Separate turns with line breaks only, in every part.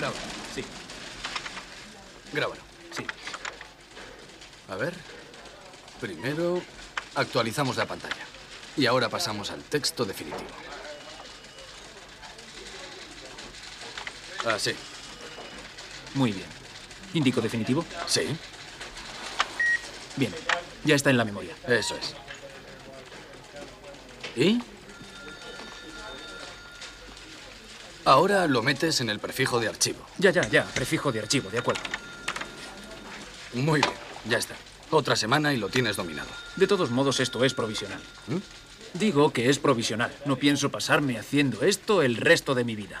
Graba.
Sí,
Grábalo.
sí.
A ver. Primero actualizamos la pantalla. Y ahora pasamos al texto definitivo. Ah, sí.
Muy bien. ¿Indico definitivo?
Sí,
Bien. Ya está en la memoria.
eso es. ¿Y? Ahora lo metes en el prefijo de archivo.
Ya, ya, ya. Prefijo de archivo, de acuerdo.
Muy bien, ya está. Otra semana y lo tienes dominado.
De todos modos, esto es provisional.
¿Mm?
Digo que es provisional. No pienso pasarme haciendo esto el resto de mi vida.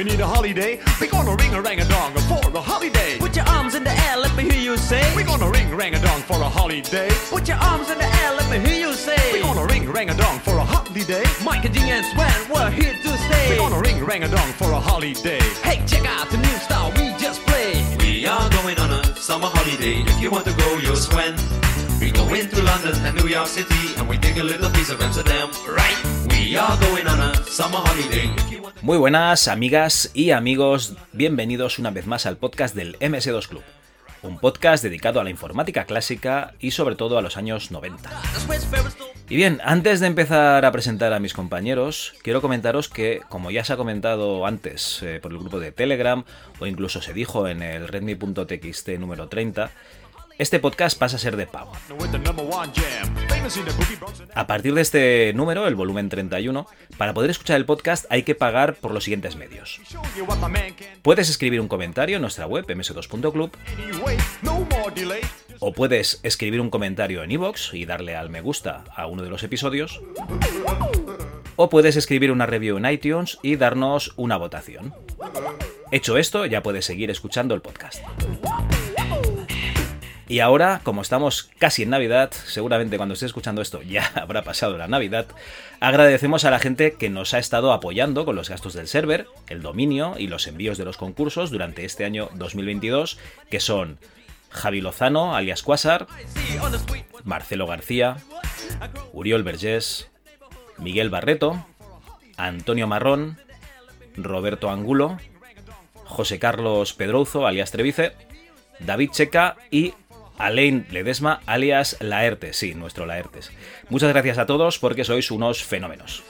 We
need a holiday We gonna ring a rang a dong for a holiday
Put your arms in the air, let me hear you say.
We gonna ring rang a dong for a holiday
Put your arms in the air, let me hear you say.
We gonna ring rang a dong for a holiday
Mike and G and Sven, we're here to stay.
We gonna ring rang a dong for a holiday
Hey, check out the new style we just played.
We are going on a summer holiday. If you want to go, you'll swim. We go into London and New York City, and we take a little piece of Amsterdam, right? We are going on a summer holiday.
Muy buenas amigas y amigos, bienvenidos una vez más al podcast del MS2 Club, un podcast dedicado a la informática clásica y sobre todo a los años 90.
That's where Sparrows still
Y bien, antes de empezar a presentar a mis compañeros, quiero comentaros que, como ya se ha comentado antes eh, por el grupo de Telegram, o incluso se dijo en el redmi.txt número 30, este podcast pasa a ser de pago. A partir de este número, el volumen 31, para poder escuchar el podcast hay que pagar por los siguientes medios. Puedes escribir un comentario en nuestra web ms2.club
anyway No more delay
o puedes escribir un comentario en iVoox y darle al me gusta a uno de los episodios. O puedes escribir una review en iTunes y darnos una votación. Hecho esto, ya puedes seguir escuchando el podcast. Y ahora, como estamos casi en Navidad, seguramente cuando estés escuchando esto ya habrá pasado la Navidad, agradecemos a la gente que nos ha estado apoyando con los gastos del server, el dominio y los envíos de los concursos durante este año 2022, que son Javi Lozano, alias Quasar. Marcelo García, Uriol Vergés, Miguel Barreto, Antonio Marrón, Roberto Angulo, José Carlos Pedrouzo, alias Trevice, David Checa y Alain Ledesma, alias Laertes, sí, nuestro Laertes. Muchas gracias a todos porque sois unos fenómenos.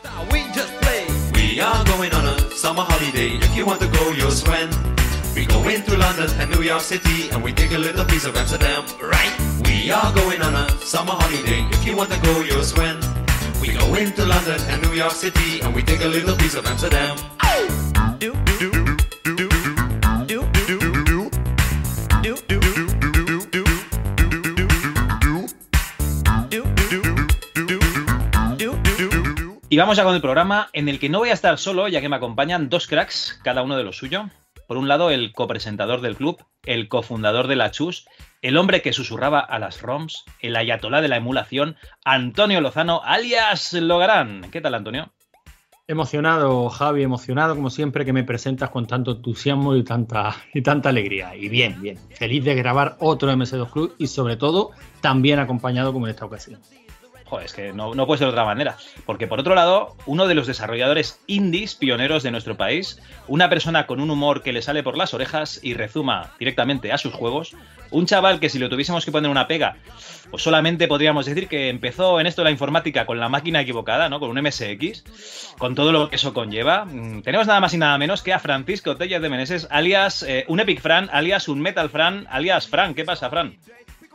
Y vamos ya con el programa en el que no voy a estar solo, ya que me acompañan dos cracks, cada uno de lo suyo. Por un lado, el copresentador del club, el cofundador de la Chus, el hombre que susurraba a las ROMs, el ayatolá de la emulación, Antonio Lozano, alias Logarán. ¿Qué tal, Antonio?
Emocionado, Javi, emocionado como siempre que me presentas con tanto entusiasmo y tanta, y tanta alegría. Y bien, bien. Feliz de grabar otro MS2 Club y sobre todo tan bien acompañado como en esta ocasión.
Joder, es que no, no, puede ser de otra manera. Porque por otro lado, uno de los desarrolladores indies pioneros de nuestro país, una persona con un humor que le sale por las orejas y rezuma directamente a sus juegos, un chaval que si lo tuviésemos que poner una pega, pues solamente podríamos decir que empezó en esto de la informática con la máquina equivocada, ¿no? Con un MSX, con todo lo que eso conlleva. Mm, tenemos nada más y nada menos que a Francisco Tellas de Meneses, alias eh, un Epic Fran, alias un Metal Fran, alias Fran. ¿Qué pasa, Fran?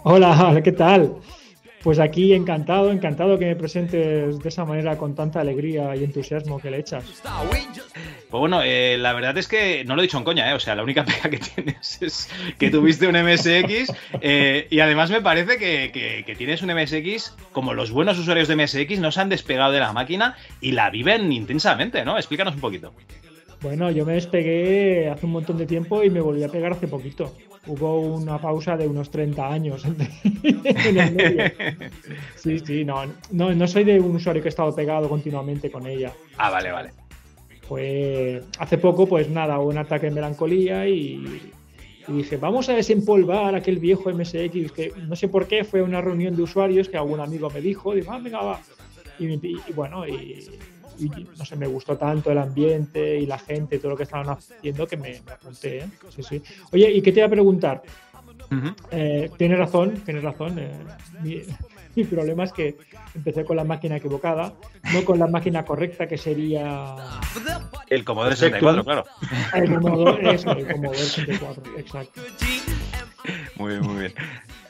Hola, ¿qué tal? Pues aquí encantado, encantado que me presentes de esa manera con tanta alegría y entusiasmo que le echas.
Pues bueno, eh, la verdad es que no lo he dicho en coña, ¿eh? o sea, la única pega que tienes es que tuviste un MSX eh, y además me parece que, que, que, tienes un MSX como los buenos usuarios de MSX no se han despegado de la máquina y la viven intensamente, ¿no? Explícanos un poquito.
Bueno, yo me despegué hace un montón de tiempo y me volví a pegar hace poquito. Hubo una pausa de unos 30 años en el medio. Sí, sí, no, no, no soy de un usuario que he estado pegado continuamente con ella.
Ah, vale, vale.
Pues hace poco, pues nada, hubo un ataque de melancolía y, y dije, vamos a desempolvar aquel viejo MSX que no sé por qué fue una reunión de usuarios que algún amigo me dijo, digo, ah, venga, va. Y, y, y bueno, y, y, no sé, me gustó tanto el ambiente y la gente y todo lo que estaban haciendo que me, me apunté. ¿eh? Sí, sí. Oye, ¿y qué te iba a preguntar? Uh -huh. eh, tienes razón, tienes razón. Eh, mi, mi, problema es que empecé con la máquina equivocada, no con la máquina correcta que sería.
El Commodore 64, claro.
El Commodore, eso, el Commodore 64, exacto.
Muy bien, muy bien.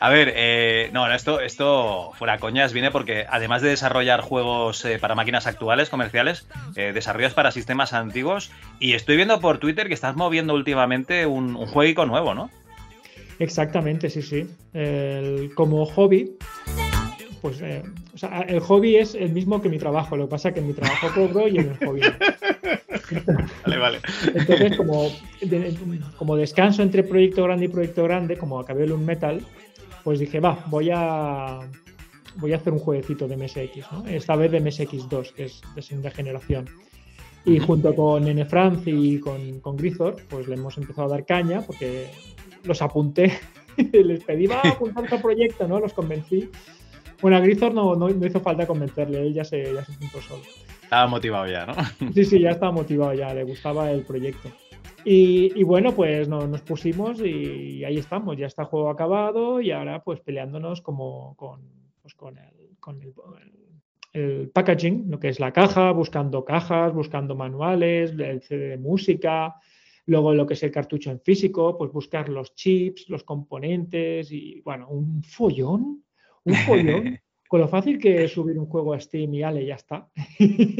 A ver, eh, no, esto, esto fuera coñas viene porque además de desarrollar juegos eh, para máquinas actuales, comerciales, eh, desarrollas para sistemas antiguos y estoy viendo por Twitter que estás moviendo últimamente un, un jueguico nuevo, ¿no?
Exactamente, sí, sí. El, como hobby, pues eh, o sea, el hobby es el mismo que mi trabajo, lo que pasa es que en mi trabajo cobro y en el hobby.
vale, vale.
Entonces, como, de, como descanso entre proyecto grande y proyecto grande, como acabé el un metal, pues dije, va, voy a voy a hacer un jueguecito de MSX, ¿no? esta vez de MSX2, que es de segunda generación. Y junto con N. Franz y con, con Grisor, pues le hemos empezado a dar caña, porque los apunté, les pedí, va, apuntar al proyecto, ¿no? Los convencí. Bueno, a Grisor no, no, no, hizo falta convencerle, él ya se, ya se apuntó solo.
Estaba motivado ya, ¿no?
Sí, sí, ya estaba motivado ya, le gustaba el proyecto. Y, y bueno, pues no, nos pusimos y ahí estamos, ya está el juego acabado y ahora pues peleándonos como con, pues, con, el, con el, el, packaging, lo que es la caja, buscando cajas, buscando manuales, el CD de música, luego lo que es el cartucho en físico, pues buscar los chips, los componentes y bueno, un follón, un follón. con lo fácil que es subir un juego a Steam y ale, ya está.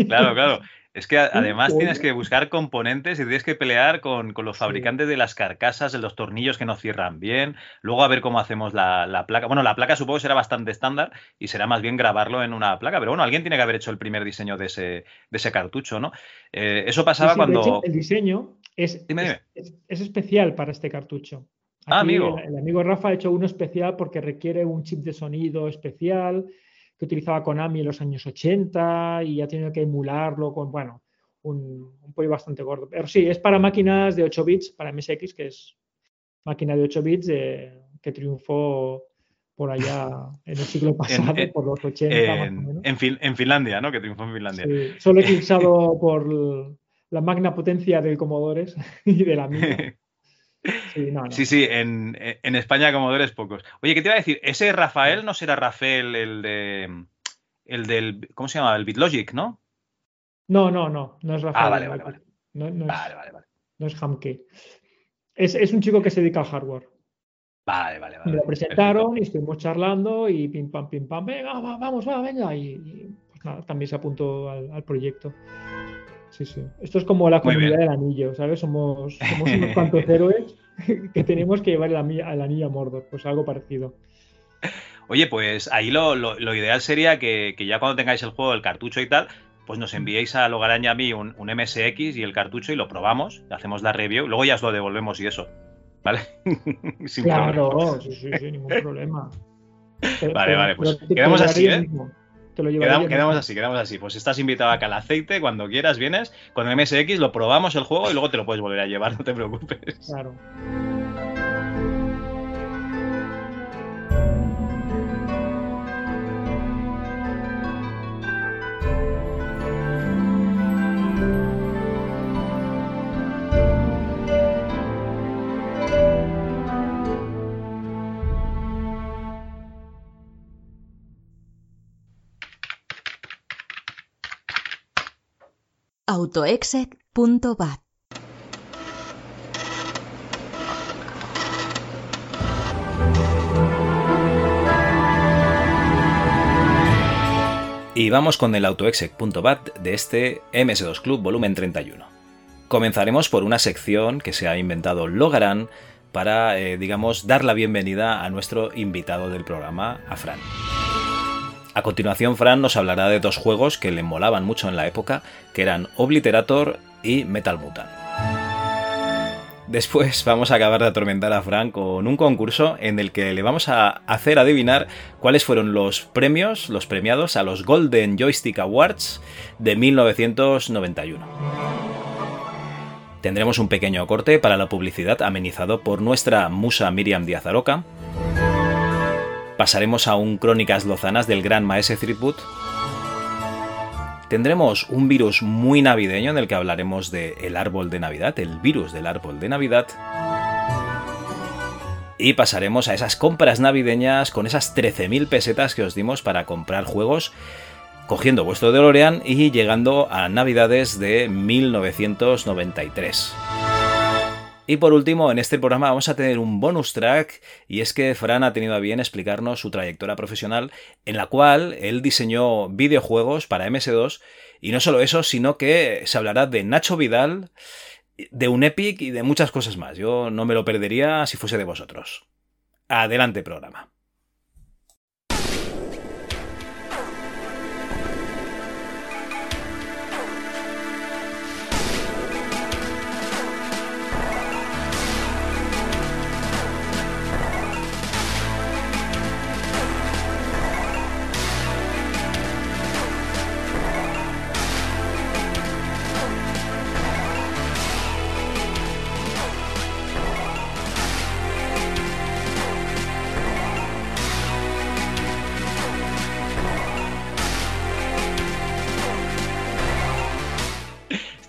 Claro, claro. Es que además tienes que buscar componentes y tienes que pelear con, con los fabricantes sí. de las carcasas, de los tornillos que no cierran bien. Luego a ver cómo hacemos la, la, placa. Bueno, la placa supongo que será bastante estándar y será más bien grabarlo en una placa. Pero bueno, alguien tiene que haber hecho el primer diseño de ese, de ese cartucho, ¿no? Eh, eso pasaba
sí, sí,
cuando.
Hecho, el diseño es, dime, dime. Es, es, especial para este cartucho. Aquí
ah, amigo.
El, el amigo Rafa ha hecho uno especial porque requiere un chip de sonido especial que utilizaba Konami en los años 80 y ha tenido que emularlo con, bueno, un, un pollo bastante gordo. Pero sí, es para máquinas de 8 bits, para MSX, que es máquina de 8 bits eh, que triunfó por allá en el siglo pasado,
en,
por los 80
en,
más o menos.
En, fin, en, Finlandia, ¿no? Que triunfó en Finlandia.
Sí, solo eclipsado por la magna potencia del Commodore y de la mía.
Sí, no, no. sí, sí, en, en España Commodores pocos. Oye, ¿qué te iba a decir? Ese Rafael no será Rafael el de. El del. ¿Cómo se llama? El BitLogic, ¿no?
No, no, no. No es Rafael.
Ah, vale, vale, vale.
No, no,
vale,
es,
vale, vale.
No es Hamke. Es, es, un chico que se dedica al hardware.
Vale, vale, vale.
Me lo presentaron perfecto. y estuvimos charlando y pim pam, pim pam, venga, va, vamos, va, venga. Y, y, pues nada, también se apuntó al, al proyecto. Sí, sí. Esto es como la comunidad del anillo, ¿sabes? Somos, somos unos cuantos héroes que tenemos que llevar el, el anillo a Mordor, pues algo parecido.
Oye, pues ahí lo, lo, lo ideal sería que, que, ya cuando tengáis el juego, el cartucho y tal,
pues nos enviéis a Logarán y a mí un, un MSX y el cartucho y lo probamos, hacemos la review, luego ya os lo devolvemos y eso. ¿Vale? Sin
Claro,
problema.
sí, sí, sí, ningún problema.
Vale, vale, pues quedamos así, ¿eh?
mismo. Te lo llevaría
Quedamos, quedamos así, quedamos así. Pues estás invitado acá al aceite, cuando quieras vienes, con MSX lo probamos el juego y luego te lo puedes volver a llevar, no te preocupes.
Claro.
Autoexec.bat
Y vamos con el autoexec.bat de este MS2 Club volumen 31. Comenzaremos por una sección que se ha inventado Logarán para, eh, digamos, dar la bienvenida a nuestro invitado del programa, a Fran. A continuación, Fran nos hablará de dos juegos que le molaban mucho en la época, que eran Obliterator y Metal Mutant. Después vamos a acabar de atormentar a Fran con un concurso en el que le vamos a hacer adivinar cuáles fueron los premios, los premiados a los Golden Joystick Awards de 1991. Tendremos un pequeño corte para la publicidad amenizado por nuestra musa Miriam Díaz Aroca. Pasaremos a un Crónicas Lozanas del gran Maese Threepwood. Tendremos un virus muy navideño en el que hablaremos de el árbol de Navidad, el virus del árbol de Navidad. Y pasaremos a esas compras navideñas con esas 13.000 pesetas que os dimos para comprar juegos, cogiendo vuestro DeLorean y llegando a Navidades de 1993. Y por último, en este programa vamos a tener un bonus track y es que Fran ha tenido a bien explicarnos su trayectoria profesional en la cual él diseñó videojuegos para MS2 y no solo eso, sino que se hablará de Nacho Vidal, de un Epic y de muchas cosas más. Yo no me lo perdería si fuese de vosotros. Adelante programa.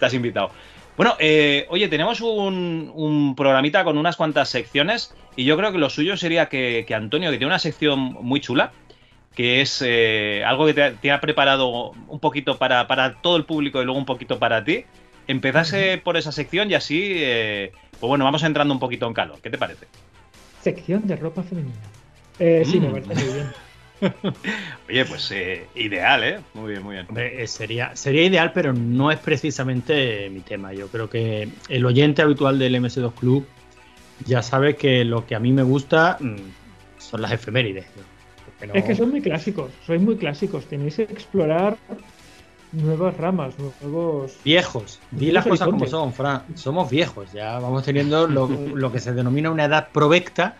Estás invitado. Bueno, eh, oye, tenemos un, un programita con unas cuantas secciones y yo creo que lo suyo sería que, que Antonio, que tiene una sección muy chula, que es eh, algo que te, te ha preparado un poquito para, para todo el público y luego un poquito para ti, empezase por esa sección y así, eh, pues bueno, vamos entrando un poquito en calor. ¿Qué te parece?
Sección de ropa femenina. Eh, sí, me
Mm.
parece muy bien.
Oye, pues eh, ideal, ¿eh? Muy bien, muy bien.
Eh, sería, sería ideal, pero no es precisamente mi tema. Yo creo que el oyente habitual del MS2 Club ya sabe que lo que a mí me gusta mm, son las efemérides. No-
Es que son muy clásicos, sois muy clásicos. Tenéis que explorar nuevas ramas, nuevos.
Viejos, di las cosas como son, Fran. Somos viejos, ya vamos teniendo lo, lo que se denomina una edad provecta.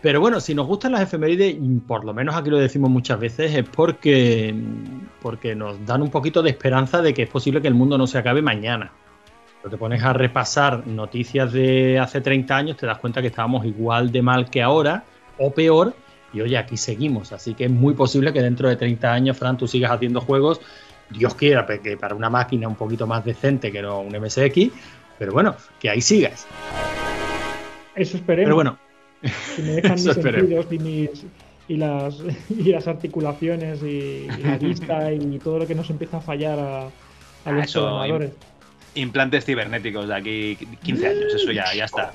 Pero bueno, si nos gustan las efemérides, por lo menos aquí lo decimos muchas veces, es porque, porque nos dan un poquito de esperanza de que es posible que el mundo no se acabe mañana. Pero te pones a repasar noticias de hace 30 años, te das cuenta que estábamos igual de mal que ahora, o peor, y oye, aquí seguimos. Así que es muy posible que dentro de 30 años, Fran, tú sigas haciendo juegos Dios quiera que para una máquina un poquito más decente que no un MSX, pero bueno, que ahí sigas.
Eso esperemos.
Pero bueno,
Si me dejan mis sentidos y, mis, y, las, y las articulaciones y, y la vista y todo lo que nos empieza a fallar a, a
Ah,
los
eso,
programadores.
Implantes cibernéticos de aquí 15 años, eso ya, ya está.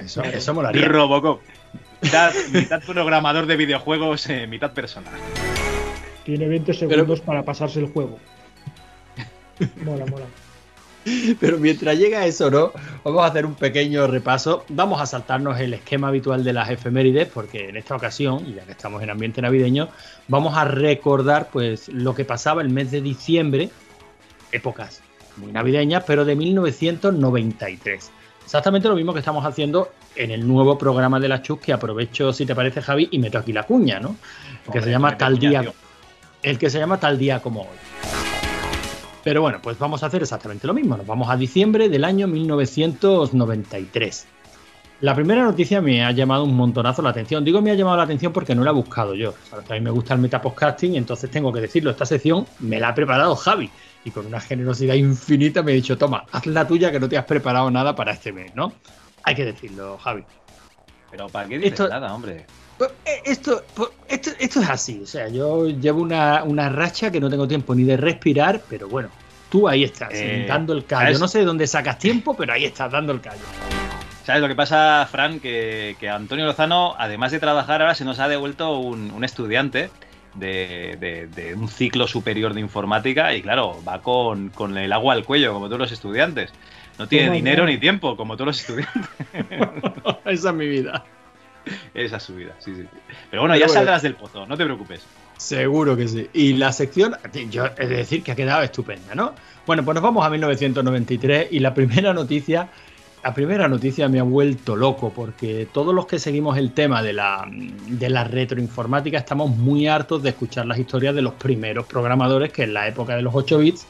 eso, eso molaría.
Robocop. Mitad, mitad programador de videojuegos, eh, mitad persona.
Tiene 20 segundos para pasarse el juego. Mola, mola.
Pero mientras llega eso, ¿no? Vamos a hacer un pequeño repaso. Vamos a saltarnos el esquema habitual de las efemérides, porque en esta ocasión, ya que estamos en ambiente navideño, vamos a recordar pues lo que pasaba el mes de diciembre, épocas muy navideñas, pero de 1993. Exactamente lo mismo que estamos haciendo en el nuevo programa de la Chus, que aprovecho, si te parece, Javi, y meto aquí la cuña, ¿no? El que se llama Tal Día. El que se llama Tal Día como hoy. Pero bueno, pues vamos a hacer exactamente lo mismo. Nos vamos a diciembre del año 1993. La primera noticia me ha llamado un montonazo la atención. Digo me ha llamado la atención porque no la he buscado yo. a mí me gusta el metapodcasting, entonces tengo que decirlo. Esta sección me la ha preparado Javi. Y con una generosidad infinita me ha dicho, toma, haz la tuya que no te has preparado nada para este mes, ¿no? Hay que decirlo, Javi.
Pero ¿para qué dices nada, hombre?
Eh, esto, pues, esto, esto, es así, o sea, yo llevo una, una, racha que no tengo tiempo ni de respirar, pero bueno, tú ahí estás, eh, dando el callo. No sé de dónde sacas tiempo, pero ahí estás dando el callo.
¿Sabes lo que pasa, Fran? Que, que Antonio Lozano, además de trabajar, ahora se nos ha devuelto un, un estudiante de, de, un ciclo superior de informática y claro, va con, con el agua al cuello, como todos los estudiantes. No tiene dinero ni tiempo, como todos los estudiantes.
Esa es mi vida.
Esa es su vida, sí, sí. Pero bueno, ya saldrás del pozo, no te preocupes.
Seguro que sí. Y la sección, yo he de decir que ha quedado estupenda, ¿no? Bueno, pues nos vamos a 1993 y la primera noticia, la primera noticia me ha vuelto loco porque todos los que seguimos el tema de la, de la retroinformática estamos muy hartos de escuchar las historias de los primeros programadores que en la época de los 8 bits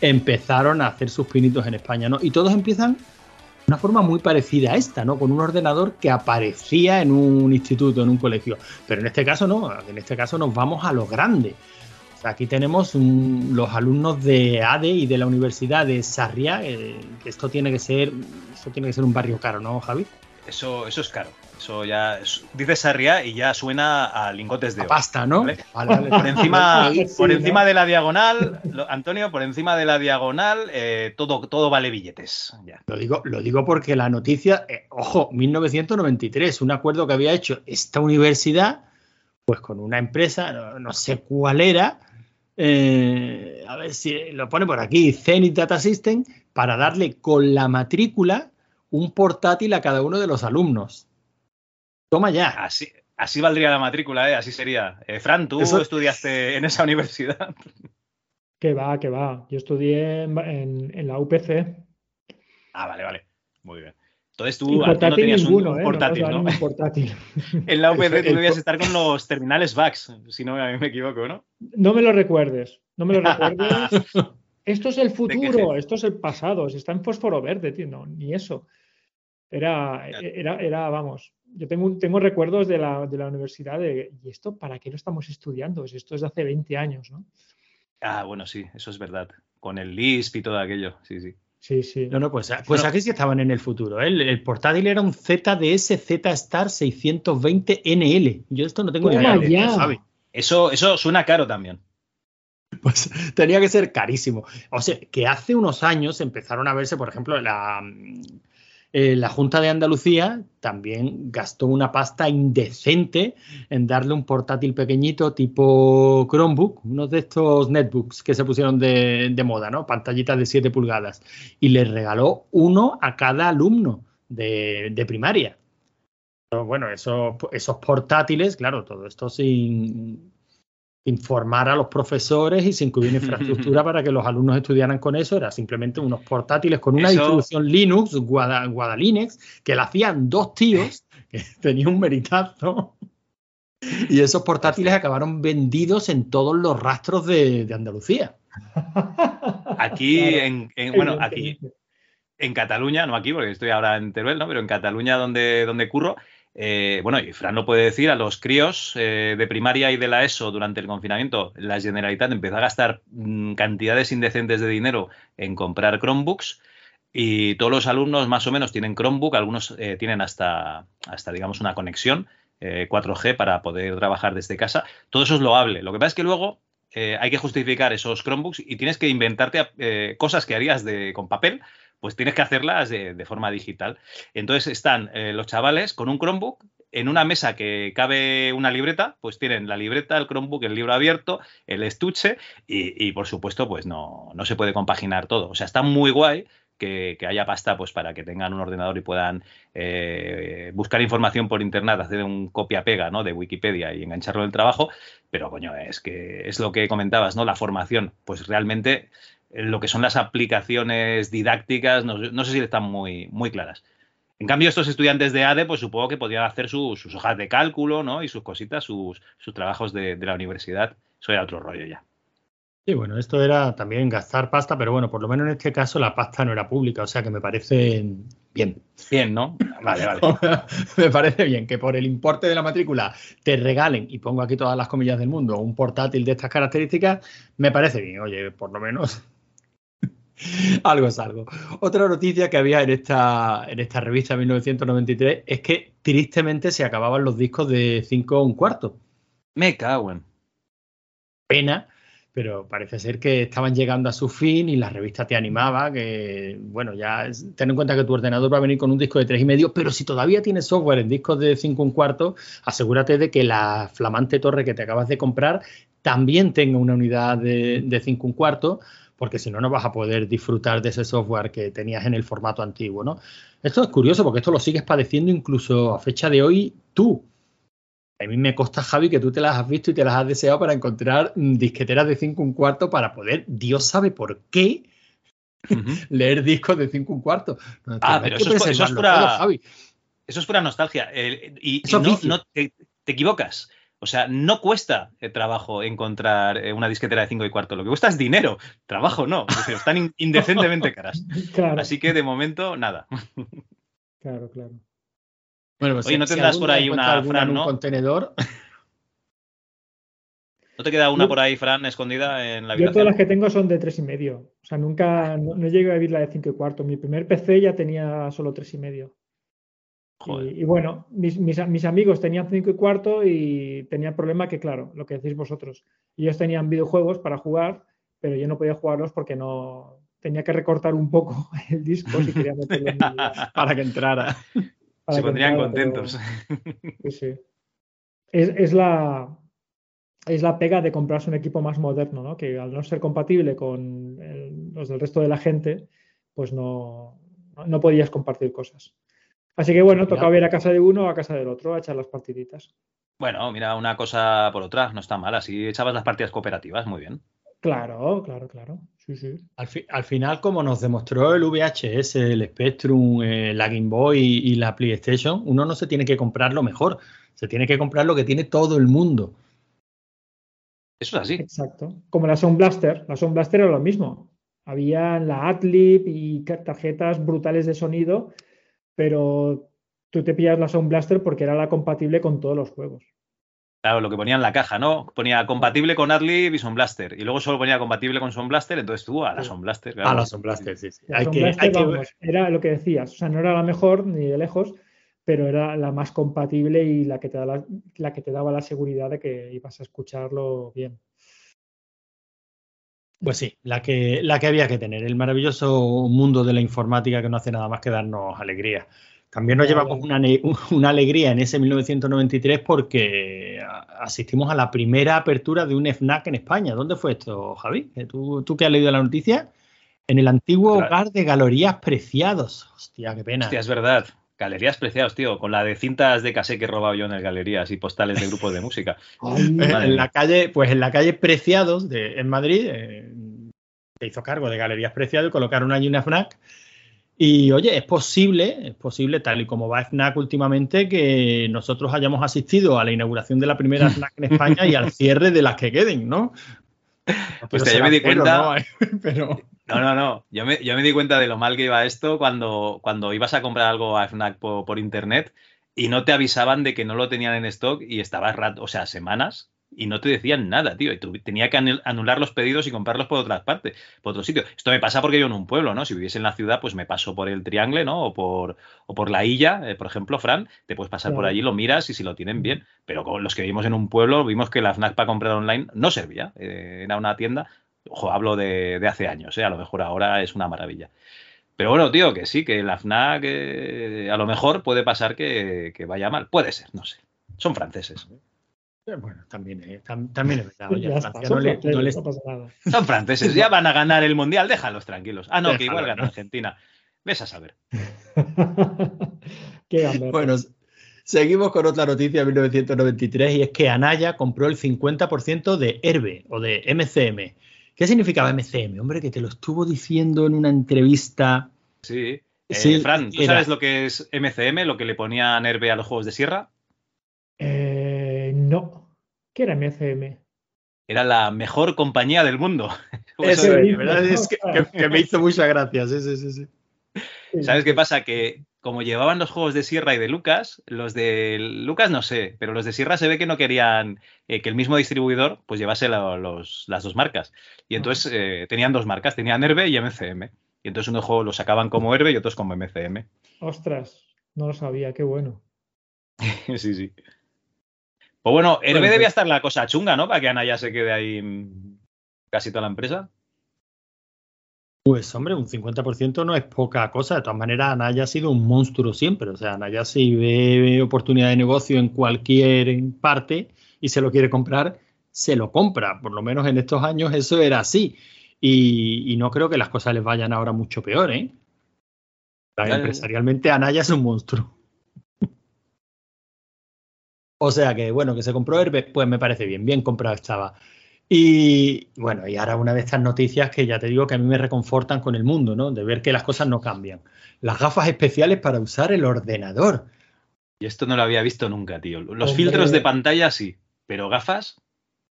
empezaron a hacer sus pinitos en España, ¿no? Y todos empiezan una forma muy parecida a esta, ¿no? Con un ordenador que aparecía en un instituto, en un colegio. Pero en este caso no, en este caso nos vamos a lo grande. aquí tenemos los alumnos de ADE y de la Universidad de Sarriá, eh, esto tiene que ser, esto tiene que ser un barrio caro, ¿no, Javi?
Eso, eso es caro. Eso ya dice Sarria y ya suena a lingotes de oro.
pasta, ¿no?
Por encima, por encima de la diagonal, Antonio, por encima de la diagonal, eh, todo, todo vale billetes.
Lo, digo, lo digo porque la noticia, eh, ojo, 1993, un acuerdo que había hecho esta universidad, pues con una empresa, no, sé cuál era, eh, a ver si lo pone por aquí, Zenith Data System, para darle con la matrícula un portátil a cada uno de los alumnos. Toma ya.
Así, así valdría la matrícula, ¿eh? así sería. Eh, Fran, tú estudiaste en esa universidad.
Que va, que va. Yo estudié en, la UPC.
Ah, vale, vale. Muy bien. Entonces tú, no tenías un, ¿eh? portátil, ¿no?
portátil.
en la UPC tú debías estar con los terminales VAX, si no me equivoco, ¿no?
No me lo recuerdes. No me lo recuerdes. esto es el futuro, esto es el pasado. Está en fósforo verde, tío. No, ni eso. Era, era, era, vamos, yo tengo, tengo recuerdos de la, de la universidad de, ¿y esto para qué lo estamos estudiando? Esto es de hace 20 años, ¿no?
Ah, bueno, sí, eso es verdad. Con el Lisp y todo aquello, sí, sí.
Sí, sí.
No, no, pues, pues aquí sí estaban en el futuro. ¿eh? El, portátil era un ZDS Z Star 620 NL. Yo esto no tengo ni idea.
Eso, eso suena caro también.
Pues tenía que ser carísimo. O sea, que hace unos años empezaron a verse, por ejemplo, la, eh, la Junta de Andalucía también gastó una pasta indecente en darle un portátil pequeñito tipo Chromebook, uno de estos netbooks que se pusieron de, moda, ¿no? Pantallitas de 7 pulgadas. Y le regaló uno a cada alumno de, primaria. bueno, esos, esos portátiles, claro, todo esto sin, informar a los profesores y sin incluir infraestructura para que los alumnos estudiaran con eso, era simplemente unos portátiles con una distribución Linux, Guadalinux, que la hacían dos tíos, que tenía un meritazo. Y esos portátiles acabaron vendidos en todos los rastros de, Andalucía.
Aquí, en, bueno, aquí en Cataluña, no aquí porque estoy ahora en Teruel, ¿no? Pero en Cataluña donde, donde curro, eh, bueno, y Fran lo puede decir, a los críos eh, de primaria y de la ESO durante el confinamiento, la Generalitat empezó a gastar mm, cantidades indecentes de dinero en comprar Chromebooks y todos los alumnos más o menos tienen Chromebook, algunos eh, tienen hasta, hasta, digamos, una conexión 4G para poder trabajar desde casa. Todo eso es loable. Lo que pasa es que luego hay que justificar esos Chromebooks y tienes que inventarte cosas que harías de, con papel pues tienes que hacerlas de, de forma digital. Entonces están eh, los chavales con un Chromebook en una mesa que cabe una libreta, pues tienen la libreta, el Chromebook, el libro abierto, el estuche y, y por supuesto, pues no, no se puede compaginar todo. O sea, está muy guay que, que haya pasta pues para que tengan un ordenador y puedan eh, buscar información por internet, hacer un copia-pega ¿no? de Wikipedia y engancharlo en el trabajo, pero coño, es que es lo que comentabas, ¿no? La formación, pues realmente lo que son las aplicaciones didácticas, no, no sé si están muy, muy claras. En cambio, estos estudiantes de ADE, pues supongo que podrían hacer su- sus hojas de cálculo, ¿no? Y sus cositas, sus, sus trabajos de, de la universidad. Eso era otro rollo ya.
Sí, bueno, esto era también gastar pasta, pero bueno, por lo menos en este caso la pasta no era pública, o sea que me parece bien.
Bien, ¿no? Vale, vale.
me parece bien que por el importe de la matrícula te regalen, y pongo aquí todas las comillas del mundo, un portátil de estas características, me parece bien. Oye, por lo menos algo es algo. Otra noticia que había en esta, en esta revista 1993 es que tristemente se acababan los discos de 5 un cuarto.
Me cago en.
Pena, pero parece ser que estaban llegando a su fin y la revista te animaba que, bueno, ya ten en cuenta que tu ordenador va a venir con un disco de tres y medio, pero si todavía tienes software en discos de 5 un cuarto, asegúrate de que la flamante torre que te acabas de comprar también tenga una unidad de, de 5 un cuarto, porque si no, no vas a poder disfrutar de ese software que tenías en el formato antiguo, ¿no? Esto es curioso porque esto lo sigues padeciendo incluso a fecha de hoy tú. A mí me consta, Javi, que tú te las has visto y te las has deseado para encontrar mm, disqueteras de 5 un cuarto para poder, Dios sabe por qué, leer discos de 5 un cuarto. No,
Ah, pero eso es, eso es pura,
todo, Javi.
eso es pura nostalgia. Eh, y
Eso
y
es
no,
vicio.
no te, te equivocas. O sea, no cuesta eh, trabajo encontrar eh, una disquetera de 5 y cuarto. Lo que cuesta es dinero. Trabajo no. Es decir, están in- indecentemente caras.
Claro,
Así que de momento, nada.
claro, claro.
Bueno, pues
Oye,
si-
¿no
si
tendrás por ahí una, Fran,
en un
no?
contenedor,
¿No te queda una por ahí, Fran, escondida en la
Yo todas
habitación?
las que tengo son de tres y medio. O sea, nunca, no, no llego a vivir la de cinco y cuarto. Mi primer PC ya tenía solo tres y medio. Y, y bueno, mis, mis, mis amigos tenían cinco y cuarto y tenía el problema que, claro, lo que decís vosotros, ellos tenían videojuegos para jugar, pero yo no podía jugarlos porque no tenía que recortar un poco el disco si quería meterlo en
para que entrara.
para
Se
que
pondrían
entrara, pero-
contentos.
Sí, sí. Es, es la, es la pega de comprarse un equipo más moderno, ¿no? Que al no ser compatible con el- los del resto de la gente, pues no, no podías compartir cosas. Así que bueno, tocaba ir a casa de uno o a casa del otro a echar las partiditas.
Bueno, mira, una cosa por otra, no está mal. Así echabas las partidas cooperativas, muy bien.
Claro, claro, claro. Sí, sí.
Al, fi- al final, como nos demostró el VHS, el Spectrum, eh, la Game Boy y, y la PlayStation, uno no se tiene que comprar lo mejor, se tiene que comprar lo que tiene todo el mundo.
Eso es así.
Exacto. Como la Sound Blaster. La Sound Blaster era lo mismo. Había la Adlib y tarjetas brutales de sonido, pero tú te pillas la Sound Blaster porque era la compatible con todos los juegos.
Claro, lo que ponía en la caja, ¿no? Ponía compatible con Adlib y Sound Blaster. Y luego solo ponía compatible con Sound Blaster, entonces tú a la. Sound Blaster.
A
claro.
la Sound Blaster, sí, sí.
La
Hay
Sound
que,
Blaster,
hay que-
vamos, era lo que decías, o sea, no era la mejor ni de lejos, pero era la más compatible y la que te, da la, la que te daba la seguridad de que ibas a escucharlo bien.
Pues sí, la que, la que había que tener, el maravilloso mundo de la informática que no hace nada más que darnos alegría. También nos llevamos una, una alegría en ese 1993 porque asistimos a la primera apertura de un FNAC en España. ¿Dónde fue esto, Javi? ¿Que ¿Tú, tú que has leído la noticia? En el antiguo
Claro.
hogar de Galerías Preciados. Hostia, qué pena.
Hostia, es verdad. Galerías preciados, tío. Con la de cintas de casé que he robado yo en el galerías y postales de grupos de música.
En la calle, pues en la calle Preciados de, en Madrid, eh, se hizo cargo de Galerías Preciados y colocaron allí una FNAC. Y oye, es posible, es posible, tal y como va FNAC últimamente, que nosotros hayamos asistido a la inauguración de la primera FNAC en España y al cierre de las que queden, ¿no? Ser
yo me di cuenta-
¿no? Pero
No, no, no. Yo me, yo me di cuenta de lo mal que iba esto cuando, cuando ibas a comprar algo a FNAC por, por internet y no te avisaban de que no lo tenían en stock y estabas rato, o sea, semanas y no te decían nada, tío. Y tú tenía que anul- anular los pedidos y comprarlos por otras partes, por otro sitio. Esto me pasa porque yo en un pueblo, ¿no? Si viviese en la ciudad, pues me paso por el Triangle, ¿no? O por, o por la Illa, eh, por ejemplo, Fran, te puedes pasar por allí, lo miras y si lo tienen bien. Pero con los que vivimos en un pueblo, vimos que la FNAC para comprar online no servía. Eh, era una tienda Ojo, hablo de, de hace años, ¿eh? a lo mejor ahora es una maravilla. Pero bueno, tío, que sí, que la FNAC eh, a lo mejor puede pasar que, que vaya mal. Puede ser, no sé. Son franceses.
Eh, Bueno, también, eh, tam- también es verdad. oye,
Ya está,
Francia no le-
franceses,
no les-
no pasa nada.
Son franceses, ya van a ganar el mundial, déjalos tranquilos. Ah, no, que igual gana
¿no?
Argentina. Ves a saber.
Qué.
Bueno, seguimos con otra noticia de 1993 y es que Anaya compró el 50% de Herbe o de MCM. ¿Qué significaba MCM? Hombre, que te lo estuvo diciendo en una entrevista.
Sí. Eh,
Sí,
Fran, ¿tú
era-
sabes lo que es MCM, lo que le ponían Herbe a los juegos de sierra?
Eh, no. ¿Qué era MCM?
Era la mejor compañía del mundo.
Eso ¿verdad? Es que, que- que me hizo mucha gracia. Sí, sí, sí, sí.
¿Sabes qué pasa? Que como llevaban los juegos de Sierra y de Lucas, los de Lucas no sé, pero los de Sierra se ve que no querían eh, que el mismo distribuidor pues llevase la- los- las dos marcas. Y entonces eh, tenían dos marcas, tenían Herbe y MCM. Y entonces unos juegos los sacaban como Herbe y otros como MCM.
Ostras, no lo sabía, qué bueno.
sí, sí. Pues bueno, Herbe
Bueno,
debía
pues-
estar la cosa chunga, ¿no? Para que Ana ya se quede ahí casi toda la empresa.
Pues hombre, un 50% no es poca cosa. De todas maneras, Anaya ha sido un monstruo siempre. O sea, Anaya si ve oportunidad de negocio en cualquier parte y se lo quiere comprar, se lo compra. Por lo menos en estos años eso era así. Y, y no creo que las cosas les vayan ahora mucho peor, ¿eh? Empresarialmente Anaya es un monstruo. O sea que, bueno, que se compró Herbe, pues me parece bien, bien comprado estaba. Y bueno, y ahora una de estas noticias que ya te digo que a mí me reconfortan con el mundo, ¿no? De ver que las cosas no cambian. Las gafas especiales para usar el ordenador.
Y esto no lo había visto nunca, tío. Los
Hombre.
filtros de pantalla sí, pero gafas.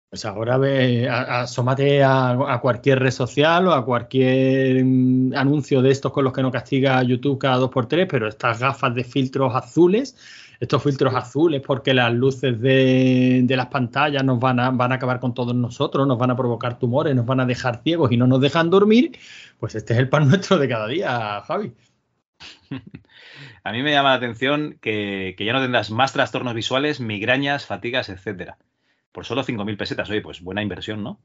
Pues ahora ve, asómate a, a cualquier red social o a cualquier mm, anuncio de estos con los que no castiga YouTube cada dos por tres, pero estas gafas de filtros azules, estos filtros azules porque las luces de, de las pantallas nos van a, van a acabar con todos nosotros, nos van a provocar tumores, nos van a dejar ciegos y no nos dejan dormir, pues este es el pan nuestro de cada día, Javi.
A mí me llama la atención que, que ya no tendrás más trastornos visuales, migrañas, fatigas, etcétera. Por solo 5.000 pesetas. Oye, pues buena inversión, ¿no?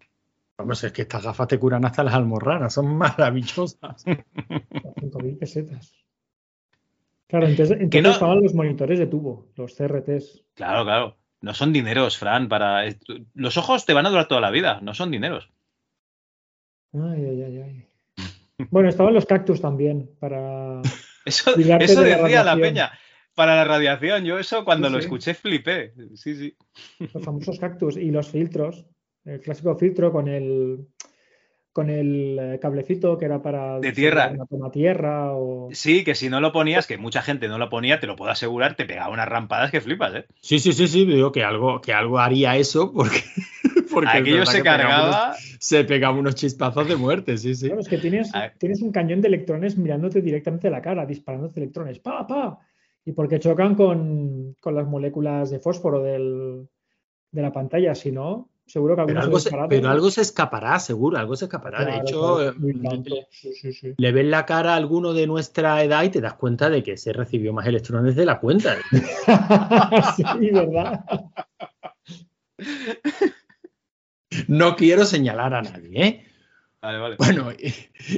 Vamos, es que estas gafas te curan hasta las almorranas, son maravillosas.
5.000 pesetas. Claro, entonces,
Que
entonces
no-
estaban los monitores de tubo, los CRTs.
Claro, claro. No son dineros, Fran. Para... Los ojos te van a durar toda la vida, no son dineros.
Ay, ay, ay, ay. Bueno, estaban los cactus también para.
Eso,
de la
decía la
radiación.
peña. Para la radiación, yo eso cuando
Sí,
lo
sí.
escuché flipé. Sí, sí.
Los famosos cactus y los filtros. El clásico filtro con el con el eh, cablecito que era para
De tierra.
una toma tierra o
Sí, que si no lo ponías, que mucha gente no lo ponía, te lo puedo asegurar, te pegaba unas rampadas que flipas, ¿eh?
Sí, sí, sí, sí, digo que algo, que algo haría eso porque, porque
Aquello se cargaba.
unos- se pegaba unos chispazos de muerte, sí, sí.
Claro, es que tienes,
A-
tienes un cañón de electrones mirándote directamente a la cara, disparándote electrones, pa, pa, y porque chocan con, con las moléculas de fósforo del, de la pantalla, si no, seguro que
Pero algo, se, pero algo se escapará, seguro, algo se escapará. de hecho,
claro,
eh, le,
Sí, sí, sí.
le ves la cara a alguno de nuestra edad y te das cuenta de que se recibió más electrones de la cuenta.
sí, ¿verdad?
No quiero señalar a nadie, ¿eh?
Vale, vale.
Bueno, y,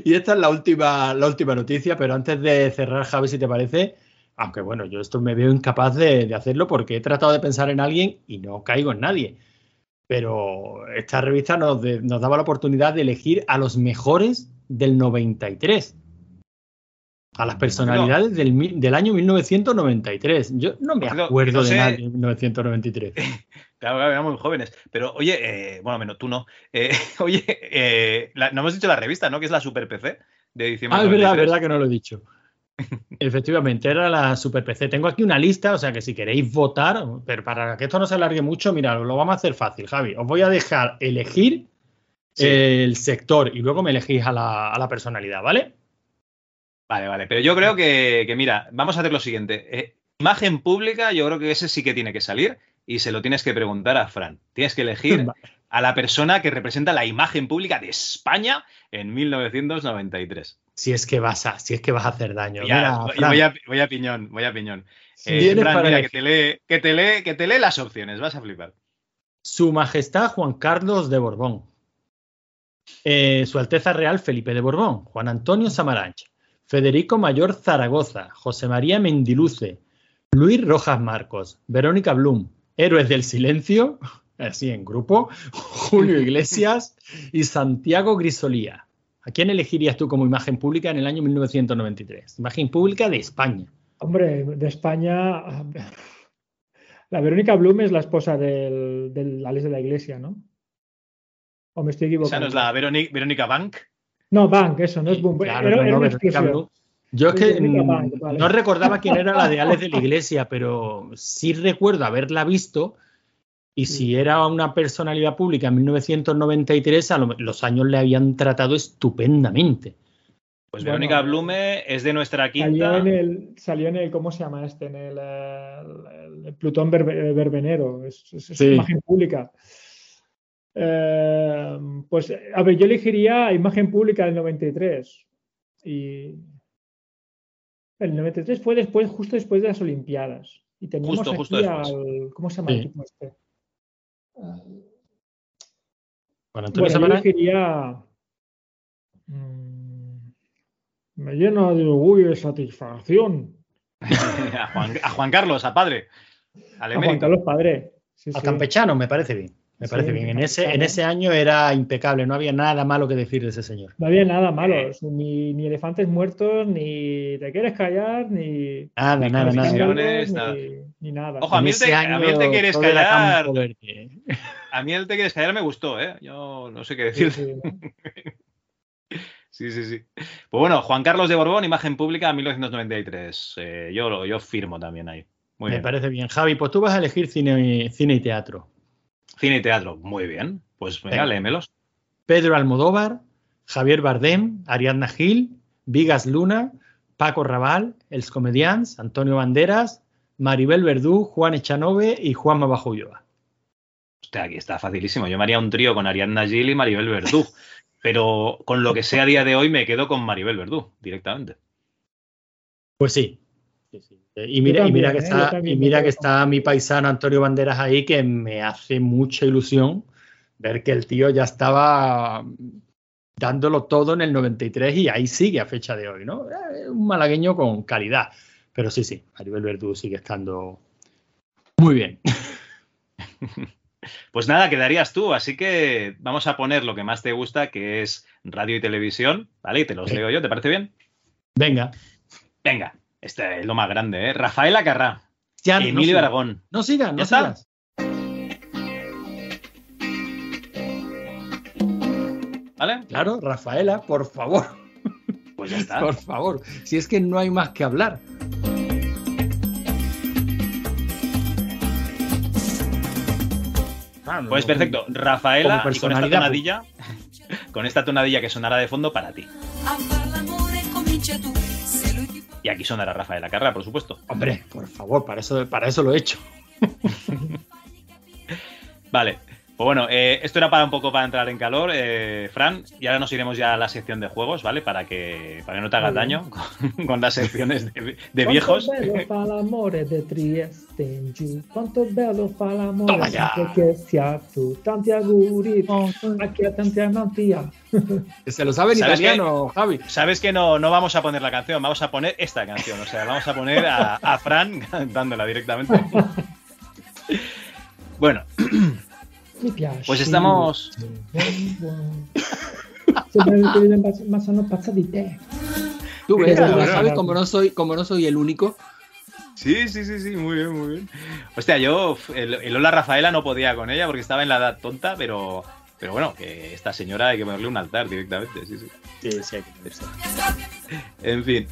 y esta es la última, la última noticia, pero antes de cerrar, Javi, si te parece, aunque bueno, yo esto me veo incapaz de, de hacerlo porque he tratado de pensar en alguien y no caigo en nadie. Pero esta revista nos, de- nos daba la oportunidad de elegir a los mejores del 93. A las personalidades del, mi- del año 1993. Yo no me
No-
acuerdo
no
de
sé.
nadie en 1993.
Claro, éramos muy jóvenes. Pero, oye, eh, bueno, menos tú no. Eh, oye, eh, la- no hemos dicho la revista, ¿no? Que es la Super PC de diciembre.
Ah,
del
es verdad, es
93.
verdad que no lo he dicho. Efectivamente, era la Super PC. Tengo aquí una lista, o sea que si queréis votar, pero para que esto no se alargue mucho, mira, lo vamos a hacer fácil, Javi. Os voy a dejar elegir
Sí.
el sector y luego me elegís a la, a la personalidad, ¿vale?
Vale, vale. Pero yo creo que, que, mira, vamos a hacer lo siguiente. Eh, imagen pública, yo creo que ese sí que tiene que salir y se lo tienes que preguntar a Fran. Tienes que elegir a la persona que representa la imagen pública de España en 1993.
Si es que vas a, si es que vas a hacer daño. Mira,
voy- a, voy a piñón, voy a piñón. Eh, Fran,
para
mira, que te, lee, que, te lee, que te lee las opciones, vas a flipar.
Su Majestad Juan Carlos de Borbón. Eh, Su Alteza Real Felipe de Borbón. Juan Antonio Samaranch. Federico Mayor Zaragoza, José María Mendiluce, Luis Rojas Marcos, Verónica Blum, Héroes del Silencio, así en grupo, Julio Iglesias y Santiago Grisolía. ¿A quién elegirías tú como imagen pública en el año 1993? Imagen pública de España.
Hombre, de España. La Verónica Blum es la esposa del, del Alex de la Iglesia, ¿no? ¿O me estoy equivocando?
¿Esa no es la Verónica, Verónica Bank?
No, Bank, eso, no es Boom.
Claro,
era,
no,
era
no,
una
Verónica. Blum. Yo es que mm,
Bank, vale.
no recordaba quién era la de Alex de la Iglesia, pero sí recuerdo haberla visto. Y si era una personalidad pública en 1993, a lo- los años le habían tratado estupendamente.
Pues
Bueno,
Verónica Blume es de nuestra
Salió
quinta.
en, el, salió en el, ¿cómo se llama este? En el, eh, el- el Plutón Verbe- Verbenero, es, es- es
Sí.
imagen pública. Eh, pues, a ver, yo elegiría imagen pública del 93. Y el 93 fue después, justo después de las Olimpiadas. Y teníamos
Justo,
aquí
justo
al, ¿cómo se llama el tipo este?
Bueno, Antonio
Bueno, yo elegiría. mm, me llena de orgullo y satisfacción.
a, Juan, a Juan Carlos, a padre. Al
A Juan. Carlos Padre. Sí,
al
sí.
campechano, me parece bien. Me
Sí,
parece bien. En ese, en ese año era impecable, no había nada malo que decir de ese señor.
No había nada malo,
Eh.
ni, ni elefantes muertos, ni te quieres callar, ni,
Nada,
Ni
nada,
ni,
nada.
ni nada.
Ojo, a mí, te, a mí el te quieres callar. A mí el te quieres callar me gustó, ¿eh? Yo no sé qué decir.
sí, ¿no?
Sí, sí, sí. Pues bueno, Juan Carlos de Borbón, imagen pública 1993. Eh, yo, lo- yo firmo también ahí. Muy
Me
bien.
parece bien. Javi, pues tú vas a elegir cine, cine y teatro.
Cine y teatro, muy bien. Pues venga, léemelos.
Pedro Almodóvar, Javier Bardem, Ariadna Gil, Vigas Luna, Paco Raval, Els Comedians, Antonio Banderas, Maribel Verdú, Juan Echanove y Juanma Bajo Ulloa.
Hostia, aquí está facilísimo. Yo me haría un trío con Ariadna Gil y Maribel Verdú. Pero con lo que sea a día de hoy me quedo con Maribel Verdú, directamente.
Pues sí. Sí, sí. Y mira, y
también,
mira que
¿eh?
Está,
también
y mira que está mi paisano Antonio Banderas ahí, que me hace mucha ilusión ver que el tío ya estaba dándolo todo en el 93 y ahí sigue a fecha de hoy, ¿no? Eh, Un malagueño con calidad. Pero sí, sí, Maribel Verdú sigue estando muy bien.
Pues nada, quedarías tú, así que vamos a poner lo que más te gusta, que es radio y televisión, ¿vale? Y te los
Sí.
leo yo, ¿te parece bien?
Venga,
Venga, este es lo más grande, ¿eh? Rafael Acarrá,
ya no
Emilio
sigas.
Aragón.
No sigas, no
¿Ya está?
sigas.
¿Vale?
Claro, Rafaela, por favor,
Pues ya está.
por favor. Si es que no hay más que hablar.
Pues perfecto, Rafaela, y con esta tonadilla, con esta tonadilla que sonará de fondo para ti. Y aquí sonará Rafaela Carrá, por supuesto.
Hombre, por favor, para eso, para eso lo he hecho.
Vale. Pues bueno, eh, esto era para un poco para entrar en calor, eh, Fran, y ahora nos iremos ya a la sección de juegos, ¿vale? Para que, para que no te hagas daño con, con las secciones de, de viejos.
L'amore de Trieste quanto bello sempre che sia tu. Tanti auguri a tanti.
Que se lo sabe en
¿Sabes
italiano, Javi.
Sabes que no, no vamos a poner la canción, vamos a poner esta canción. O sea, vamos a poner a, a Fran cantándola directamente. Bueno. pues estamos.
Tú ves, sabes, como no soy, como no soy el único.
Sí, sí, sí, sí, muy bien, muy bien. Hostia, yo, el, el Hola Rafaela no podía con ella porque estaba en la edad tonta, pero, pero bueno, que esta señora hay que ponerle un altar directamente, sí, sí.
Sí, sí, hay que ponerse.
En fin,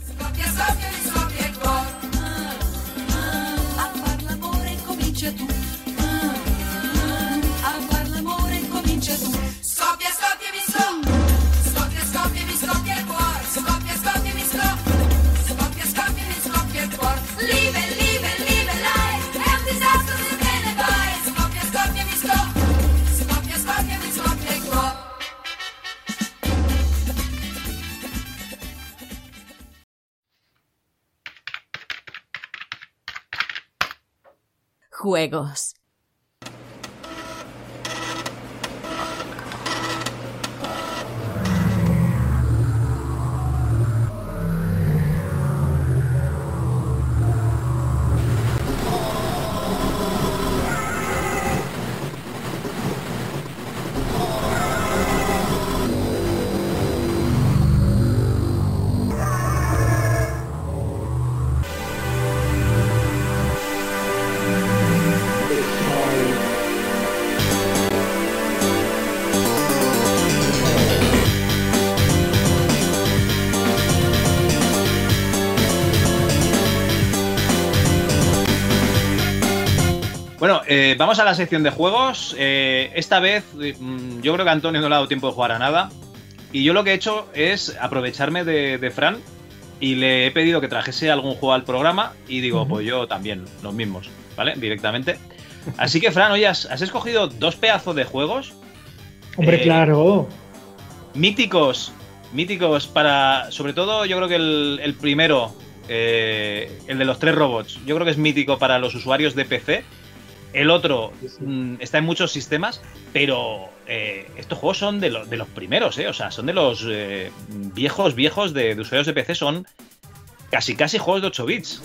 Juegos.
Eh, vamos a la sección de juegos. Eh, esta vez mm, yo creo que a Antonio no le ha dado tiempo de jugar a nada. Y yo lo que he hecho es aprovecharme de, de Fran y le he pedido que trajese algún juego al programa y digo, pues yo también, los mismos, ¿vale? Directamente. Así que, Fran, oye, has, has escogido dos pedazos de juegos
Hombre,
Eh,
claro.
míticos, míticos para, sobre todo yo creo que el, el primero, eh, el de los tres robots, yo creo que es mítico para los usuarios de PC. El otro mm, está en muchos sistemas, pero eh, estos juegos son de, lo- de los primeros, ¿eh? O sea, son de los eh, viejos, viejos de, de usuarios de PC, son casi, casi juegos de 8 bits.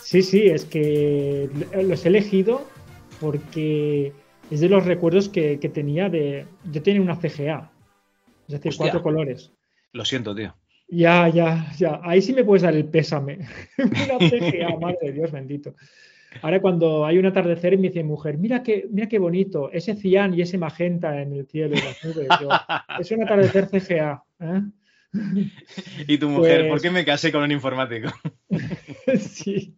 Sí, sí, es que los he elegido porque es de los recuerdos que, que tenía de. Yo tenía una CGA, es decir,
Hostia.
cuatro colores.
Lo siento, tío.
Ya, ya, ya. Ahí sí me puedes dar el pésame. una CGA, madre de Dios bendito. Ahora cuando hay un atardecer y me dice mujer, mira qué, mira qué bonito, ese cian y ese magenta en el cielo y las nubes. Yo, es un atardecer CGA. ¿eh?
Y tu mujer,
Pues-
¿por qué me casé con un informático?
sí.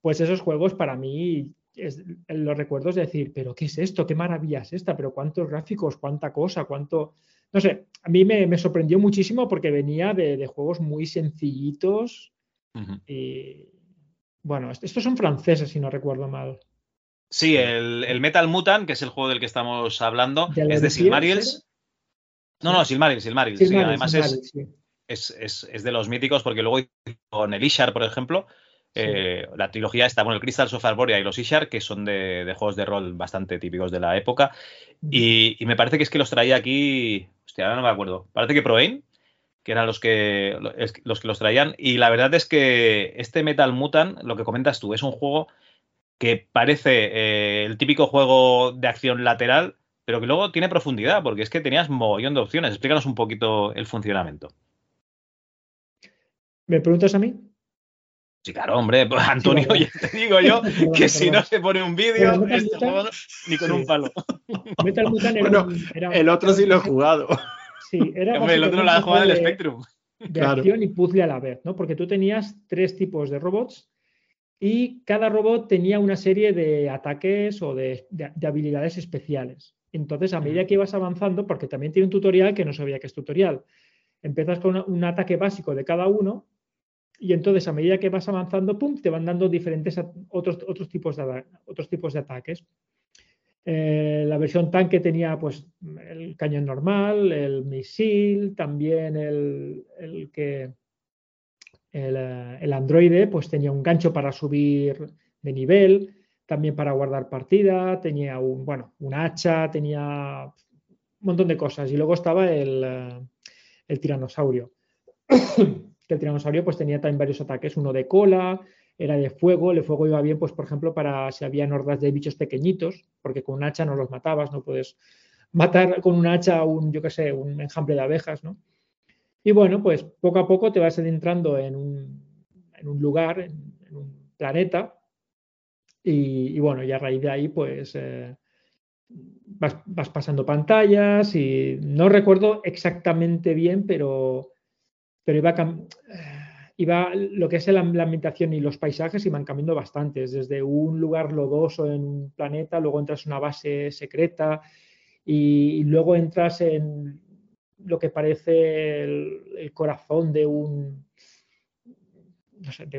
Pues esos juegos para mí es, los recuerdos de decir, pero ¿qué es esto? ¿Qué maravilla es esta? ¿Pero cuántos gráficos? ¿Cuánta cosa? ¿Cuánto? No sé, a mí me, me sorprendió muchísimo porque venía de, de juegos muy sencillitos y bueno, est- estos son franceses si no recuerdo mal.
Sí, el, el Metal Mutant, que es el juego del que estamos hablando,
¿De la
es de Silmarils. No, no, Silmarils, Silmarils. sí,
Silmarils,
además es,
sí.
es, es- es de los míticos, porque luego con el Ishar, por ejemplo, eh, la trilogía está, bueno, el Crystals of Arborea y los Ishar, que son de, de juegos de rol bastante típicos de la época. Y, y me parece que es que los traía aquí. Hostia, ahora no me acuerdo. Parece que Proain, que eran los que, los que los traían. Y la verdad es que este Metal Mutant, lo que comentas tú, es un juego que parece eh, el típico juego de acción lateral, pero que luego tiene profundidad, porque es que tenías mogollón de opciones. Explícanos un poquito el funcionamiento.
¿Me preguntas a mí?
Sí, claro, hombre, pues, Antonio,
vale.
ya te digo yo
Perdón,
que si no se pone un vídeo, este juego ni con un palo.
Metal Mutant era,
Bueno,
un- era-
El otro sí lo he jugado.
Sí, era
Hombre, el otro lo ha
básicamente
jugado en el
de-
Spectrum.
de
Claro.
acción y puzzle a la vez, ¿no? Porque tú tenías tres tipos de robots y cada robot tenía una serie de ataques o de, de- de habilidades especiales. Entonces, a medida que ibas avanzando, porque también tiene un tutorial que no sabía que es tutorial, empiezas con una- un ataque básico de cada uno y entonces a medida que vas avanzando, pum, te van dando diferentes otros, otros, tipos, de, otros tipos de ataques. Eh, la versión tanque tenía pues el cañón normal, el misil, también el, el que el, eh, el androide pues tenía un gancho para subir de nivel, también para guardar partida, tenía un bueno, un hacha, tenía un montón de cosas. Y luego estaba el, eh, el tiranosaurio. el tiranosaurio pues tenía también varios ataques, uno de cola, era de fuego, el fuego iba bien, pues por ejemplo, para si había hordas de bichos pequeñitos, porque con un hacha no los matabas, no puedes matar con un hacha un, yo qué sé, un enjambre de abejas, ¿no? Y bueno, pues poco a poco te vas adentrando en un, en un lugar, en, un planeta, y, bueno, y a raíz de ahí, pues eh, vas, pasando pantallas y no recuerdo exactamente bien, pero, pero iba, cam- iba lo que es la, ambientación y los paisajes iban cambiando bastantes, desde un lugar lodoso en un planeta, luego entras en una base secreta y, y luego entras en lo que parece el, corazón de un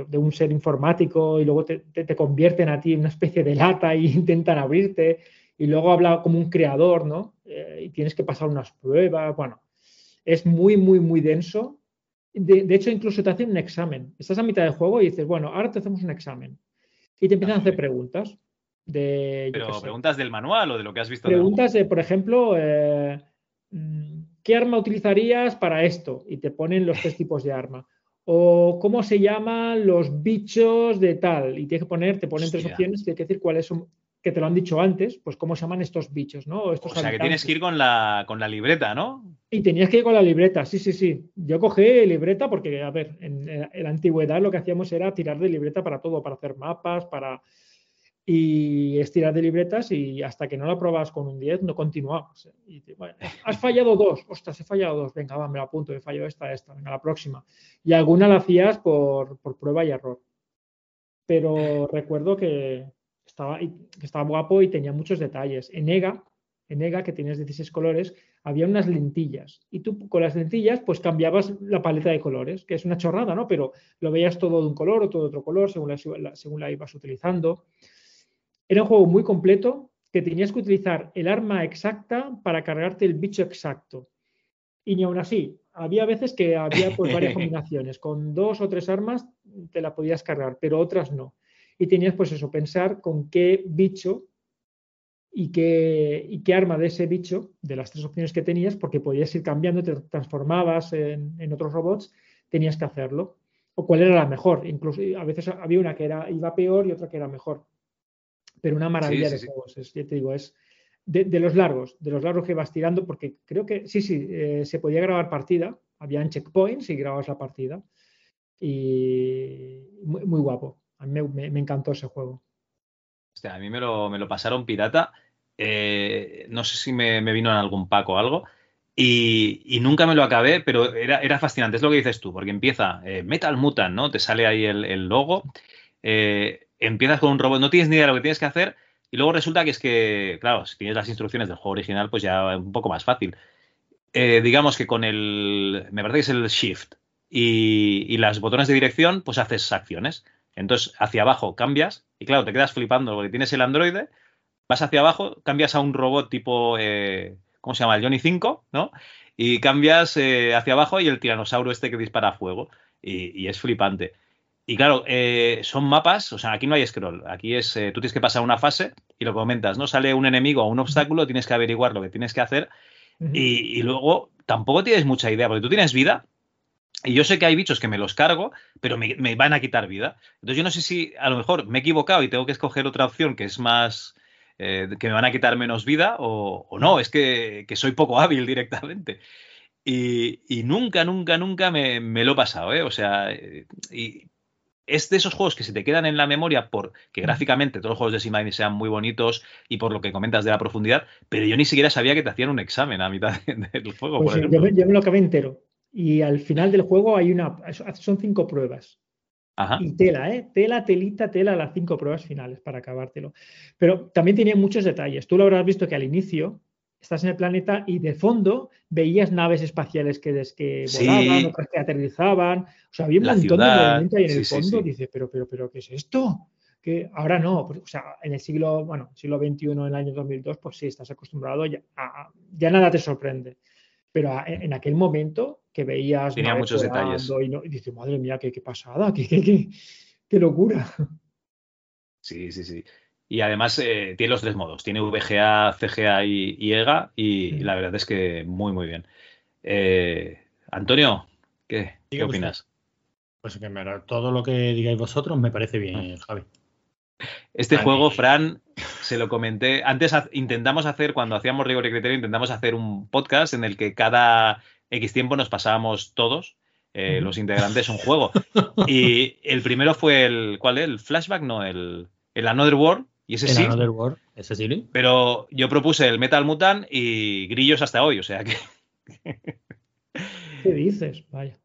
de, un ser informático y luego te, te- te convierten a ti en una especie de lata e intentan abrirte y luego habla como un creador, ¿no? Eh, y tienes que pasar unas pruebas, bueno, es muy, muy, muy denso. De, de hecho, incluso te hacen un examen. Estás a mitad del juego y dices, bueno, ahora te hacemos un examen. Y te empiezan a hacer preguntas. De,
Pero preguntas del manual o de lo que has visto
Preguntas de, por ejemplo, eh, mm, ¿qué arma utilizarías para esto? Y te ponen los tres tipos de arma. O cómo se llaman los bichos de tal. Y tienes que poner, te ponen tres opciones, tienes que decir cuáles son, que te lo han dicho antes, pues cómo se llaman estos bichos, ¿no? O, estos
O sea, que tienes que ir con la, con la libreta, ¿no?
Y tenías que ir con la libreta, sí, sí, sí. Yo cogí libreta porque, a ver, en, en la antigüedad lo que hacíamos era tirar de libreta para todo, para hacer mapas, para... Y es tirar de libretas y hasta que no la probabas con un 10 no continuabas. ¿eh? Y te- bueno, has fallado dos, ostras, he fallado dos, venga, va, me la apunto, he fallado esta, esta, venga, la próxima. Y alguna la hacías por, por prueba y error. Pero recuerdo que estaba, estaba guapo y tenía muchos detalles. En EGA, en EGA, que tienes 16 colores, había unas lentillas. Y tú con las lentillas, pues cambiabas la paleta de colores, que es una chorrada, ¿no? Pero lo veías todo de un color o todo de otro color, según la, la- según la ibas utilizando. Era un juego muy completo que tenías que utilizar el arma exacta para cargarte el bicho exacto. Y ni aún así, había veces que había pues, varias combinaciones. Con dos o tres armas te la podías cargar, pero otras no. Y tenías, pues eso, pensar con qué bicho y qué, y qué arma de ese bicho, de las tres opciones que tenías, porque podías ir cambiando, te transformabas en, en otros robots, tenías que hacerlo. O cuál era la mejor. Incluso a veces había una que era, iba peor y otra que era mejor. Pero una maravilla
sí,
de juegos. Es, ya te digo, es de, de los largos, de los largos que vas tirando, porque creo que sí, sí, eh, se podía grabar partida, habían checkpoints y grababas la partida. Y muy, muy guapo. A mí me, encantó ese juego.
A mí me lo, me lo pasaron pirata. eh, no sé si me, vino en algún pack o algo. Y, nunca me lo acabé, pero era, era fascinante. Es lo que dices tú, porque empieza eh, Metal Mutant, ¿no? Te sale ahí el, logo. eh, empiezas con un robot, no tienes ni idea de lo que tienes que hacer. Y luego resulta que es que, claro, si tienes las instrucciones del juego original, pues ya es un poco más fácil. Digamos que con el. Me parece que es el Shift y, y las botones de dirección, pues haces acciones. Entonces, hacia abajo cambias y claro, te quedas flipando porque tienes el androide, vas hacia abajo, cambias a un robot tipo, eh, ¿cómo se llama? El Johnny 5, ¿no? Y cambias eh, hacia abajo y el tiranosaurio este que dispara fuego. Y, y es flipante. Y claro, eh, son mapas, o sea, aquí no hay scroll, aquí es, tú tienes que pasar una fase y lo comentas, ¿no? Sale un enemigo o un obstáculo, tienes que averiguar lo que tienes que hacer y, y luego tampoco tienes mucha idea, porque tú tienes vida y yo sé que hay bichos que me los cargo, pero me, me van a quitar vida. Entonces yo no sé si a lo mejor me he equivocado y tengo que escoger otra opción que es más... eh, que me van a quitar menos vida o, o no, es que, que soy poco hábil directamente. Y, y nunca, nunca, nunca me, me lo he pasado, ¿eh? O sea, eh, y es de esos juegos que se te quedan en la memoria porque gráficamente todos los juegos de Simai sean muy bonitos y por lo que comentas de la profundidad, pero yo ni siquiera sabía que te hacían un examen a mitad del juego,
Pues
por
sí,
ejemplo.
yo, me, yo me lo acabé entero. Y al final del juego hay una. Son cinco pruebas.
Ajá.
Y tela, ¿eh? Tela, telita, tela, las cinco pruebas finales para acabártelo. Pero también tenía muchos detalles. Tú lo habrás visto que al inicio estás en el planeta y de fondo veías naves espaciales que, des- que
Sí.
volaban, otras que aterrizaban. O sea, había un
La
montón
ciudad,
de movimiento ahí en el
sí,
fondo.
sí.
Dices, pero, pero, pero, ¿qué es esto? Que ahora no, pues, o sea, en el siglo, bueno, siglo XXI, en el año 2002, pues sí, estás acostumbrado, ya, a- ya nada te sorprende. Pero a- en, aquel momento que veías
Tenía muchos detalles.
Y, no- y dices, madre mía, qué, qué pasada, qué, qué, qué, qué locura.
Sí, sí, sí. Y además eh, tiene los tres modos. Tiene VGA, CGA y, y EGA. Y, la verdad es que muy, muy bien. Eh, Antonio, ¿qué, ¿qué
usted.
opinas?
Pues que me- todo lo que digáis vosotros me parece bien, Javi.
Este juego, Fran, se lo comenté. Antes intentamos hacer, cuando hacíamos rigor y criterio, intentamos hacer un podcast en el que cada X tiempo nos pasábamos todos, eh, los integrantes, un juego. Y el primero fue el. ¿Cuál? es? El flashback, no, el, el Another World. Y ese
El
sí.
Another World, ese sí.
Pero yo propuse el Metal Mutant y grillos hasta hoy, o sea que.
¿Qué dices? Vaya.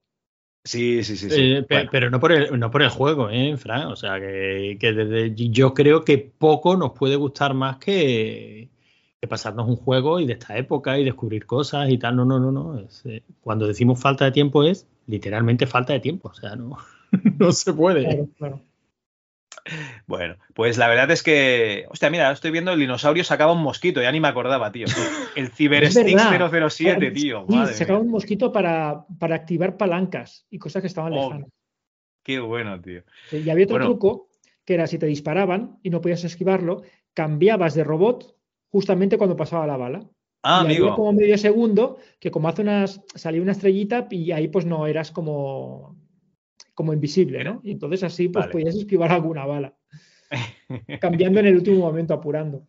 Sí, sí, sí. sí.
Eh,
Bueno,
Pero no por, el, no por el juego, ¿eh, Fran? O sea, que, que desde- yo creo que poco nos puede gustar más que, que pasarnos un juego y de esta época y descubrir cosas y tal. No, no, no, no. Es, eh, cuando decimos falta de tiempo es literalmente falta de tiempo. O sea, no, no se puede.
Claro, claro.
Bueno, pues la verdad es que. Hostia, mira, estoy viendo el dinosaurio sacaba un mosquito, ya ni me acordaba, tío. El CyberStix
verdad.
007, tío.
Sí,
Madre
sacaba
mía.
un mosquito para, para activar palancas y cosas que estaban
Oh,
lejanas.
Qué bueno, tío.
Sí, Y había otro
Bueno.
truco que era si te disparaban y no podías esquivarlo, cambiabas de robot justamente cuando pasaba la bala.
Ah,
y había
amigo.
como medio segundo que como hace unas salía una estrellita y ahí pues no eras como como invisible, ¿no? Y entonces así pues
Vale.
podías esquivar alguna bala, cambiando en el último momento, apurando.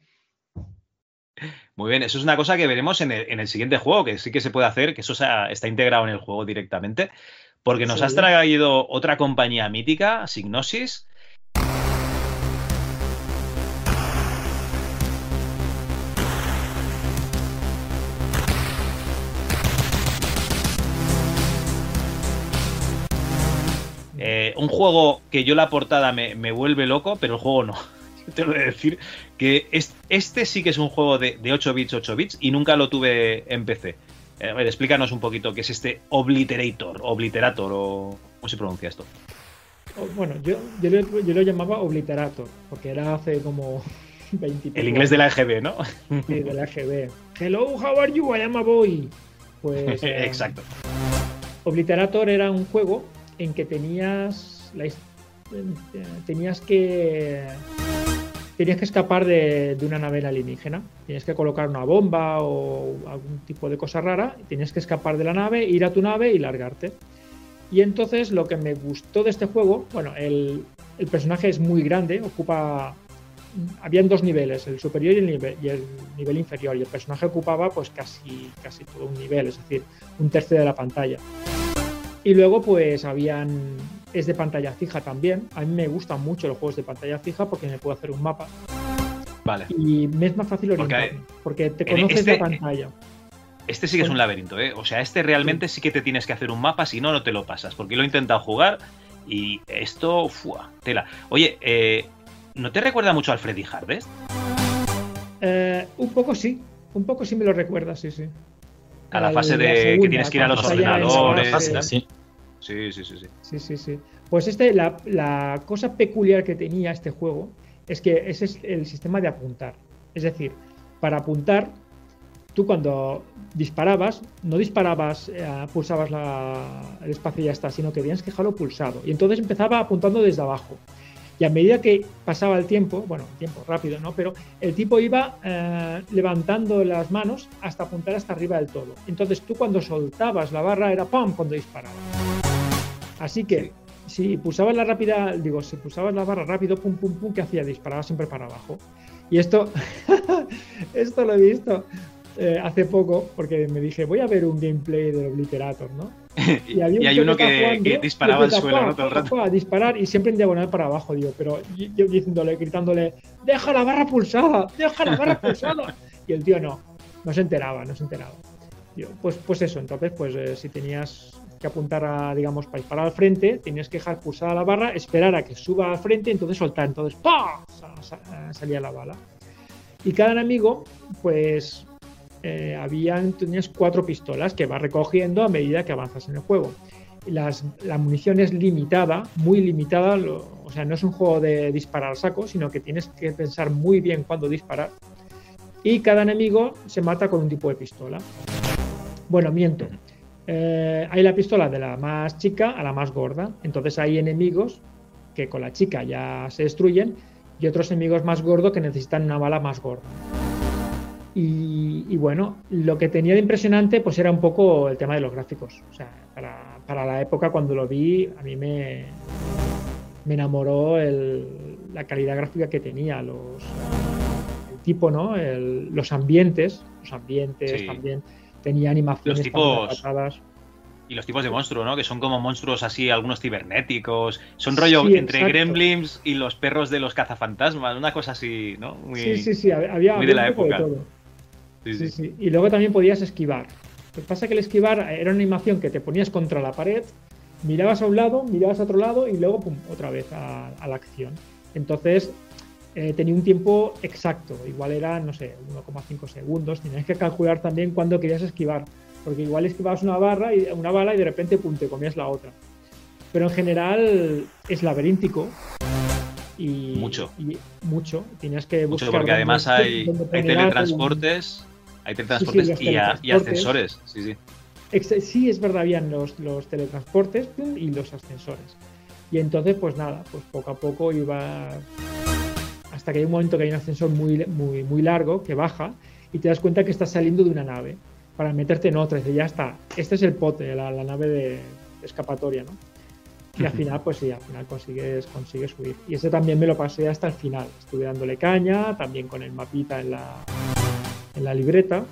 Muy bien, eso es una cosa que veremos en el, en el siguiente juego, que sí que se puede hacer, que eso sea- está integrado en el juego directamente, porque nos
Sí.
has traído otra compañía mítica, Signosis. Un juego que yo la portada me, me vuelve loco, pero el juego no. tengo que decir que es- este sí que es un juego de, de 8 bits, 8 bits, y nunca lo tuve en PC. Eh, A ver, explícanos un poquito qué es este Obliterator, Obliterator, o ¿cómo se pronuncia esto?
O- Bueno, yo, yo, lo, yo lo llamaba Obliterator, porque era hace como 20
El inglés de la EGB, ¿no?
Sí, de la GB. Hello, how are you? I am a boy. Pues. eh,
Exacto.
Obliterator era un juego en que tenías. eh, tenías que. Tenías que escapar de, de una nave alienígena. Tenías que colocar una bomba o algún tipo de cosa rara. Tenías que escapar de la nave, ir a tu nave y largarte. Y entonces lo que me gustó de este juego, bueno, el, el personaje es muy grande, ocupa habían dos niveles, el superior y el, nivel, y el nivel inferior, y el personaje ocupaba pues casi, casi todo un nivel, es decir, un tercio de la pantalla. Y luego pues habían, es de pantalla fija también, a mí me gustan mucho los juegos de pantalla fija porque me puedo hacer un mapa
Vale.
y me es más fácil
Porque,
orientarme, porque te conoces
este-
la pantalla.
Este sí que es un laberinto, ¿eh? O sea, este realmente sí que te tienes que hacer un mapa, si no, no te lo pasas. Porque lo he intentado jugar y esto, ¡fua! Tela. Oye, eh, ¿no te recuerda mucho al Freddy Harvest?
Eh, un poco sí, un poco sí me lo recuerda, sí, sí.
A la fase
la
de que tienes que ir a los ordenadores.
fase.
Sí.
Sí, sí, sí, sí.
Sí, sí, sí. Pues este, la, la cosa peculiar que tenía este juego es que ese es el sistema de apuntar. Es decir, para apuntar, tú cuando disparabas, no disparabas, eh, pulsabas la- el espacio y ya está, sino que tenías que dejarlo pulsado. Y entonces empezaba apuntando desde abajo. Y a medida que pasaba el tiempo, bueno, tiempo rápido, ¿no? Pero el tipo iba eh, levantando las manos hasta apuntar hasta arriba del todo. Entonces tú cuando soltabas la barra era ¡pam! cuando disparabas. Así que si pulsabas la rápida, digo, si pulsabas la barra rápido, pum, pum, pum, ¿qué hacía? Disparaba siempre para abajo. Y esto, esto lo he visto eh, hace poco, porque me dije, voy a ver un gameplay del Obliterator, ¿no?
Y,
había
y hay uno
que
que,
jugando
que
y
disparaba al suelo,
"Fua,
¿no? Todo el rato.
fua", a disparar y siempre en diagonal para abajo, digo, pero yo, yo diciéndole, gritándole, deja la barra pulsada, deja la barra pulsada. Y el tío no, no se enteraba, no se enteraba. Digo, pues, pues eso, entonces, pues eh, si tenías que apuntar a, digamos, para disparar al frente, tenías que dejar pulsada la barra, esperar a que suba al frente entonces soltar. Entonces, sa- salía la bala. Y cada enemigo, pues, eh, habían, tenías cuatro pistolas que vas recogiendo a medida que avanzas en el juego. Las, la munición es limitada, muy limitada, o sea, no es un juego de disparar saco, sino que tienes que pensar muy bien cuándo disparar. Y cada enemigo se mata con un tipo de pistola. Bueno, miento. Eh, hay la pistola de la más chica a la más gorda. Entonces hay enemigos que con la chica ya se destruyen y otros enemigos más gordos que necesitan una bala más gorda. Y, y bueno, lo que tenía de impresionante pues era un poco el tema de los gráficos. O sea, para, para la época cuando lo vi, a mí me, me enamoró el- la calidad gráfica que tenía, los, el tipo, ¿no? El- los ambientes, los ambientes
Sí.
también. Tenía animaciones
Los tipos-
también adaptadas.
Y los tipos de monstruos, ¿no? Que son como monstruos así, algunos cibernéticos. Son rollo
Sí,
entre
exacto.
gremlins y los perros de los cazafantasmas. Una cosa así, ¿no? Muy,
sí, sí, sí, había,
de la época.
todo.
Sí,
Sí,
sí.
sí. Y luego también podías esquivar. Lo que pasa es que el esquivar era una animación que te ponías contra la pared, mirabas a un lado, mirabas a otro lado y luego pum, otra vez a, a la acción. Entonces eh, tenía un tiempo exacto, igual era, no sé, 1,5 segundos. Tenías que calcular también cuándo querías esquivar, porque igual esquivabas una barra y una bala y de repente pum, te comías la otra. Pero en general es laberíntico. Y,
Mucho.
y mucho. Tenías que buscar.
Mucho, porque
dónde-
además hay,
dónde
hay teletransportes. Hay teletransportes
los
y, a- y ascensores. Sí, sí.
Ex- Sí, es verdad, habían los, los teletransportes pum, y los ascensores. Y entonces, pues nada, pues poco a poco iba hasta que hay un momento que hay un ascensor muy, muy, muy largo que baja y te das cuenta que estás saliendo de una nave para meterte en otra. Y ya está, este es el pote, la, la nave de, escapatoria, ¿no? Y al final, pues sí, al final consigues, consigues subir. Y ese también me lo pasé hasta el final. Estuve dándole caña, también con el mapita en la, en la libreta.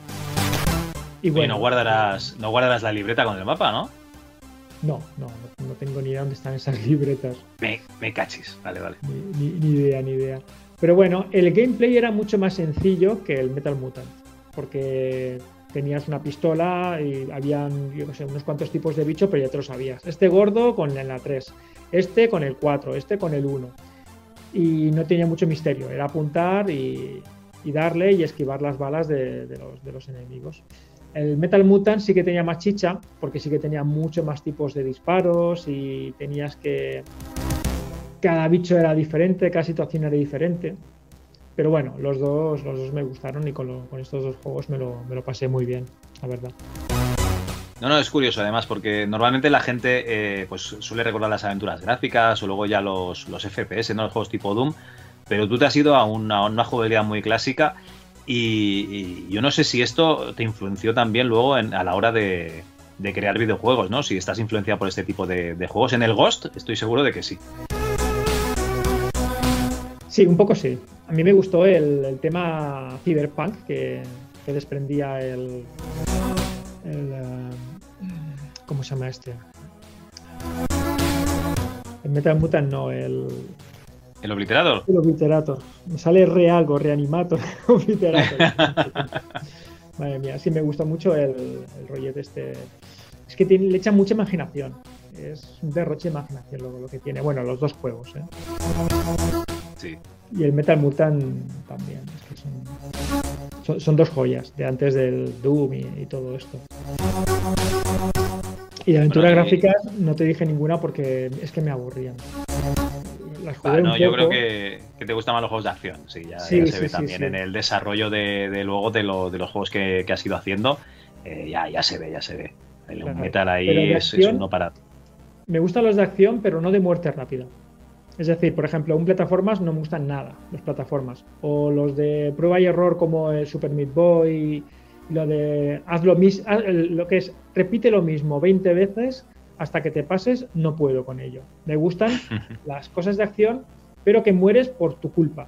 Y
Oye,
bueno,
no guardarás, no guardarás la libreta con el mapa, ¿no?
No, no, no, no tengo ni idea dónde están esas libretas.
Me, me cachis. Vale, vale.
Ni, ni- ni idea, ni idea. Pero bueno, el gameplay era mucho más sencillo que el Metal Mutant. Porque tenías una pistola y habían, yo no sé, unos cuantos tipos de bicho, pero ya te lo sabías. Este gordo con la 3, este con el 4, este con el 1. y no tenía mucho misterio. Era apuntar y, y darle y esquivar las balas de, los enemigos. El Metal Mutant sí que tenía más chicha, porque sí que tenía mucho más tipos de disparos y tenías que. Cada bicho era diferente, cada situación era diferente. Pero bueno, los dos, los dos me gustaron y con, lo- con estos dos juegos me lo, me lo pasé muy bien, la verdad.
No, no, es curioso además, porque normalmente la gente eh, pues suele recordar las aventuras gráficas o luego ya los, los FPS, ¿no? Los juegos tipo Doom, pero tú te has ido a una, una muy clásica y, yo no sé si esto te influenció también luego a la hora de, crear videojuegos, ¿no? Si estás influenciado por este tipo de, de juegos. En el Ghost estoy seguro de que sí.
Sí, un poco sí. A mí me gustó el, el tema cyberpunk que, que desprendía el, el, eh, ¿Cómo se llama este? El Metal Mutant no, el,
El Obliterator.
el Obliterator. Me sale re algo, Reanimator, Obliterator. Madre mía, sí me gusta mucho el, el rollete este. Es que tiene- le echa mucha imaginación. Es un derroche de imaginación lo, lo que tiene. Bueno, los dos juegos, ¿eh?
Sí.
Y el Metal Mutant también. es que son, son, son dos joyas de antes del Doom y, y todo esto. Y de aventuras
Bueno,
gráficas no te dije ninguna porque es que me aburrían. Jugué
Ah, no,
un
yo
poco.
creo que, que te gustan más los juegos de acción. Sí, ya,
Sí,
ya
sí,
se ve
sí,
también en el desarrollo de, de luego de, lo- de los juegos que, que has ido haciendo. eh, ya, ya se ve, ya se ve. El
Claro.
metal ahí es, es
acción-
un no parar.
Me gustan los de acción, pero no de muerte rápida. Es decir, por ejemplo, un plataformas no me gustan nada, los plataformas. O los de prueba y error como el Super Meat Boy, lo de haz lo mismo, lo que es repite lo mismo 20 veces hasta que te pases, no puedo con ello. Me gustan las cosas de acción, pero que mueres por tu culpa.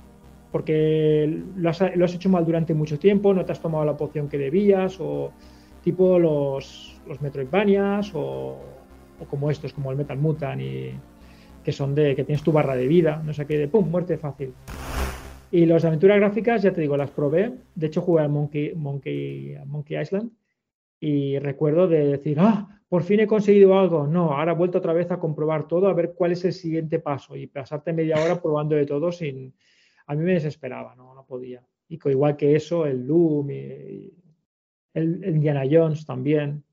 Porque lo has, lo has hecho mal durante mucho tiempo, no te has tomado la poción que debías, o tipo los, los Metroidvanias, o, o como estos, como el Metal Mutant, y que son de que tienes tu barra de vida, no sé qué, de pum, muerte fácil. Y las aventuras gráficas, ya te digo, las probé. De hecho, jugué al Monkey, Monkey, a Monkey Island y recuerdo de decir, ah, por fin he conseguido algo. No, ahora he vuelto otra vez a comprobar todo, a ver cuál es el siguiente paso y pasarte media hora probando de todo sin... A mí me desesperaba, no, no podía. Y igual que eso, el y el, el Indiana Jones también.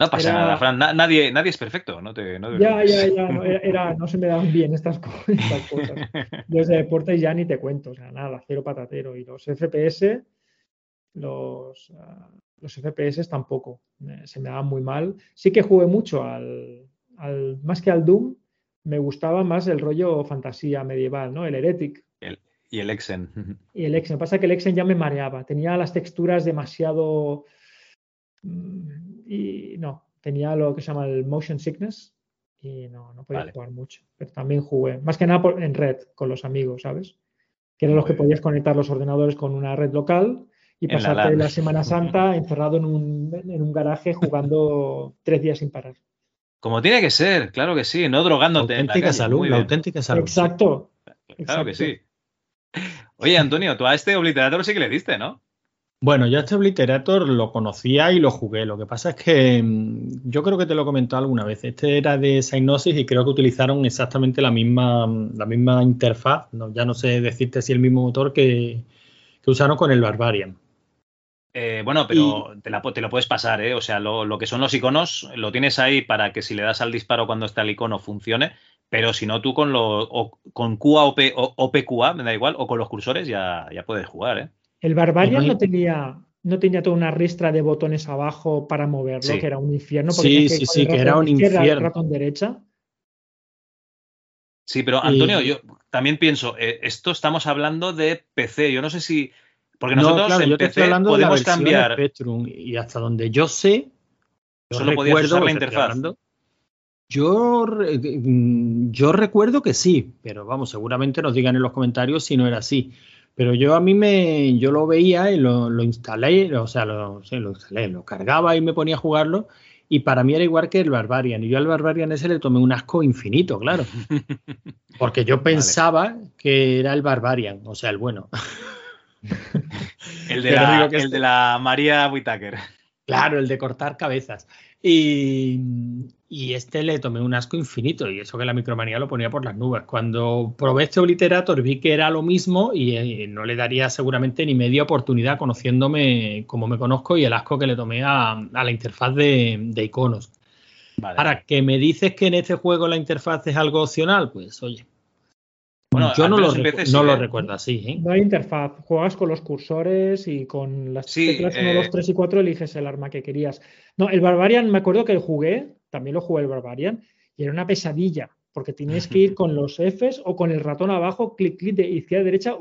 No pasa
Era-
nada, Fran. na- nadie, nadie es perfecto. No te, no te
Ya, ya, ya, no, era, era- no se me daban bien estas, co- estas cosas. Los de deportes ya ni te cuento, o sea, nada, cero patatero. Y los FPS, los, ah, los FPS tampoco, se me daban muy mal. Sí que jugué mucho al, al- más que al Doom, me gustaba más el rollo fantasía medieval, ¿no? El Heretic
El- y el Exen.
y el Exen. Pasa que el Exen ya me mareaba, tenía las texturas demasiado... mm, Y no, tenía lo que se llama el motion sickness y no, no podía
Vale.
jugar mucho. Pero también jugué, más que nada por- en red, con los amigos, ¿sabes? Que eran los que
bien.
podías conectar los ordenadores con una red local y
la
pasarte la, Semana Santa encerrado en un, en un garaje jugando tres días sin parar.
Como tiene que ser, claro que sí. No drogándote. en la
auténtica
calle.
salud, la auténtica salud.
Exacto.
Claro que sí. Oye, Antonio, tú a este Obliterator sí que le diste, ¿no?
Bueno, yo este Obliterator lo conocía y lo jugué. Lo que pasa es que mm, yo creo que te lo he comentado alguna vez. Este era de Synosis y creo que utilizaron exactamente la misma, la misma interfaz. No, ya no sé decirte si el mismo motor que, que usaron con el Barbarian.
Eh, bueno, pero te, la te lo puedes pasar, ¿eh? O sea, lo, lo que son los iconos lo tienes ahí para que si le das al disparo cuando está el icono funcione, pero si no, tú con, lo, o, con QA o, P- o- o PQA, me da igual, o con los cursores ya, ya puedes jugar, ¿eh?
El Barbarian
no
tenía, no tenía toda una ristra de botones abajo para moverlo,
Sí.
que era un infierno. porque
Sí, sí, sí, que era un infierno.
ratón derecha.
Sí, pero
Y-
Antonio, yo también pienso, eh, esto estamos hablando de PC, yo no sé si... Porque
No,
nosotros
claro,
en
yo te estoy hablando de la
podemos cambiar...
Spectrum y hasta donde yo sé, yo
Solo podías usar la interfaz.
hablando- yo, re- mm, yo recuerdo que sí, pero vamos, seguramente nos digan en los comentarios si no era así. Pero yo a mí me, yo lo veía y lo, lo instalé, o sea, lo, sí, lo instalé, lo cargaba y me ponía a jugarlo. Y para mí era igual que el Barbarian. Y yo al Barbarian ese le tomé un asco infinito, claro. Porque yo pensaba que era el Barbarian, o sea, el bueno.
El de, la, el de la María Whittaker.
Claro, el de cortar cabezas. Y, y este le tomé un asco infinito y eso que la micromanía lo ponía por las nubes. Cuando probé este Obliterator vi que era lo mismo y eh, no le daría seguramente ni media oportunidad conociéndome como me conozco y el asco que le tomé a, a la interfaz de, de iconos.
Vale.
Ahora, que me dices que en este juego la interfaz es algo opcional, pues oye.
Bueno,
yo no, lo, no lo
¿eh?
recuerdo así. ¿eh?
No hay interfaz, juegas con los cursores y con las
Sí,
teclas 1,
eh,
2, 3 y 4 eliges el arma que querías. No, el Barbarian, me acuerdo que jugué, también lo jugué el Barbarian, y era una pesadilla, porque tenías que ir con los Fs o con el ratón abajo, clic, clic de izquierda a derecha,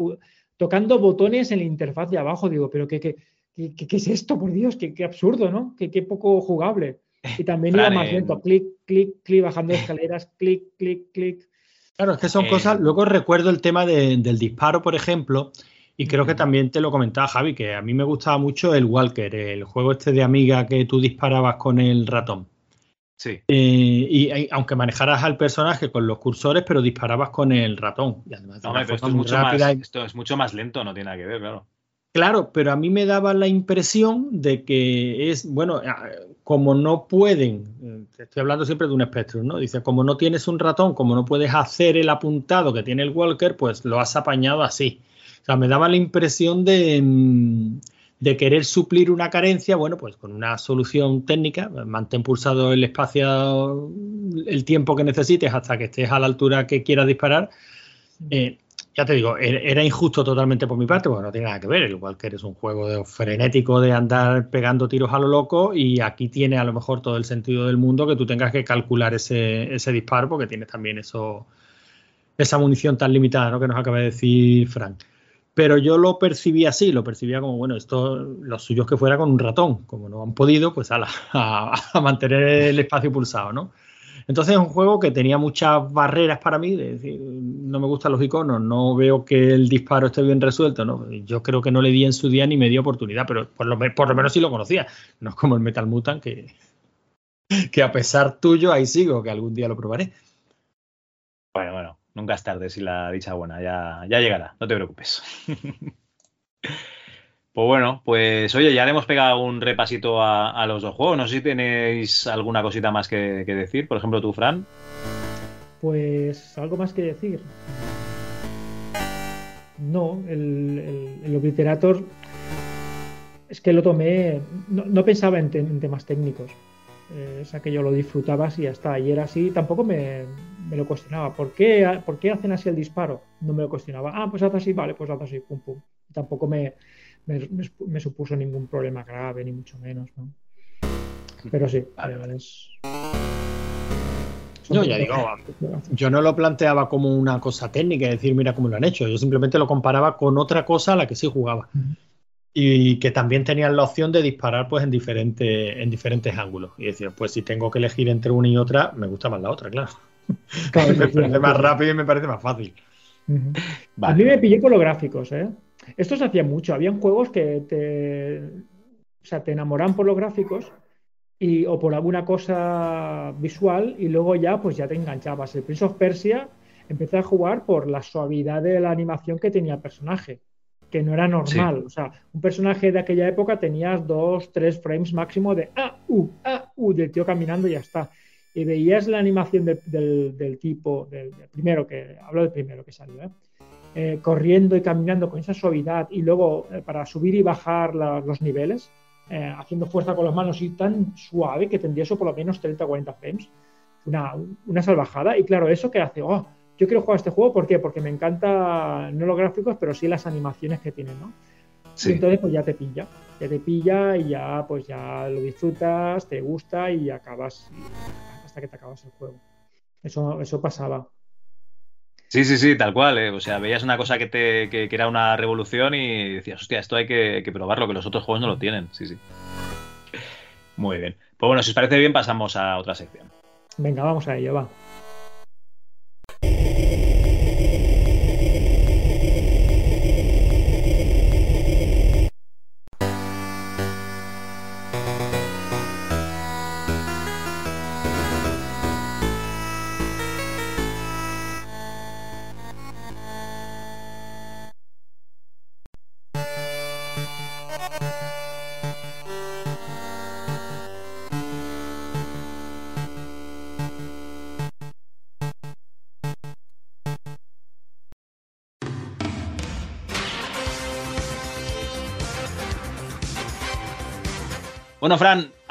tocando botones en la interfaz de abajo. Digo, pero ¿qué, qué, qué, es esto? Por Dios, qué, qué absurdo, ¿no? Qué, qué poco jugable. Y también
Fran,
iba más
en-
lento, clic, clic, clic, bajando escaleras, clic, clic, clic.
Claro, es que son
Eh,
cosas. Luego recuerdo el tema de- del disparo, por ejemplo, y creo que también te lo comentaba Javi, que a mí me gustaba mucho el Walker, el juego este de Amiga que tú disparabas con el ratón.
Sí.
Eh, y, y aunque manejaras al personaje con los cursores, pero disparabas con el ratón. Y además de
No, pero esto es, mucho más,
y-
esto es mucho más lento, no tiene nada que ver, claro.
Claro, pero a mí me daba la impresión de que es, bueno, como no pueden, eh, estoy hablando siempre de un Spectrum, ¿no? Dice, como no tienes un ratón, como no puedes hacer el apuntado que tiene el Walker, pues lo has apañado así. O sea, me daba la impresión de, mm, de querer suplir una carencia, bueno, pues con una solución técnica, mantén pulsado el espacio el tiempo que necesites hasta que estés a la altura que quieras disparar. Eh, ya te digo, er- era injusto totalmente por mi parte, porque no tiene nada que ver. El Walker es un juego de- frenético de andar pegando tiros a lo loco y aquí tiene a lo mejor todo el sentido del mundo que tú tengas que calcular ese, ese disparo porque tienes también eso, esa munición tan limitada ¿no? que nos acaba de decir Frank. Pero yo lo percibí así, lo percibía como, bueno, esto, lo suyo es que fuera con un ratón. Como no han podido, pues ala, a mantener el espacio pulsado, ¿no? Entonces es un juego que tenía muchas barreras para mí, de decir, no me gustan los iconos, no veo que el disparo esté bien resuelto, ¿no? Yo creo que no le di en su día ni me dio oportunidad, pero por lo, menos sí lo conocía. No es como el Metal Mutant, que, que a pesar tuyo ahí sigo, que algún día lo probaré.
Bueno, bueno, nunca es tarde si la dicha buena, ya llegará, no te preocupes. Pues bueno, pues oye, ya le hemos pegado un repasito a, los dos juegos. No sé si tenéis alguna cosita más que, que decir. Por ejemplo, tú, Fran.
Pues algo más que decir. No, el, el, Obliterator es que lo tomé, no, no pensaba en, te- en temas técnicos. Eh, es aquello lo disfrutabas y ya está. Y era así, tampoco me, me lo cuestionaba. ¿Por qué, ¿Por qué hacen así el disparo? No me lo cuestionaba. Ah, pues haz así, vale, pues haz así, pum, pum. Tampoco me, me, me- me supuso ningún problema grave, ni mucho menos, ¿no? Pero sí, es...
Yo ya digo, yo no lo planteaba como una cosa técnica, es decir, mira cómo lo han hecho. Yo simplemente lo comparaba con otra cosa a la que sí jugaba. Y que también tenían la opción de disparar pues en diferentes, en diferentes ángulos. Y decir, pues si tengo que elegir entre una y otra, me gusta más la otra, claro.
Claro,
me parece más rápido y me parece más fácil.
A mí me pillé por los gráficos, ¿eh? Esto se hacía mucho. Habían juegos que te, o sea, te enamoran por los gráficos y, o por alguna cosa visual y luego ya, pues ya te enganchabas. El Prince of Persia empecé a jugar por la suavidad de la animación que tenía el personaje, que no era normal.
Sí.
O sea, un personaje de aquella época tenías dos, tres frames máximo de ah, uh, ah, uh, del tío caminando y ya está. Y veías la animación del, del- del tipo, del, del primero que, hablo del primero que salió, ¿eh? Eh, corriendo y caminando con esa suavidad y luego eh, para subir y bajar la- los niveles, eh, haciendo fuerza con las manos y tan suave que tendría eso por lo menos 30 o 40 frames. Una, una salvajada. Y claro, eso que hace, oh, yo quiero jugar este juego, ¿por qué? Porque me encanta no los gráficos, pero sí las animaciones que tienen, ¿no?
Sí.
Entonces pues ya te pilla, ya te pilla y ya pues ya lo disfrutas, te gusta y acabas hasta que te acabas el juego. Eso, eso pasaba.
Sí, sí, sí, tal cual. eh. O sea, veías una cosa que, te, que, era una revolución y decías, hostia, esto hay que, que probarlo, que los otros juegos no lo tienen. Sí, sí. Muy bien. Pues bueno, si os parece bien, pasamos a otra sección.
Venga, vamos a ello, va.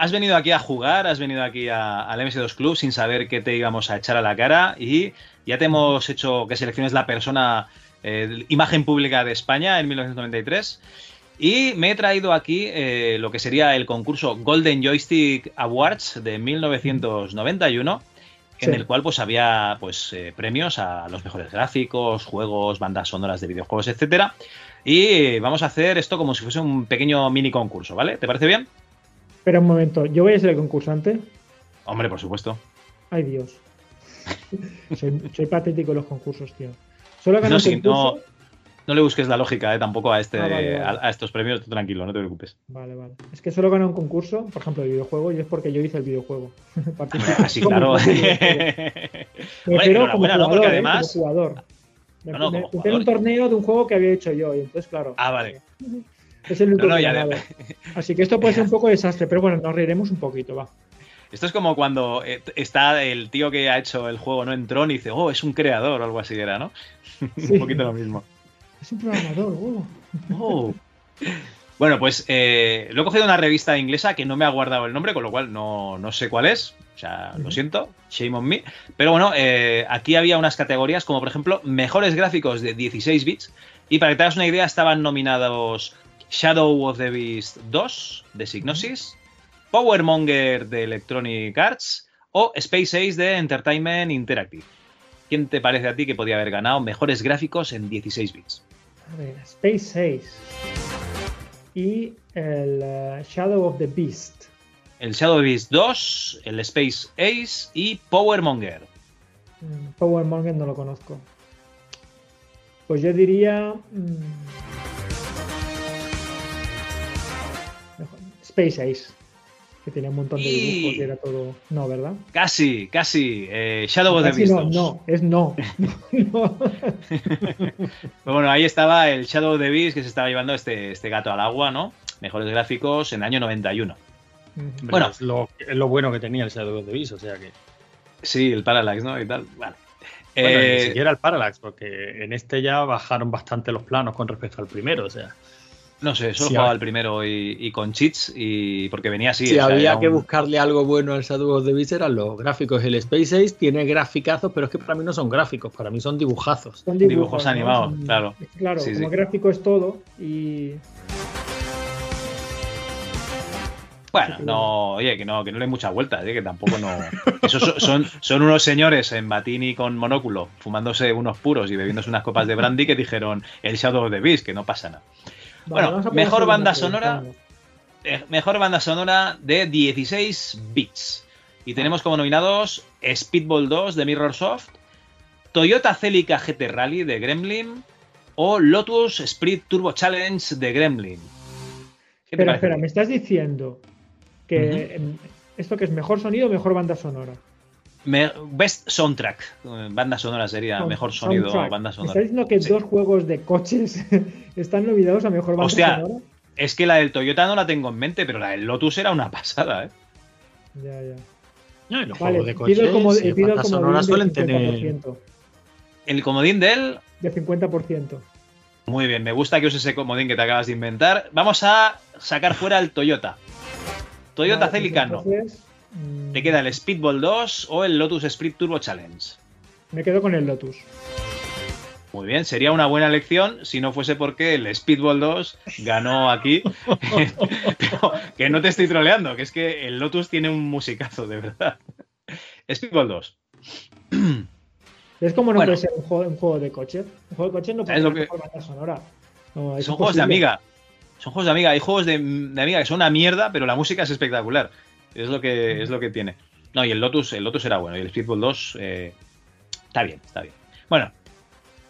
Has venido aquí a jugar, has venido aquí al MS2 Club sin saber qué te íbamos a echar a la cara y ya te hemos hecho que selecciones la persona, eh, imagen pública de España en 1993. Y me he traído aquí eh, lo que sería el concurso Golden Joystick Awards de 1991, en el cual pues había pues eh, premios a los mejores gráficos, juegos, bandas sonoras de videojuegos, etcétera. Y vamos a hacer esto como si fuese un pequeño mini concurso, ¿vale? ¿Te parece bien?
Espera un momento, ¿yo voy a ser el concursante?
Hombre, por supuesto.
Ay, Dios. soy, soy patético en los concursos, tío. Solo
No,
un
sí,
concurso.
no, no le busques la lógica eh, tampoco a, este,
Ah, vale, vale.
A, a estos premios, tú tranquilo, no te preocupes.
Vale, vale. Es que solo gané un concurso, por ejemplo, de videojuego, y es porque yo hice el videojuego.
Así,
como
claro.
refiero como
enhorabuena, ¿no?
jugador,
Porque
¿eh?
además-
Como jugador.
No, no, como
un
jugador.
torneo de un juego que había hecho yo, y entonces, claro.
Ah, vale.
Es el único
No, no, ya de-.
Así que esto puede ser un poco desastre, pero bueno, nos reiremos un poquito, va.
Esto es como cuando eh, está el tío que ha hecho el juego, ¿no? En Tron y dice, oh, es un creador o algo así era, ¿no?
Sí.
un poquito lo mismo.
Es un programador, uh.
Oh. Bueno, pues eh, lo he cogido de una revista inglesa que no me ha guardado el nombre, con lo cual no, no sé cuál es. O sea, lo siento, shame on me. Pero bueno, eh, aquí había unas categorías como, por ejemplo, mejores gráficos de 16 bits. Y para que te hagas una idea, estaban nominados Shadow of the Beast 2 de Signosis, Powermonger de Electronic Arts o Space Ace de Entertainment Interactive. ¿Quién te parece a ti que podía haber ganado mejores gráficos en 16 bits?
A ver, Space Ace. Y el eh, Shadow of the Beast.
El Shadow Beast 2, el Space Ace y Powermonger.
Mm, Power Monger no lo conozco. Pues yo diría. mm, Space Ace. Que tenía un montón de
Y-
dibujos y era todo. No, ¿verdad?
Casi, casi. eh, Shadow of the Beast
no,
2.
no, es no. No.
Bueno, ahí estaba el Shadow of the Beast que se estaba llevando este, este gato al agua, ¿no? Mejores gráficos en el año 91.
Ujú.
Bueno.
es lo, es lo bueno que tenía el Shadow of the Beast, o sea que.
Sí, el Parallax, ¿no? Y tal. Bueno.
Bueno,
Eh,
ni siquiera el Parallax, porque en este ya bajaron bastante los planos con respecto al primero, o sea.
No sé, solo
Sí,
jugaba el primero y, y con cheats y porque venía así.
si había que
un-
buscarle algo bueno al Shadow of the Beast eran los gráficos. El Space Ace tiene graficazos, pero es que para mí no son gráficos, para mí son dibujazos.
Son
Dibujos
¿no?
animados,
Son-
claro.
Claro,
Sí,
como
sí.
gráfico es todo. Y.
Bueno, no, oye, que no, que no le dé muchas vueltas, ¿eh? que tampoco no. Esos son, son, son unos señores en batini con monóculo, fumándose unos puros y bebiéndose unas copas de brandy que dijeron el Shadow of the Beast, que no pasa nada.
Vale,
Bueno, mejor banda sonora. Eh, Mejor banda sonora de 16 bits. Y tenemos como nominados Speedball 2 de Mirrorsoft, Toyota Celica GT Rally de Gremlin o Lotus Sprint Turbo Challenge de Gremlin. ¿Qué te
Espera, espera, me estás diciendo que esto que es mejor sonido o mejor banda sonora.
Me- best Soundtrack. Eh, Banda sonora sería mejor sonido,
soundtrack.
banda
¿Me
sonora.
estás diciendo que
Sí.
dos juegos de coches están nominados a mejor banda
Hostia.
sonora?
Es que la del Toyota no la tengo en mente, pero la del Lotus era una pasada, ¿eh?
Ya, ya.
No, y los
Vale,
juegos de
pido el, como,
coches,
eh, pido
bandas
comodín
sonoras
de
suelen tener.
50%.
El comodín del
De 50%.
Muy bien, me gusta que uses ese comodín que te acabas de inventar. Vamos a sacar fuera el Toyota. Toyota
Vale, pues
Celica no.
entonces, mm,
Te queda el Speedball 2 o el Lotus Sprint Turbo Challenge.
Me quedo con el Lotus.
Muy bien, sería una buena elección si no fuese porque el Speedball 2 ganó aquí. Pero que no te estoy troleando, que es que el Lotus tiene un musicazo, de verdad. Speedball 2.
Es como no
Bueno.
puede ser un juego, un juego de coche. Un juego de coche no puede ser
que-
banda sonora. No,
Son juegos de amiga. Son juegos de amiga. Hay juegos de, de amiga que son una mierda, pero la música es espectacular. Es lo que, es lo que tiene. No, y el Lotus, el Lotus era bueno. Y el Speedball 2 eh, está bien, está bien. Bueno,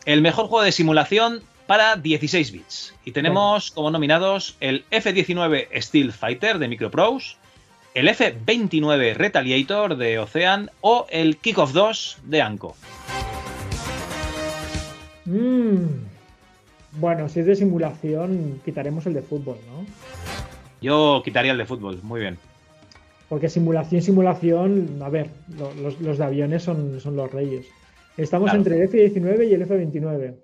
el mejor juego de simulación para 16 bits. Y tenemos como nominados el F-19 Steel Fighter de Microprose, el F-29 Retaliator de Ocean o el Kickoff 2 de Anco.
Mm. Bueno, si es de simulación, quitaremos el de fútbol, ¿no?
Yo quitaría el de fútbol, muy bien.
Porque simulación, simulación, a ver, lo- los, los de aviones son, son los reyes. Estamos
Claro.
entre el F-19 y el F-29.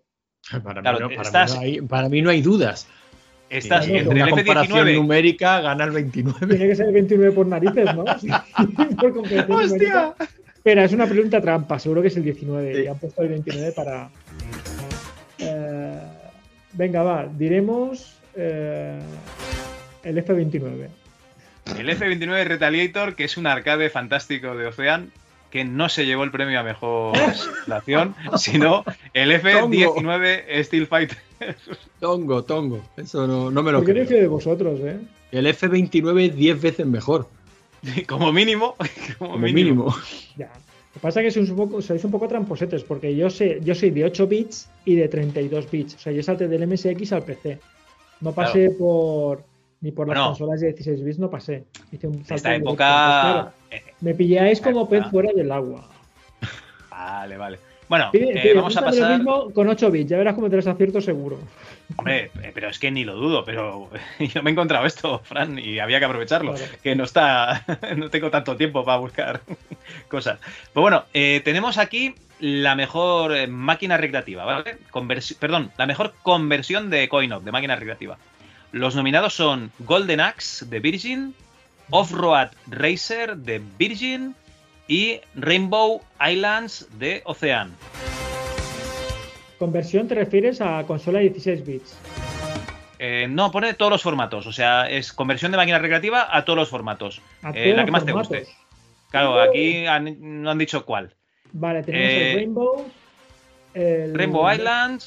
Para,
Claro,
mí, no, para,
estás-
mí no hay, para mí no hay dudas.
Estás entre
una
el
comparación
F-19.
numérica gana el 29.
Tiene que ser el 29 por narices, ¿no? Sí, por numérica. Espera, es una pregunta trampa, seguro que es el 19. Y han puesto el 29 para. Eh, venga, va, diremos eh, el F29.
El F-29 Retaliator, que es un arcade fantástico de Ocean, que no se llevó el premio a mejor simulación, sino el F-19 Steel Fighter.
Tongo, tongo. Eso no, no me lo
¿Por qué no
creo.
fío de vosotros, eh?
El F29 es 10 veces mejor.
Como mínimo. Como,
Como
mínimo.
mínimo.
Ya. Lo que pasa es que sois un poco, sois un poco tramposetes, porque yo sé, yo soy de 8 bits y de 32 bits. O sea, yo salté del MSX al PC. No pasé por. Ni por las
Bueno.
consolas de 16 bits, no pasé. Hice un salto
Esta época.
Claro, me pilláis como pez fuera del agua.
Vale, vale. Bueno,
Pide-
eh,
pide,
vamos a
lo
pasar.
mismo con 8 bits, ya verás cómo te los acierto seguro.
Hombre, eh, pero es que ni lo dudo, pero yo me he encontrado esto, Fran, y había que aprovecharlo.
Claro.
Que no está. No tengo tanto tiempo para buscar cosas. Pues bueno, eh, tenemos aquí la mejor máquina recreativa, ¿vale? Conversi- perdón, la mejor conversión de Coinop, de máquina recreativa. Los nominados son Golden Axe de Virgin, Off-Road Racer de Virgin y Rainbow Islands de Ocean.
Conversión te refieres a consola de 16 bits.
Eh, no, pone todos los formatos. O sea, es conversión de máquina recreativa a todos los formatos. Eh, la que más te guste. Claro, aquí han- no han dicho cuál.
Vale, tenemos
Eh,
el Rainbow. El
Rainbow
Island.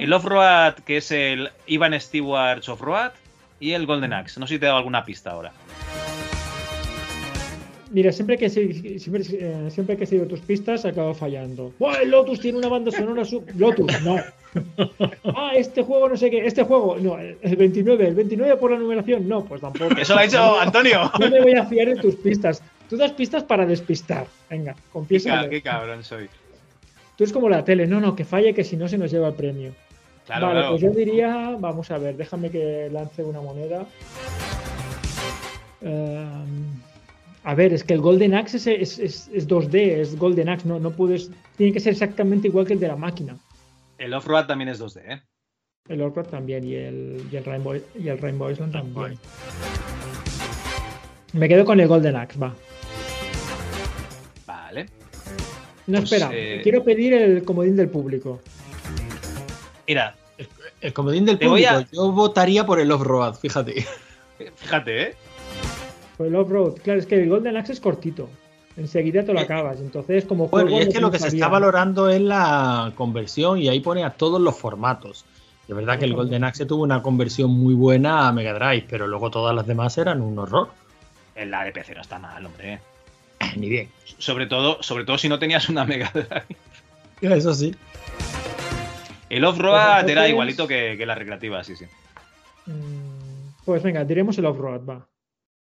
el Off-Road, que es el Ivan Stewart's Off-Road, y el Golden Axe. No sé si te he dado alguna pista ahora.
Mira, siempre que, se- siempre, eh, siempre que he seguido tus pistas, acabo fallando. ¡Buah, el Lotus tiene una banda sonora sub... Lotus, no. Ah, este juego no sé qué. Este juego, no. El 29. El 29 por la numeración, no, pues tampoco.
Eso lo ha dicho Antonio.
No me voy a fiar de tus pistas. Tú das pistas para despistar. Venga, confiesa.
qué cabrón soy.
Tú es como la tele. No, no, que falle, que si no se nos lleva el premio.
Claro,
vale,
claro.
pues yo diría, vamos a ver, déjame que lance una moneda. Ehm, a ver, es que el Golden Axe es, es- es- es 2D, es Golden Axe, no, no puedes. Tiene que ser exactamente igual que el de la máquina.
El Off-Road también es 2D, ¿eh?
El Orcroft también y el, y el Rainbow y el Rainbow Island también. Me quedo con el Golden Axe, va. No,
Pues,
espera,
eh,
quiero pedir el comodín del público.
Mira,
El comodín del público.
a-
Yo votaría por el off-road, fíjate.
fíjate, ¿eh?
Pues el Off-Road, claro, es que el Golden Axe es cortito. Enseguida te lo acabas. Entonces, como
Bueno, y
juego,
es que lo que se está valorando es la conversión y ahí pone a todos los formatos. De verdad que el Golden Axe tuvo una conversión muy buena a Mega Drive, pero luego todas las demás eran un horror.
En la de PC no está mal, hombre.
Ni bien.
Sobre todo, sobre todo si no tenías una Mega Drive.
Eso sí.
El Off-Road era igualito que, que la recreativa, sí, sí.
Mm, Pues venga, diremos el Off-Road, va.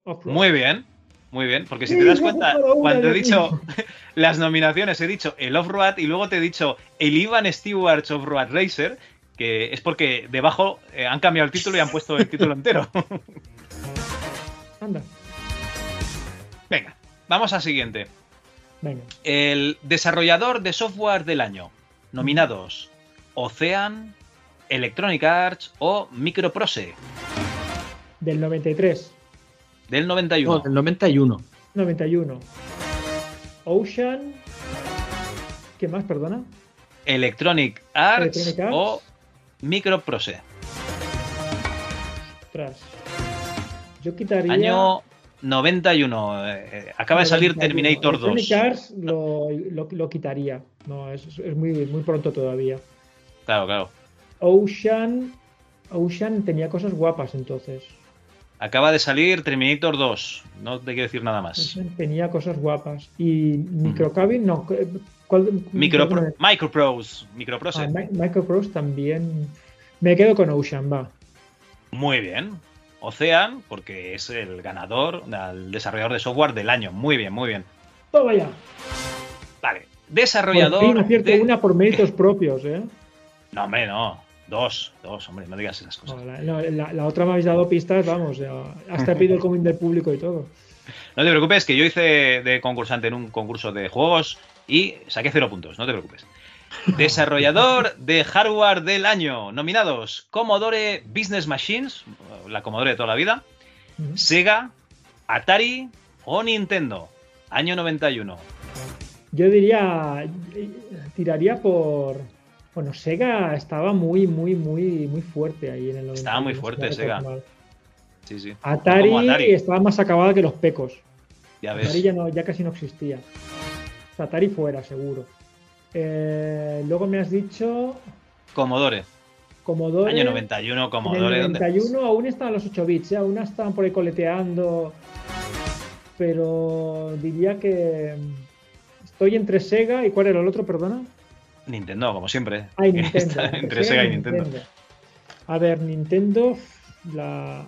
Off-Road.
Muy bien, muy bien. Porque si
Sí,
te das cuenta, cuando he dicho las nominaciones, he dicho el Off-Road y luego te he dicho el Ivan Stewart's Off-Road Racer, que es porque debajo eh, han cambiado el título y han puesto el título entero.
Anda,
Venga, vamos al siguiente.
venga.
El desarrollador de software del año. Nominados: Ocean, Electronic Arts o Microprose.
Del 93,
Del 91.
No, del 91.
91. Ocean. ¿Qué más, perdona?
Electronic Arts,
Electronic Arts.
o Microprose.
Yo quitaría.
Año 91. eh, acaba de salir
91.
Terminator 2.
Electronic Arts lo, lo, lo quitaría. No, es, es muy, muy pronto todavía.
Claro, claro.
Ocean. Ocean tenía cosas guapas entonces.
Acaba de salir Terminator 2. No te quiero decir nada más.
Ocean tenía cosas guapas. Y Microcabin, no. ¿cuál-
Micro, Microprose. Microprose.
ah, Mi- Microprose también. Me quedo con Ocean, va.
Muy bien. Ocean, porque es el ganador, el desarrollador de software del año. Muy bien, muy bien.
Toma ya.
Vale.
Por
Desarrollador.
fin acierto
de-
una por méritos propios, ¿eh?
No, hombre, no. Dos, dos, hombre, no digas esas cosas.
No, la, no, la- la otra me habéis dado pistas, vamos, hasta he pedido el común del público y todo.
No te preocupes, que yo hice de concursante en un concurso de juegos y saqué cero puntos, no te preocupes. Desarrollador de hardware del año. Nominados Commodore Business Machines, la Commodore de toda la vida, Sega, Atari o Nintendo. Año 91.
Yo diría, tiraría por... Bueno, Sega estaba muy, muy, muy, muy fuerte ahí en el 91.
Estaba muy fuerte
no
Sega. Sí, sí.
Atari, estaba más acabada que los pecos.
Ya ves.
Atari ya, no, ya casi no existía. O sea, Atari fuera, seguro. Eh, luego me has dicho
Commodore.
Commodore.
Año 91, Commodore.
En el
¿dónde?
91 aún estaban los 8 bits, ¿eh? aún estaban por ahí coleteando. Pero diría que estoy entre Sega y ¿cuál era el otro, perdona?
Nintendo, como siempre.
Nintendo.
Entre Sega y Nintendo.
A ver, Nintendo, la...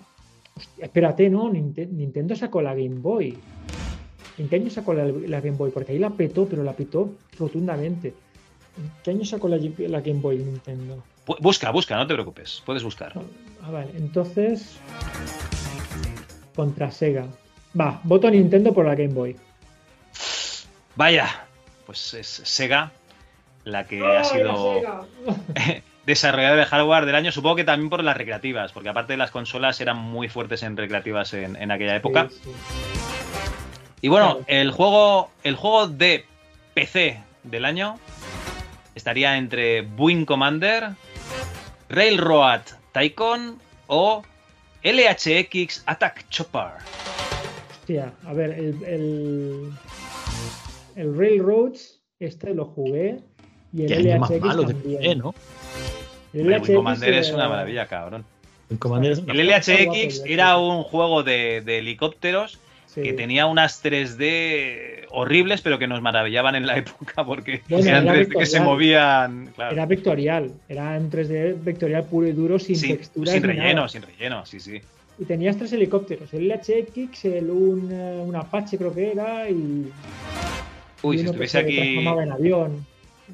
Hostia, espérate, ¿no? Ninte- Nintendo sacó la Game Boy. ¿En qué año sacó la, la Game Boy? Porque ahí la petó, pero la petó rotundamente. ¿En qué año sacó la, la Game Boy Nintendo?
Bu- Busca, busca, no te preocupes. Puedes buscar.
Ah, vale, entonces. Contra Sega. Va, voto Nintendo por la Game Boy.
Vaya, pues es Sega la que ha sido desarrolladora de hardware del año. Supongo que también por las recreativas, porque aparte de las consolas eran muy fuertes en recreativas en, en aquella época.
Sí, sí.
Y bueno, el juego, el juego de PC del año estaría entre Wing Commander, Railroad Tycoon o LHX Attack Chopper.
Hostia, a ver, el, el, el Railroads, este lo jugué. Y el
año más
LHX
malo de
también.
PC, ¿no?
El
Hombre,
LHX
Wing Commander es
eh,
una maravilla, cabrón.
El Commander es una-
El LHX era un juego de, de helicópteros
sí.
que tenía unas 3D horribles, pero que nos maravillaban en la época porque
Bueno,
eran
era
3D que se movían. claro.
Era vectorial, era en 3D vectorial puro y duro, sin,
sin,
texturas.
sin relleno,
nada.
sin relleno, sí, sí.
Y tenías tres helicópteros, el LHX, el un, eh, un Apache creo que era, y,
Uy,
y
si
que
estuviese
se
aquí,
transformaba en avión.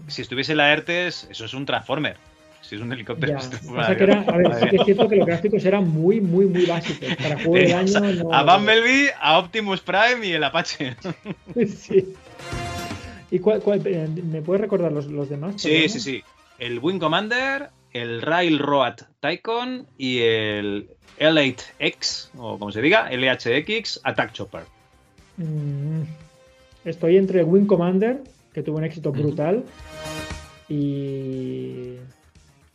si estuviese la ERTES, eso es un Transformer. Si es un helicóptero,
Ya.
se transforma
Pasa
en
que era, a ver, sí que es cierto que los gráficos eran muy, muy, muy básicos. Para juego
Tenías
año
a-
no.
A Bumblebee, a Optimus Prime y el Apache.
Sí. ¿Y cuál, cuál- eh, me puedes recordar los, los demás?
Sí,
Perdona.
sí, sí. El Wing Commander, el Railroad Tycoon y el L8X, o como se diga, LHX Attack Chopper.
Mm, estoy entre Wing Commander, que tuvo un éxito brutal, y,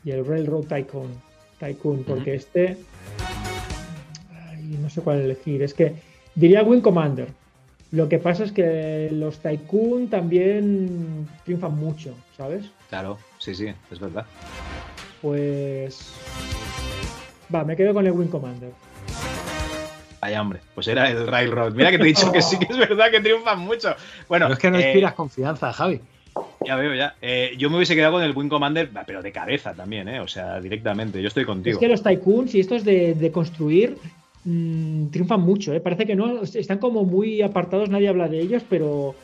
y el Railroad Tycoon. Tycoon, porque este. ay, no sé cuál elegir. Es que diría Wing Commander. Lo que pasa es que los Tycoon también triunfan mucho, ¿sabes?
Claro, sí, sí, es verdad.
Pues. Va, me quedo con el Wing Commander.
Vaya hombre, pues era el Railroad. Mira que te he dicho que sí que es verdad que triunfan mucho. Bueno,
Pero es que no
eh,
inspiras confianza, Javi.
Ya veo, ya. Eh, yo me hubiese quedado con el Wing Commander, pero de cabeza también, ¿eh? O sea, directamente. Yo estoy contigo.
Es que los Tycoons y estos de, de construir mm, triunfan mucho, ¿eh? Parece que no, están como muy apartados, nadie habla de ellos, pero,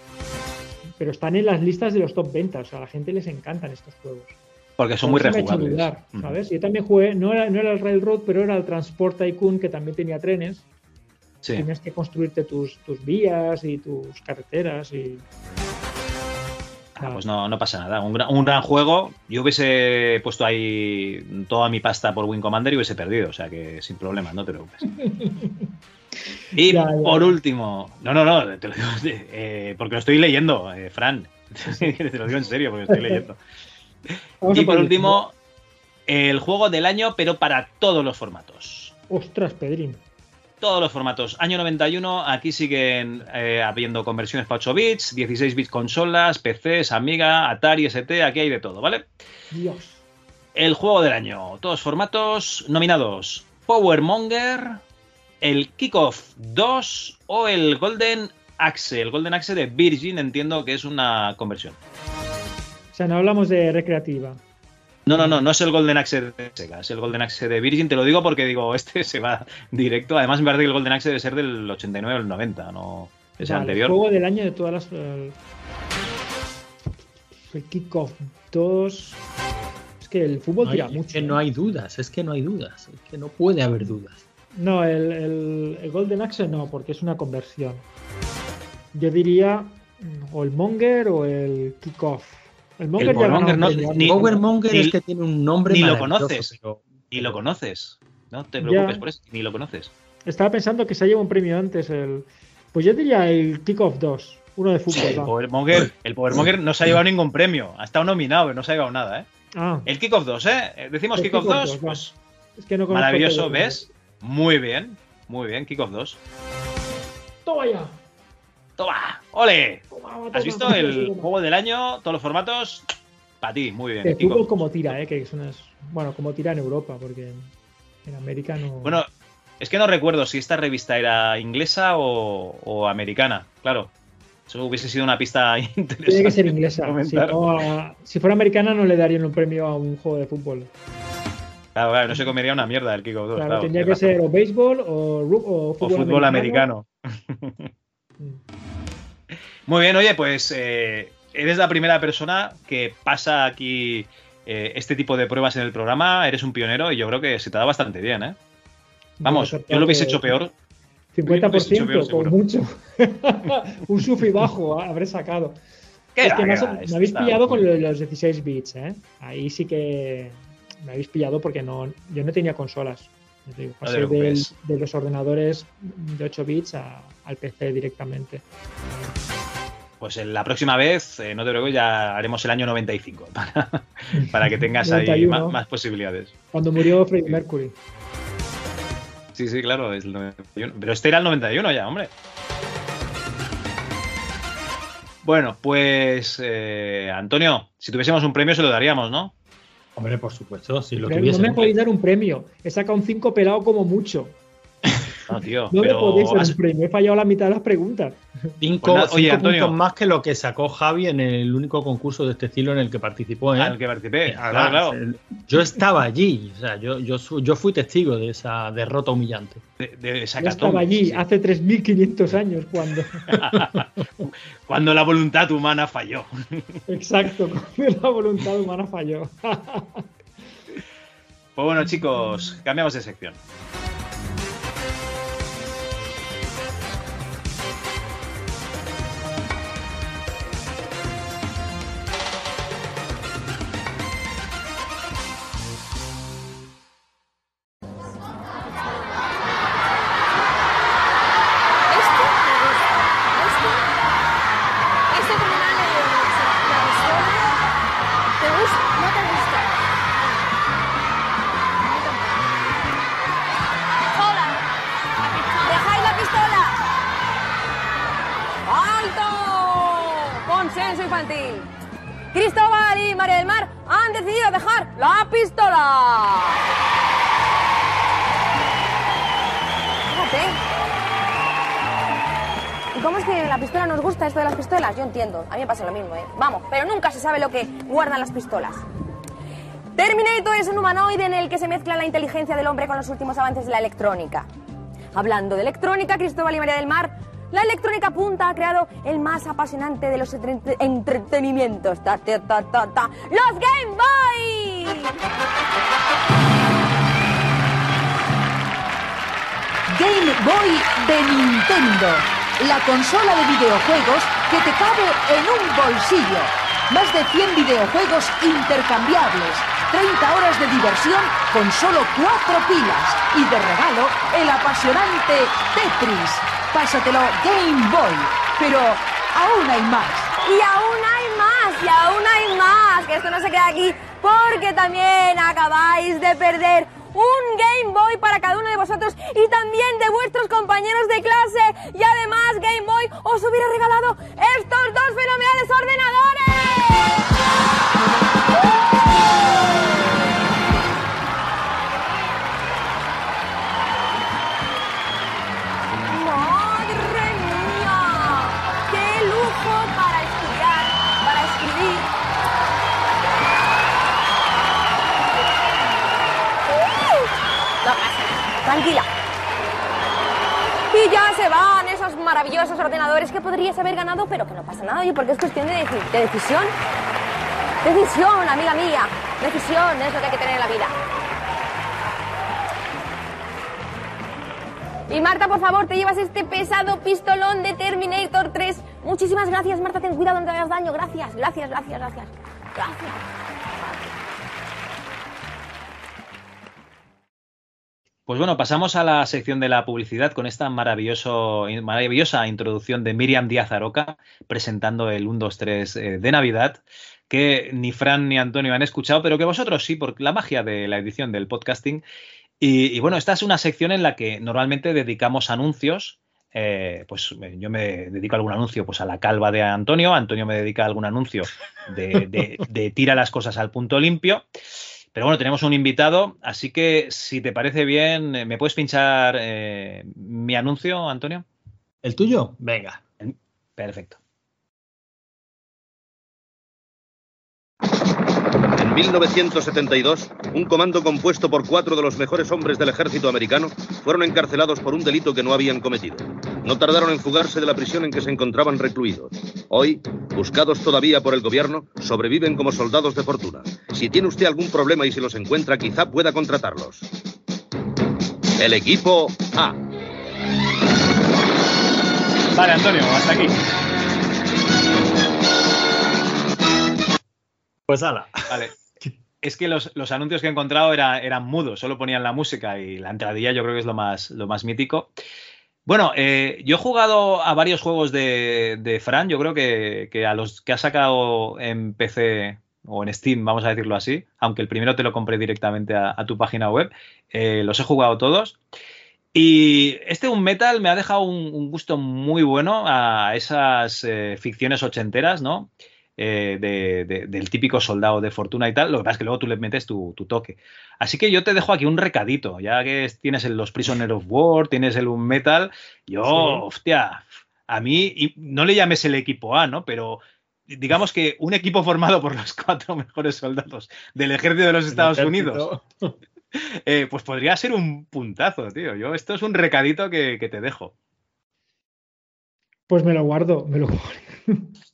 pero están en las listas de los top ventas. O sea, a la gente les encantan estos juegos.
Porque son muy rejugables.
dudar. ¿sabes? Yo también jugué, no era, no era el Railroad, pero era el Transport Tycoon, que también tenía trenes.
Sí.
Tienes que construirte tus, tus vías y tus carreteras y...
Ah, pues no, no pasa nada. Un gran, un gran juego. Yo hubiese puesto ahí toda mi pasta por Wing Commander y hubiese perdido. O sea que sin problema, no te preocupes. Y
Ya, ya.
por último, no, no, no, te lo digo eh, porque lo estoy leyendo, eh, Fran. te lo digo en serio, porque lo estoy leyendo. Y por último, el juego del año, pero para todos los formatos.
Ostras, Pedrín.
Todos los formatos. Año 91, aquí siguen eh, habiendo conversiones para 8 bits, 16 bits consolas, PCs, Amiga, Atari, ST, aquí hay de todo, ¿vale?
Dios.
El juego del año. Todos formatos nominados. Powermonger, el Kickoff 2 o el Golden Axe. El Golden Axe de Virgin entiendo que es una conversión.
O sea, no hablamos de recreativa.
No, no, no, no es el Golden Axe de Sega, es el Golden Axe de Virgin. Te lo digo porque digo, este se va directo. Además, me parece que el Golden Axe debe ser del 89 o el 90, no es el
Vale,
anterior.
Juego del año de todas las. eh, El Kickoff 2. Es que el fútbol
No
tira
hay, es
mucho.
que
¿eh?
no hay dudas, es que no hay dudas, es que no puede haber dudas.
No, el, el- el Golden Axe no, porque es una conversión. Yo diría o el Monger o el Kickoff. El
El
Monger ya
Powermonger
un
no, ni,
Powermonger
ni-
es que tiene un nombre
ni lo conoces.
pero-
Ni lo conoces. No te
Ya.
preocupes por eso, ni lo conoces.
Estaba pensando que se lleva un premio antes. el Pues yo diría el Kickoff 2, uno de fútbol.
El
va.
Powermonger, el Powermonger no se ha llevado ningún premio. Ha estado nominado, pero no se ha llevado nada, ¿eh?
Ah,
El Kickoff 2, ¿eh? Decimos
el
Kickoff
Kickoff
2,
2, va.
pues
es que no
maravilloso,
todo.
¿ves? Muy bien, muy bien, Kickoff 2.
Toma ya.
¡Toma! ¡Ole! ¿Has visto el juego del año? Todos los formatos. Para ti, muy bien. Kickoff.
fútbol como tira, ¿eh? Que es una... Bueno, como tira en Europa, porque en, América no...
Bueno, es que no recuerdo si esta revista era inglesa o, o americana. Claro, eso hubiese sido una pista interesante.
Tiene que ser inglesa. Si,
comentar.
no, a- si fuera americana no le darían un premio a un juego de fútbol.
Claro, claro, no se comería una mierda el Kickoff 2.
Claro,
claro,
tendría que ser o béisbol o, ru- o
O
fútbol,
fútbol americano. Muy bien, oye, pues eh, eres la primera persona que pasa aquí eh, este tipo de pruebas en el programa. Eres un pionero y yo creo que se te da bastante bien, ¿eh? Vamos, yo lo hubiese hecho peor.
50%
seguro.
por mucho. un sufri bajo habré sacado.
¿Qué
Es que me, has- me habéis pillado con
bien.
lo de los 16 bits, ¿eh? Ahí sí que me habéis pillado porque no, yo no tenía consolas.
No
pasé del- de los ordenadores de 8 bits a- al PC directamente.
Pues la próxima vez, eh, no te preocupes, ya haremos el año 95 para, para que tengas ahí
91.
más, más posibilidades.
Cuando murió Freddie Mercury.
Sí, sí, claro, es el 91. Pero este era el 91 ya, hombre. Bueno, pues eh, Antonio, si tuviésemos un premio se lo daríamos, ¿no?
Hombre, por supuesto, si lo
Pero no me podéis dar un premio. He sacado un 5 pelado como mucho.
No, tío.
No
pero
me podéis un premio. He fallado la mitad de las preguntas.
Cinco,
Pues nada, oye,
cinco
Antonio.
puntos más que lo que sacó Javi en el único concurso de este estilo en el que participó. ¿eh?
al que participé.
Además,
Claro, claro.
el- Yo estaba allí, o sea, yo, yo, yo fui testigo de esa derrota humillante.
De, de esa
Yo estaba allí
sí.
hace 3.500 años cuando.
Cuando la voluntad humana falló.
Exacto, cuando la voluntad humana falló.
Pues bueno, chicos, cambiamos de sección.
Sabe lo que guardan las pistolas. Terminator es un humanoide en el que se mezcla la inteligencia del hombre con los últimos avances de la electrónica. Hablando de electrónica, Cristóbal y María del Mar, la electrónica punta ha creado el más apasionante de los entre- entretenimientos. Ta, ta, ta, ta. ¡Los Game Boy!
Game Boy de Nintendo. La consola de videojuegos que te cabe en un bolsillo. Más de 100 videojuegos intercambiables. 30 horas de diversión con solo 4 pilas. Y de regalo, el apasionante Tetris. Pásatelo Game Boy. Pero aún hay más.
Y aún hay más, y aún hay más, que esto no se queda aquí, porque también acabáis de perder un Game Boy para cada uno de vosotros y también de vuestros compañeros de clase. Y además Game Boy os hubiera regalado estos dos fenomenales ordenadores. Tranquila. Y ya se van esos maravillosos ordenadores que podrías haber ganado, pero que no pasa nada, porque es cuestión de, deci- de decisión. Decisión, amiga mía. Decisión es lo que hay que tener en la vida. Y Marta, por favor, te llevas este pesado pistolón de Terminator 3. Muchísimas gracias, Marta. Ten cuidado, no te hagas daño. Gracias, gracias, gracias, gracias.
Gracias.
Pues bueno, pasamos a la sección de la publicidad con esta maravilloso, maravillosa introducción de Miriam Díaz Aroca presentando el 1, 2, 3 eh, de Navidad, que ni Fran ni Antonio han escuchado, pero que vosotros sí, por la magia de la edición del podcasting. Y, y bueno, esta es una sección en la que normalmente dedicamos anuncios. eh, pues eh, yo me dedico a algún anuncio pues a la calva de Antonio, Antonio me dedica a algún anuncio de, de- de tira las cosas al punto limpio. Pero bueno, tenemos un invitado, así que si te parece bien, eh, ¿me puedes pinchar eh, mi anuncio, Antonio?
¿El tuyo? Venga.
Perfecto.
En 1972, un comando compuesto por cuatro de los mejores hombres del ejército americano fueron encarcelados por un delito que no habían cometido. No tardaron en fugarse de la prisión en que se encontraban recluidos. Hoy, buscados todavía por el gobierno, sobreviven como soldados de fortuna. Si tiene usted algún problema y se los encuentra, quizá pueda contratarlos. El equipo A.
Vale, Antonio, hasta aquí.
Pues ala.
Vale. Es que los, los anuncios que he encontrado era- eran mudos, solo ponían la música y la entradilla yo creo que es lo más, lo más mítico. Bueno, eh, yo he jugado a varios juegos de, Fran, yo creo que, a los que ha sacado en PC o en Steam, vamos a decirlo así, aunque el primero te lo compré directamente a, tu página web, eh, los he jugado todos. Y este Un Metal me ha dejado un, un gusto muy bueno a esas eh, ficciones ochenteras, ¿no? Eh, de- de- del típico soldado de fortuna y tal. Lo que pasa es que luego tú le metes tu, tu toque. Así que yo te dejo aquí un recadito, ya que es- tienes el- los Prisoner of War, tienes el Un Metal. Yo,
Sí.
hostia, a mí y no le llames el equipo A, ¿no? Pero digamos que un equipo formado por los cuatro mejores soldados del ejército de los Estados Unidos, eh, pues podría ser un puntazo, tío. Yo, esto es un recadito que, que te dejo.
Pues me lo guardo, me lo guardo.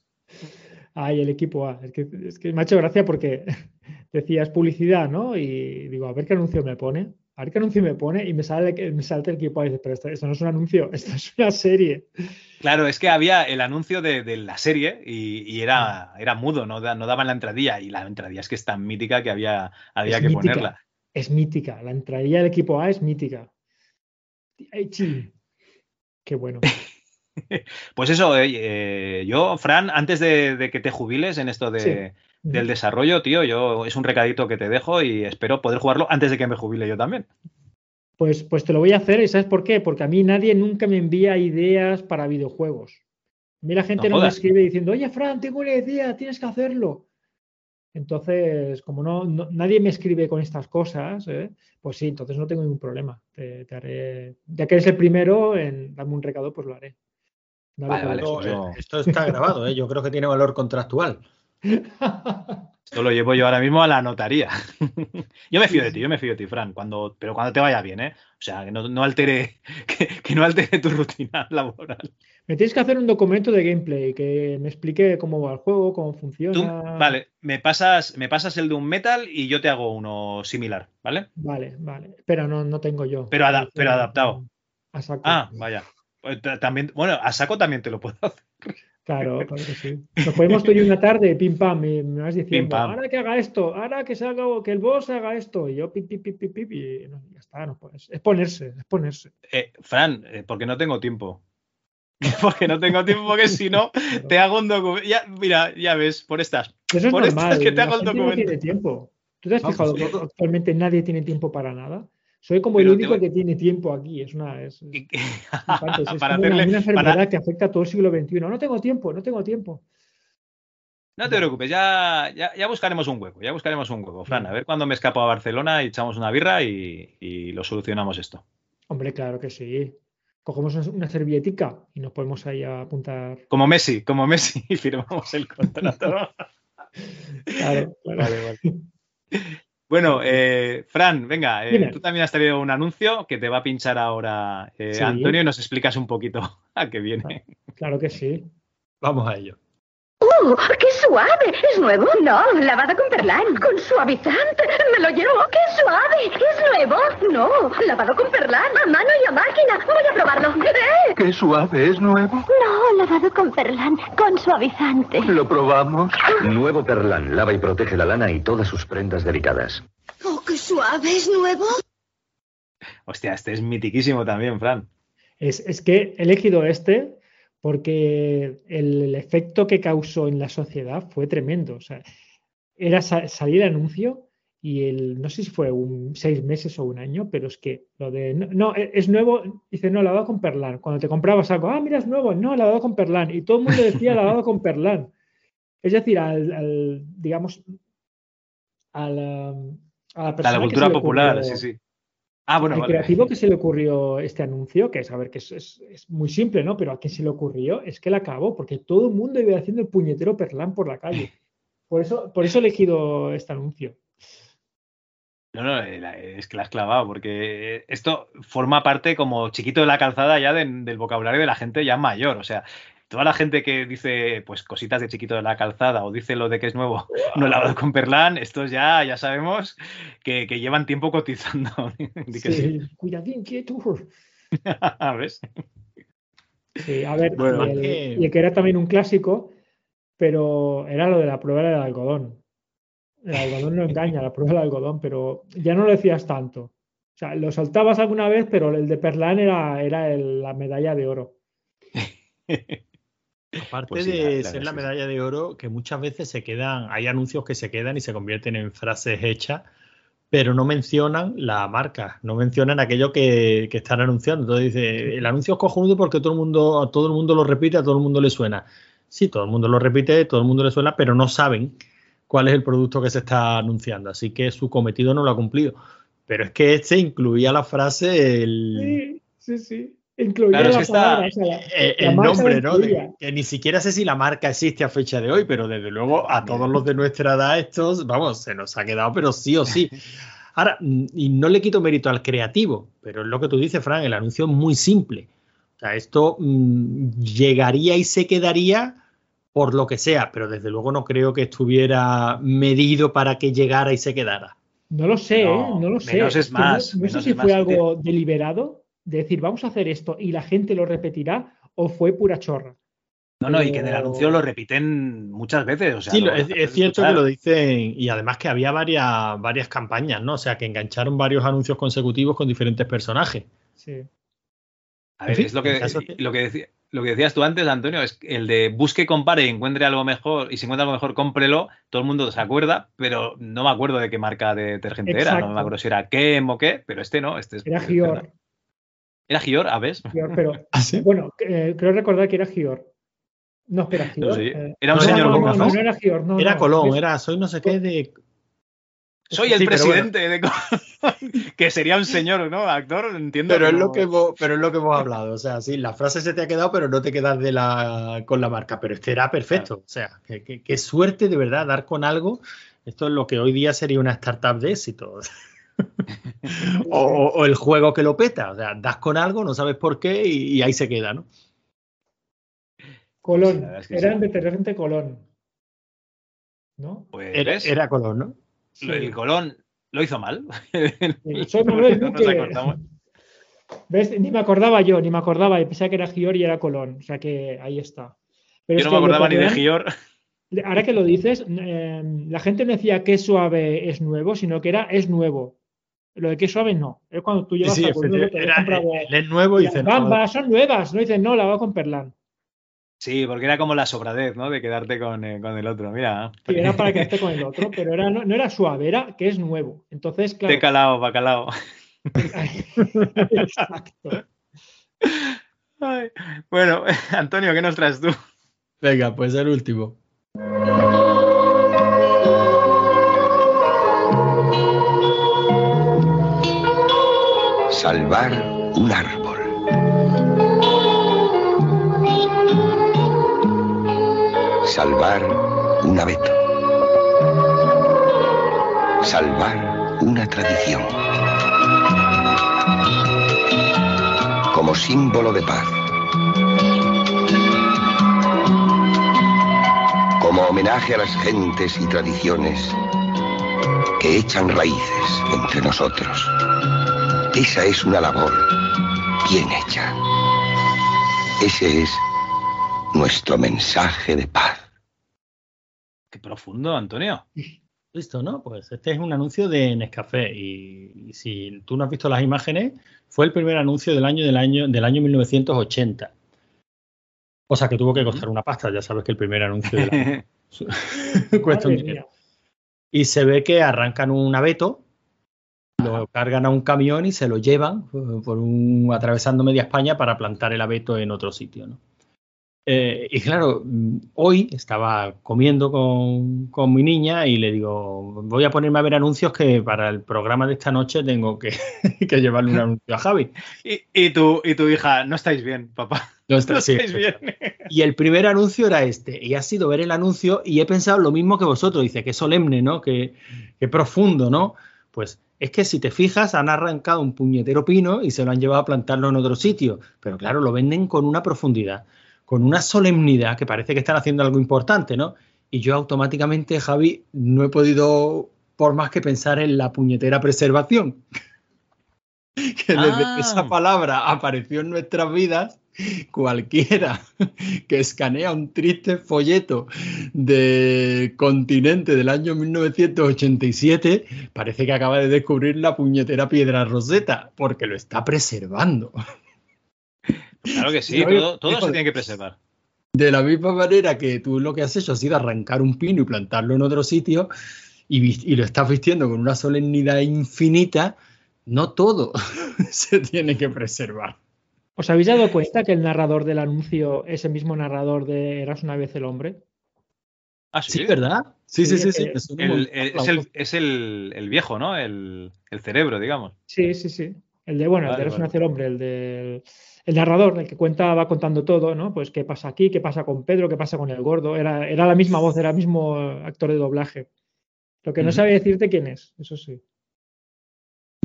Ay, el equipo A. Es que, es que me ha hecho gracia porque decías publicidad, ¿no? Y digo, a ver qué anuncio me pone. A ver qué anuncio me pone y me sale me salta el equipo A y dices, pero esto, esto no es un anuncio, esto es una serie.
Claro, es que había el anuncio de, de la serie y, y era, era mudo, no, da- no daban la entradilla. Y la entradilla es que es tan mítica que había, había
Es
que
mítica,
ponerla.
Es mítica. La entradilla del equipo A es mítica. Ay. Qué bueno.
Pues eso, eh, eh, yo, Fran, antes de, de que te jubiles en esto de,
Sí.
del desarrollo, tío, yo es un recadito que te dejo y espero poder jugarlo antes de que me jubile yo también.
Pues, pues te lo voy a hacer, ¿y sabes por qué? Porque a mí nadie nunca me envía ideas para videojuegos. A mí la gente
No
no, me escribe diciendo, oye, Fran, tengo una idea, tienes que hacerlo. Entonces, como no, no- nadie me escribe con estas cosas, ¿eh? pues sí, entonces no tengo ningún problema. Te, te haré, ya que eres el primero en darme un recado, pues lo haré. Dale,
Vale, vale,
dale.
yo-
Esto está grabado, ¿eh? yo creo que tiene valor contractual.
Esto lo llevo yo ahora mismo a la notaría. yo me fío de ti, yo me fío de ti, Fran, cuando, pero cuando te vaya bien, ¿eh? O sea, que no, no altere, que, que no altere tu rutina laboral.
Me tienes que hacer un documento de gameplay que me explique cómo va el juego, cómo
Tú,
funciona.
vale, me pasas, me pasas el de un metal y yo te hago uno similar, ¿vale?
Vale, vale. Pero no, no tengo yo.
Pero, ada- pero adaptado. Ah, vaya. Pues ta- También, bueno, a saco también te lo puedo hacer.
Claro, claro que sí. Nos podemos tú y una tarde, pim pam, y me vas diciendo,
Pim,
ahora que haga esto, ahora que se haga, que el boss haga esto, y yo pip, pip, pip, pip, pip, y no, ya está, no puedes. Es ponerse, es ponerse.
Eh, Fran, eh, porque no tengo tiempo. porque no tengo tiempo, porque si no, te hago un documento. Ya, mira, ya ves, por estas.
Eso es
por
normal.
estas que te hago el
no
documento.
tiene tiempo. ¿Tú te has fijado que
todo-
actualmente nadie tiene tiempo para nada? Soy como
Pero
el único
voy-
que tiene tiempo aquí. Es una, es, es flipante, es
para
como una,
hacerle-
una enfermedad
para-
que afecta a todo el siglo XXI. No tengo tiempo, no tengo tiempo.
No te preocupes, ya, ya, ya buscaremos un hueco, ya buscaremos un hueco, Fran. A ver cuándo me escapo a Barcelona y echamos una birra y, y lo solucionamos esto.
Hombre, claro que sí. Cogemos una- servietica y nos podemos ahí a apuntar.
Como Messi, como Messi, y firmamos el contrato.
Claro, claro.
Vale, vale. Bueno, eh, Fran, venga, eh, tú también has traído un anuncio que te va a pinchar ahora eh,
Sí.
Antonio y nos explicas un poquito a qué viene.
Claro que sí.
Vamos a ello.
¡Oh, qué suave! ¿Es nuevo? No, lavado con Perlán. Con suavizante. Me lo llevo. ¡Qué suave! ¿Es nuevo? No, lavado con Perlán. A mano y a máquina. Voy a probarlo. ¡Eh!
Qué suave, ¿es nuevo?
No, lavado con Perlán. Con suavizante.
¿Lo probamos?
Nuevo Perlán lava y protege la lana y todas sus prendas delicadas.
¡Oh, qué suave! ¿Es nuevo?
Hostia, este es mitiquísimo también, Fran.
Es, es que he elegido este porque el, el efecto que causó en la sociedad fue tremendo. O sea, era sa- salir el anuncio y el, no sé si fue un seis meses o un año, pero es que lo de, no, no, e- es nuevo, dice, no, lavado con Perlán. Cuando te comprabas algo, ah, mira, es nuevo, no, lavado con Perlán. Y todo el mundo decía lavado con Perlán. Es decir, al, al, digamos, a la, a la
A la
que
cultura
se
popular,
ocurrió-
sí, sí. Ah, bueno,
al
vale.
creativo que se le ocurrió este anuncio, que es, a ver, que es, es- es muy simple, ¿no? Pero a quien se le ocurrió es que la acabó, porque todo el mundo iba haciendo el puñetero perlán por la calle. Por eso, por eso he elegido este anuncio.
No, no, eh, es que la has clavado, porque esto forma parte como chiquito de la calzada ya de- del vocabulario de la gente ya mayor. O sea, toda la gente que dice pues cositas de chiquito de la calzada o dice lo de que es nuevo, no lavado con perlán, estos ya, ya sabemos que, que llevan tiempo cotizando. Sí.
Sí, Cuidadín, quieto.
¿Ves?
Sí, a ver,
Bueno.
y, el,
Eh.
y el que era también un clásico, pero era lo de la prueba del algodón. El algodón no engaña, la prueba del algodón, pero ya no lo decías tanto. O sea, lo soltabas alguna vez, pero el de Perlán era, era el- la medalla de oro.
Aparte
Pues sí,
de
la
ser la medalla de oro, que muchas veces se quedan, hay anuncios que se quedan y se convierten en frases hechas, pero no mencionan la marca, no mencionan aquello que, que están anunciando. Entonces dice, el anuncio es cojonudo porque todo el mundo, a todo el mundo lo repite, a todo el mundo le suena. Sí, todo el mundo lo repite, todo el mundo le suena, pero no saben cuál es el producto que se está anunciando. Así que su cometido no lo ha cumplido. Pero es que este incluía la frase, el,
Sí, sí, sí. Incluía
Claro, es está,
palabra, o sea, la-
eh,
la
el nombre, ¿no? De- que ni siquiera sé si la marca existe a fecha de hoy, pero desde luego a todos los de nuestra edad estos, vamos, se nos ha quedado, pero sí o sí. Ahora, mm, y no le quito mérito al creativo, pero es lo que tú dices, Fran, el anuncio es muy simple. O sea, esto mm, llegaría y se quedaría por lo que sea, pero desde luego no creo que estuviera medido para que llegara y se quedara.
No lo sé,
No,
¿eh? No lo sé.
menos es
no-
más,
No, sé si
es
fue
más.
algo deliberado, de decir, vamos a hacer esto y la gente lo repetirá, o fue pura chorra.
No, no, y que en el anuncio lo repiten muchas veces. O sea,
sí, es, es cierto
escuchar.
que lo dicen y además que había varias, varias campañas, ¿no? O sea, que engancharon varios anuncios consecutivos con diferentes personajes.
Sí.
A
En
ver,
fin,
es lo que, lo, que decía- lo que decías tú antes, Antonio, es el de busque, compare y encuentre algo mejor, y si encuentra algo mejor, cómprelo. Todo el mundo se acuerda, pero no me acuerdo de qué marca de detergente era. No me acuerdo si era Kem o qué, pero este no. Este es,
Era
es
Gior.
Era Gior, a ver.
Gior, pero
¿Ah,
bueno, eh, creo recordar que era Gior. No, espera, Gior.
No
eh,
era un
no,
señor
no,
con
no, no,
gafas.
no era Gior, no,
era. Colón, era soy no sé qué de.
Soy el
Sí, pero bueno.
presidente de. Que sería un señor, ¿no? Actor, entiendo.
Pero es lo que hemos, pero es lo que hemos hablado. O sea, sí, la frase se te ha quedado, pero no te quedas de la, con la marca. Pero este era perfecto. O sea, qué suerte de verdad dar con algo. Esto es lo que hoy día sería una startup de éxito. o, el juego que lo peta. O sea, das con algo, no sabes por qué y, y ahí se queda, ¿no?
Colón.
es que
era
sí.
el detergente Colón. ¿No?
Pues,
Era, color, ¿no?
Lo- El Colón lo hizo mal.
Soy Manuel Duque. ¿Ves? Ni me acordaba yo, ni me acordaba. y Pensaba que era Gior y era Colón. O sea que ahí está. Pero
Yo
es
no
que
me acordaba ni de Gior.
Ahora que lo dices, eh, la gente no decía qué suave es nuevo, sino que era es nuevo. Lo de qué suave no. Es cuando tú llevas
sí,
nuevo,
efectivamente,
te
era- es nuevo y
Las
dice, no,
gambas son nuevas. No dicen, no, la va con Perlán.
Sí, porque era como la sobradez, ¿no? De quedarte con, eh, con el otro. Mira.
Sí, era para quedarte con el otro, pero era, no, no era suave, era que es nuevo. Entonces, claro.
De calao, bacalao.
Exacto.
Ay, Bueno, Antonio, ¿qué nos traes tú?
Venga, pues el último.
Salvar un árbol. Salvar un abeto. Salvar una tradición. Como símbolo de paz. homenaje a las gentes y tradiciones que echan raíces entre nosotros. Esa es una labor bien hecha. Ese es nuestro mensaje de paz.
Qué profundo, Antonio.
Listo, ¿no? Pues este es un anuncio de Nescafé y, y si tú no has visto las imágenes, fue el primer anuncio del año del año del año 1980. O sea que tuvo que costar una pasta, ya sabes que el primer anuncio del año cuesta un dinero. Y se ve que arrancan un abeto, lo cargan a un camión y se lo llevan eh, por un, atravesando media España para plantar el abeto en otro sitio. ¿no? Eh, y claro, mm, hoy estaba comiendo con, con mi niña y le digo, voy a ponerme a ver anuncios que para el programa de esta noche tengo que, que llevarle un anuncio a Javi.
Y, y tu, y tu hija, no estáis bien, papá.
No está-
No
sí,
estáis bien.
Y el primer anuncio era este. Y ha sido ver el anuncio y he pensado lo mismo que vosotros. Dice, qué solemne, ¿no? Qué, qué profundo, ¿no? Pues es que si te fijas, han arrancado un puñetero pino y se lo han llevado a plantarlo en otro sitio. Pero claro, lo venden con una profundidad, con una solemnidad que parece que están haciendo algo importante, ¿no? Y yo automáticamente, Javi, no he podido, por más que pensar en la puñetera preservación. que desde
Ah.
que esa palabra apareció en nuestras vidas, cualquiera que escanea un triste folleto de continente del año 1987 parece que acaba de descubrir la puñetera piedra roseta, porque lo está preservando.
Claro que sí, todo, se tiene que preservar.
De la misma manera que tú lo que has hecho ha sido arrancar un pino y plantarlo en otro sitio y lo estás vistiendo con una solemnidad infinita, no todo se tiene que preservar.
¿Os habéis dado cuenta que el narrador del anuncio es el mismo narrador de Eras una vez el hombre?
Ah, sí,
Sí, ¿verdad? Sí, sí, sí, sí.
El- es el, es el, el viejo, ¿no? El, el cerebro, digamos.
Sí, sí, sí. El de, bueno, el de Eras
vale.
una vez el hombre, el del el narrador, el que cuenta, va contando todo, ¿no? Pues qué pasa aquí, qué pasa con Pedro, qué pasa con el gordo. Era, era la misma voz, era el mismo actor de doblaje. Lo que no sabe decirte quién es, eso sí.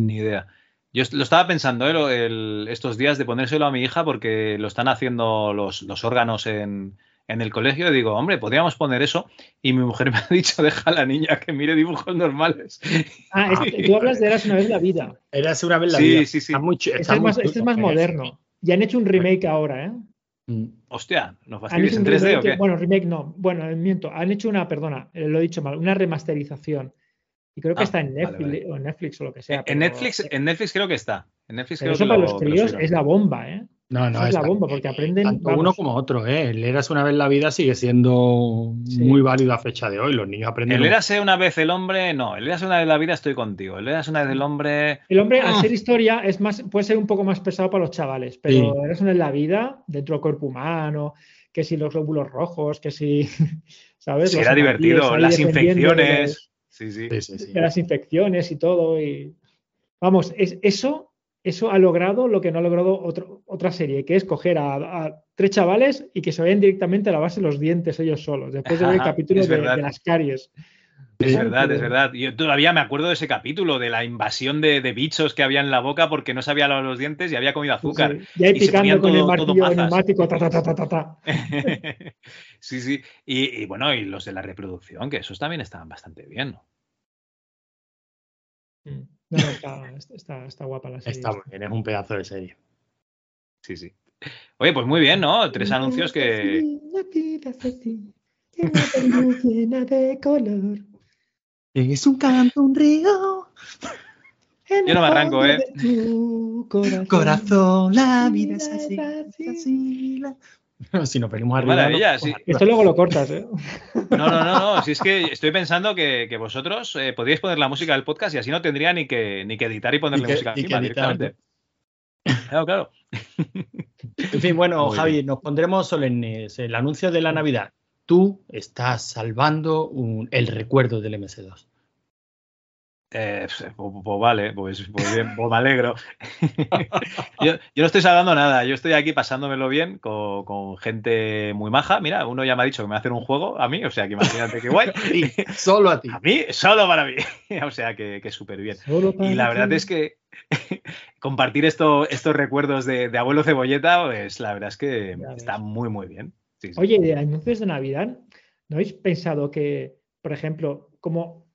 Ni idea. Yo lo estaba pensando ¿eh? el- estos días de ponérselo a mi hija porque lo están haciendo los, los órganos en, en el colegio. Y digo, hombre, podríamos poner eso. Y mi mujer me ha dicho, deja a la niña que mire dibujos normales.
Ah, este- tú hablas de Eras una vez la vida.
Eras una vez la
Sí,
vida.
sí, sí.
Ch-
Este es más, este es más moderno. Y han hecho un remake ahora, ¿eh?
Mm.
Hostia, ¿nos fastidies en
un
3D o
remake,
qué?
bueno, remake no, bueno, miento, han hecho una, perdona, lo he dicho mal, una remasterización. Y creo que
Ah,
está en
vale,
Netflix,
vale.
o en Netflix o lo que sea.
En
pero-
Netflix, en Netflix creo que está. En Netflix
pero
creo
eso
que
para
lo-
los
lo
críos es la bomba, ¿eh?
No, no,
Eso es la bomba, porque aprenden.
Tanto
vamos,
uno como otro, ¿eh? El Eras una vez la vida sigue siendo muy válido a fecha de hoy. Los niños aprenden.
El Érase una vez el hombre, no. El Érase una vez la vida, estoy contigo. El Érase una vez el hombre.
El hombre, al
Ah.
ser historia, es más, puede ser un poco más pesado para los chavales, pero eres una en la vida, dentro del cuerpo humano, que si los glóbulos rojos, que si. ¿Sabes?
Sí,
Los
era divertido. Las infecciones.
Los-
Sí, sí.
de las infecciones y todo. Y vamos, es, eso, eso ha logrado lo que no ha logrado otro- otra serie, que es coger a, a tres chavales y que se vayan directamente a lavarse los dientes ellos solos, después de ver el capítulo de las caries.
Es verdad, es verdad. Yo todavía me acuerdo de ese capítulo, de la invasión de, de bichos que había en la boca porque no se había lavado los dientes y había comido azúcar.
Sí, Y ahí
Y
picando con el
todo-
martillo neumático, ta, ta, ta, ta, ta, ta.
sí, sí. Y, y bueno, y los de la reproducción, que esos también estaban bastante bien. ¿no?
Mm. No, no, está, está- está guapa la serie.
Está muy bien, es un pedazo de serie.
Sí, sí. Oye, pues muy bien, ¿no? Tres anuncios que.
Luz, llena de color.
Es un canto, un río.
en
Yo no me
el
arranco,
fondo
¿eh?
de tu corazón.
Corazón, la vida es así.
es
es así, la- No, si nos venimos arriba.
maravilla, sí.
Esto luego lo cortas, ¿eh?
No, no, no, no. Si es que estoy pensando que, que vosotros eh, podríais poner la música del podcast y así no tendría ni que, ni que editar y ponerle
Ni que-
música encima directamente. Claro, claro.
En fin, bueno,
Muy
Javi, nos pondremos solemnes. El anuncio de la Navidad. Tú estás salvando un- el recuerdo del MS2.
Eh, pues, pues, pues vale, pues, pues bien, pues me alegro. yo, yo no estoy salvando nada, yo estoy aquí pasándomelo bien con, con gente muy maja. Mira, uno ya me ha dicho que me va a hacer un juego a mí, o sea que imagínate qué guay.
Y solo a ti.
A mí, solo para mí. o sea que, que súper bien. Y la verdad
ti.
es que compartir esto, estos recuerdos de, de abuelo cebolleta, pues la verdad es que
Ya
está muy, muy bien. Sí, sí.
Oye, de anuncios de Navidad, ¿No habéis pensado que, por ejemplo, como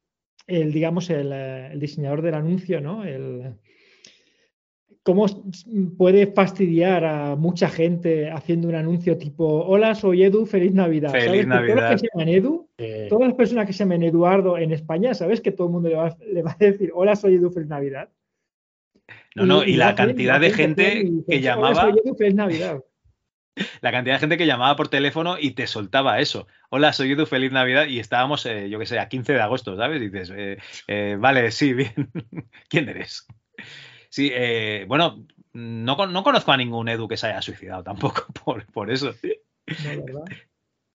el, digamos, el, eh, el diseñador del anuncio, ¿no? El, ¿Cómo puede fastidiar a mucha gente haciendo un anuncio tipo Hola, soy Edu, feliz Navidad?
Feliz
¿Sabes? Que todos los
Navidad.
que se llaman Edu, todas las personas que se llaman Eduardo en España, ¿sabes que todo el mundo le va, le va a decir Hola, soy Edu, feliz Navidad?
No, no, y la cantidad de gente
y
que
dice, Hola,
llamaba,
soy Edu, feliz Navidad.
la cantidad de gente que llamaba por teléfono y te soltaba eso. Hola, soy Edu, feliz Navidad. Y estábamos, eh, yo qué sé, a 15 de agosto, ¿sabes? Y dices, eh, eh, vale, sí, bien. ¿Quién eres? Sí, bueno, no, no conozco a ningún Edu que se haya suicidado tampoco por, por eso.
No.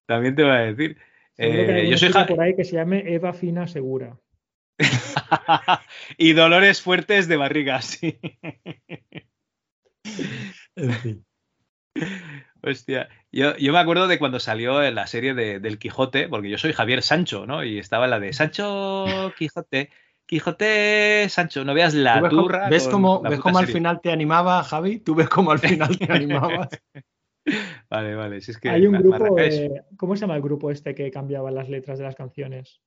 También te voy a decir. Yo soy
por ahí que se llame Eva Fina Segura.
y dolores fuertes de barriga, sí.
En fin.
Hostia, yo, yo me acuerdo de cuando salió en la serie de- del Quijote, porque yo soy Javier Sancho, ¿no? Y estaba la de Sancho Quijote, Quijote Sancho, no veas la
¿Tú ves, cómo-
turra.
ves cómo, ves cómo al final te animaba, Javi? ¿Tú ves cómo al final te animabas?
Vale, vale, si es que
Hay un grupo, eh, ¿cómo se llama el grupo este que cambiaba las letras de las canciones?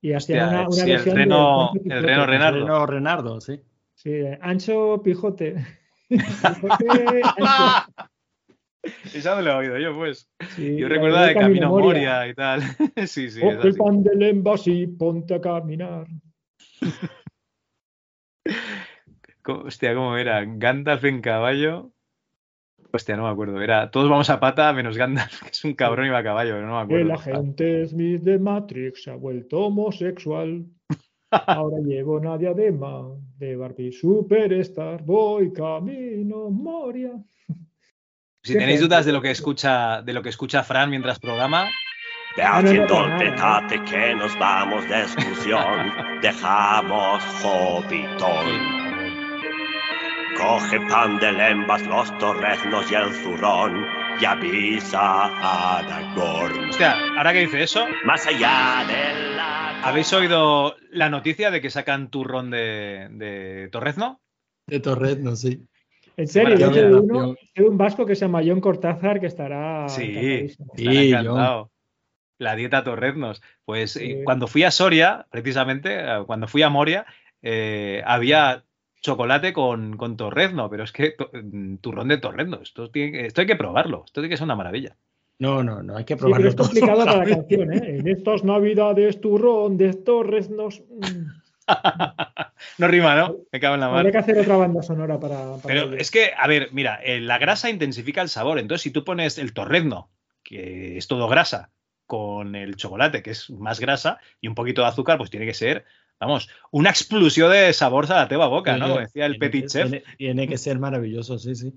Y hacían una, una
sí, el
versión de
Reno-
Ancho
el. Reno Renardo.
Reno Renardo, sí.
Sí, eh, Ancho Pijote. Pijote, Ancho.
Esa me lo he oído yo, pues.
Sí,
yo recuerdo
de
Camino
Moria.
Moria y tal. sí, sí,
Coge el
así.
pan del envase y ponte a caminar.
Hostia, ¿cómo era? Gandalf en caballo. Hostia, no me acuerdo. Era todos vamos a pata menos Gandalf, que es un cabrón y va a caballo, pero no me
El
acuerdo.
agente Smith de Matrix se ha vuelto homosexual. Ahora llevo una diadema de Barbie Superstar. Voy camino Moria.
Si
Qué
tenéis dudas de lo que escucha, de lo que escucha Fran mientras programa,
no, no,
Olvídate que nos vamos de excursión, dejamos Hobbiton. Coge pan de lembas, los torreznos y el zurrón y avisa a Aragorn.
Hostia, ahora que dice eso,
Más allá de la...
¿habéis oído la noticia de que sacan turrón de, de Torrezno?
De Torrezno, sí.
En serio, yo sé de uno, de un vasco que se llama John Cortázar que estará.
Sí,
Sí,
encantado. La dieta Torreznos. Pues eh,
Sí.
cuando fui a Soria, precisamente, eh, cuando fui a Moria, eh, había chocolate con, con torrezno, pero es que to- mm, turrón de torrezno, esto, tiene que- esto hay que probarlo, esto tiene que ser una maravilla.
No, no, no, hay que
Sí, pero
probarlo
es
todo.
complicado para la canción, ¿eh? En estas navidades, turrón de Torres nos. mm,
No rima, ¿no? Me cago en la
Habría
mar.
que hacer otra banda sonora para. para
Pero
ello.
es que, a ver, mira, eh, la grasa intensifica el sabor. Entonces, si tú pones el torrezno, que es todo grasa, con el chocolate, que es más grasa, y un poquito de azúcar, pues tiene que ser, vamos, una explosión de sabor a la teva boca, ¿no?
Tiene-
Como decía el
tiene
petit
que-
chef.
Tiene, tiene que ser maravilloso, sí, sí.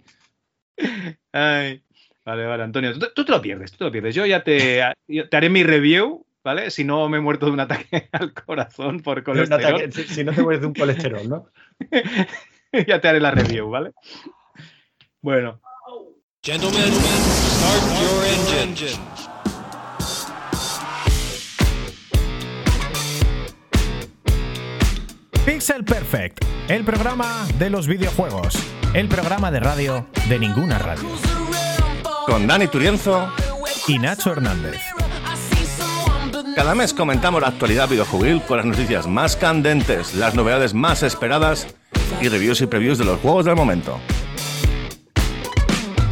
Ay, vale, vale, Antonio, tú, tú te lo pierdes, tú te lo pierdes. Yo ya te, te haré mi review, ¿vale? Si no me he muerto de un ataque al corazón por colesterol,
ataque- si, si no te mueres de un colesterol, ¿no?
ya te haré la review, ¿vale? Bueno,
Gentlemen, start your engine.
Pixel Perfect, el programa de los videojuegos, el programa de radio de ninguna radio.
Con Dani Turienzo
y Nacho Hernández.
Cada mes comentamos la actualidad videojuegil con las noticias más candentes, las novedades más esperadas y reviews y previews de los juegos del momento.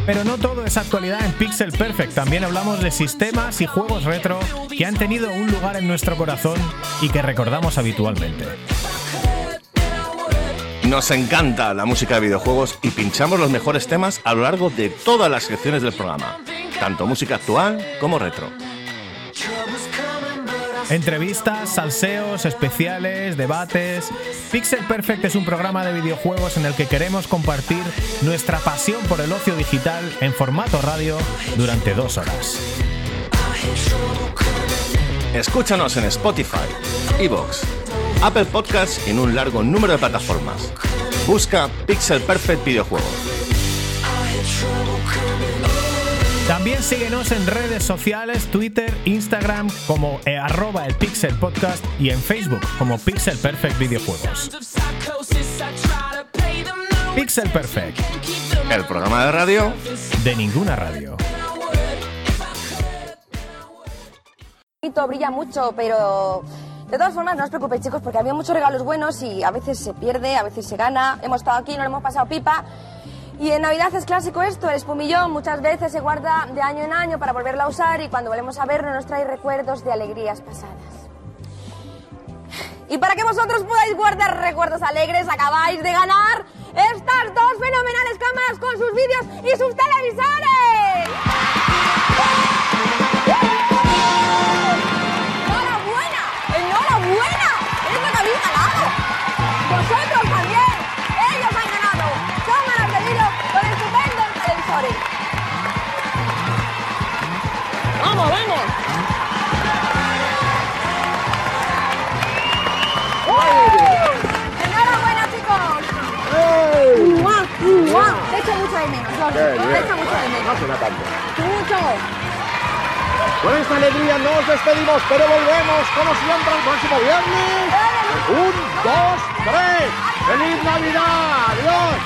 Pero no todo es actualidad en Pixel Perfect, también hablamos de sistemas y juegos retro que han tenido un lugar en nuestro corazón y que recordamos habitualmente.
Nos encanta la música de videojuegos y pinchamos los mejores temas a lo largo de todas las secciones del programa, tanto música actual como retro.
Entrevistas, salseos, especiales, debates. Pixel Perfect es un programa de videojuegos en el que queremos compartir nuestra pasión por el ocio digital en formato radio durante dos horas.
Escúchanos en Spotify, Evox, Apple Podcasts y en un largo número de plataformas. Busca Pixel Perfect Videojuegos.
También síguenos en redes sociales, Twitter, Instagram como eh, arroba el Pixel Podcast y en Facebook como Pixel Perfect Videojuegos. Pixel Perfect.
El programa de radio
de ninguna radio.
brilla mucho, pero de todas formas no os preocupéis chicos porque había muchos regalos buenos y a veces se pierde, a veces se gana. Hemos estado aquí, nos lo hemos pasado pipa. Y en Navidad es clásico esto, el espumillón muchas veces se guarda de año en año para volverlo a usar y cuando volvemos a verlo nos trae recuerdos de alegrías pasadas. Y para que vosotros podáis guardar recuerdos alegres, acabáis de ganar estas dos fenomenales cámaras con sus vídeos y sus televisores.
Qué bien.
mucho de menos.
No suena tanto.
¡Mucho!
Con esta alegría nos despedimos, pero volvemos como siempre el próximo viernes. Un, dos, tres. ¡Feliz Navidad! ¡Adiós!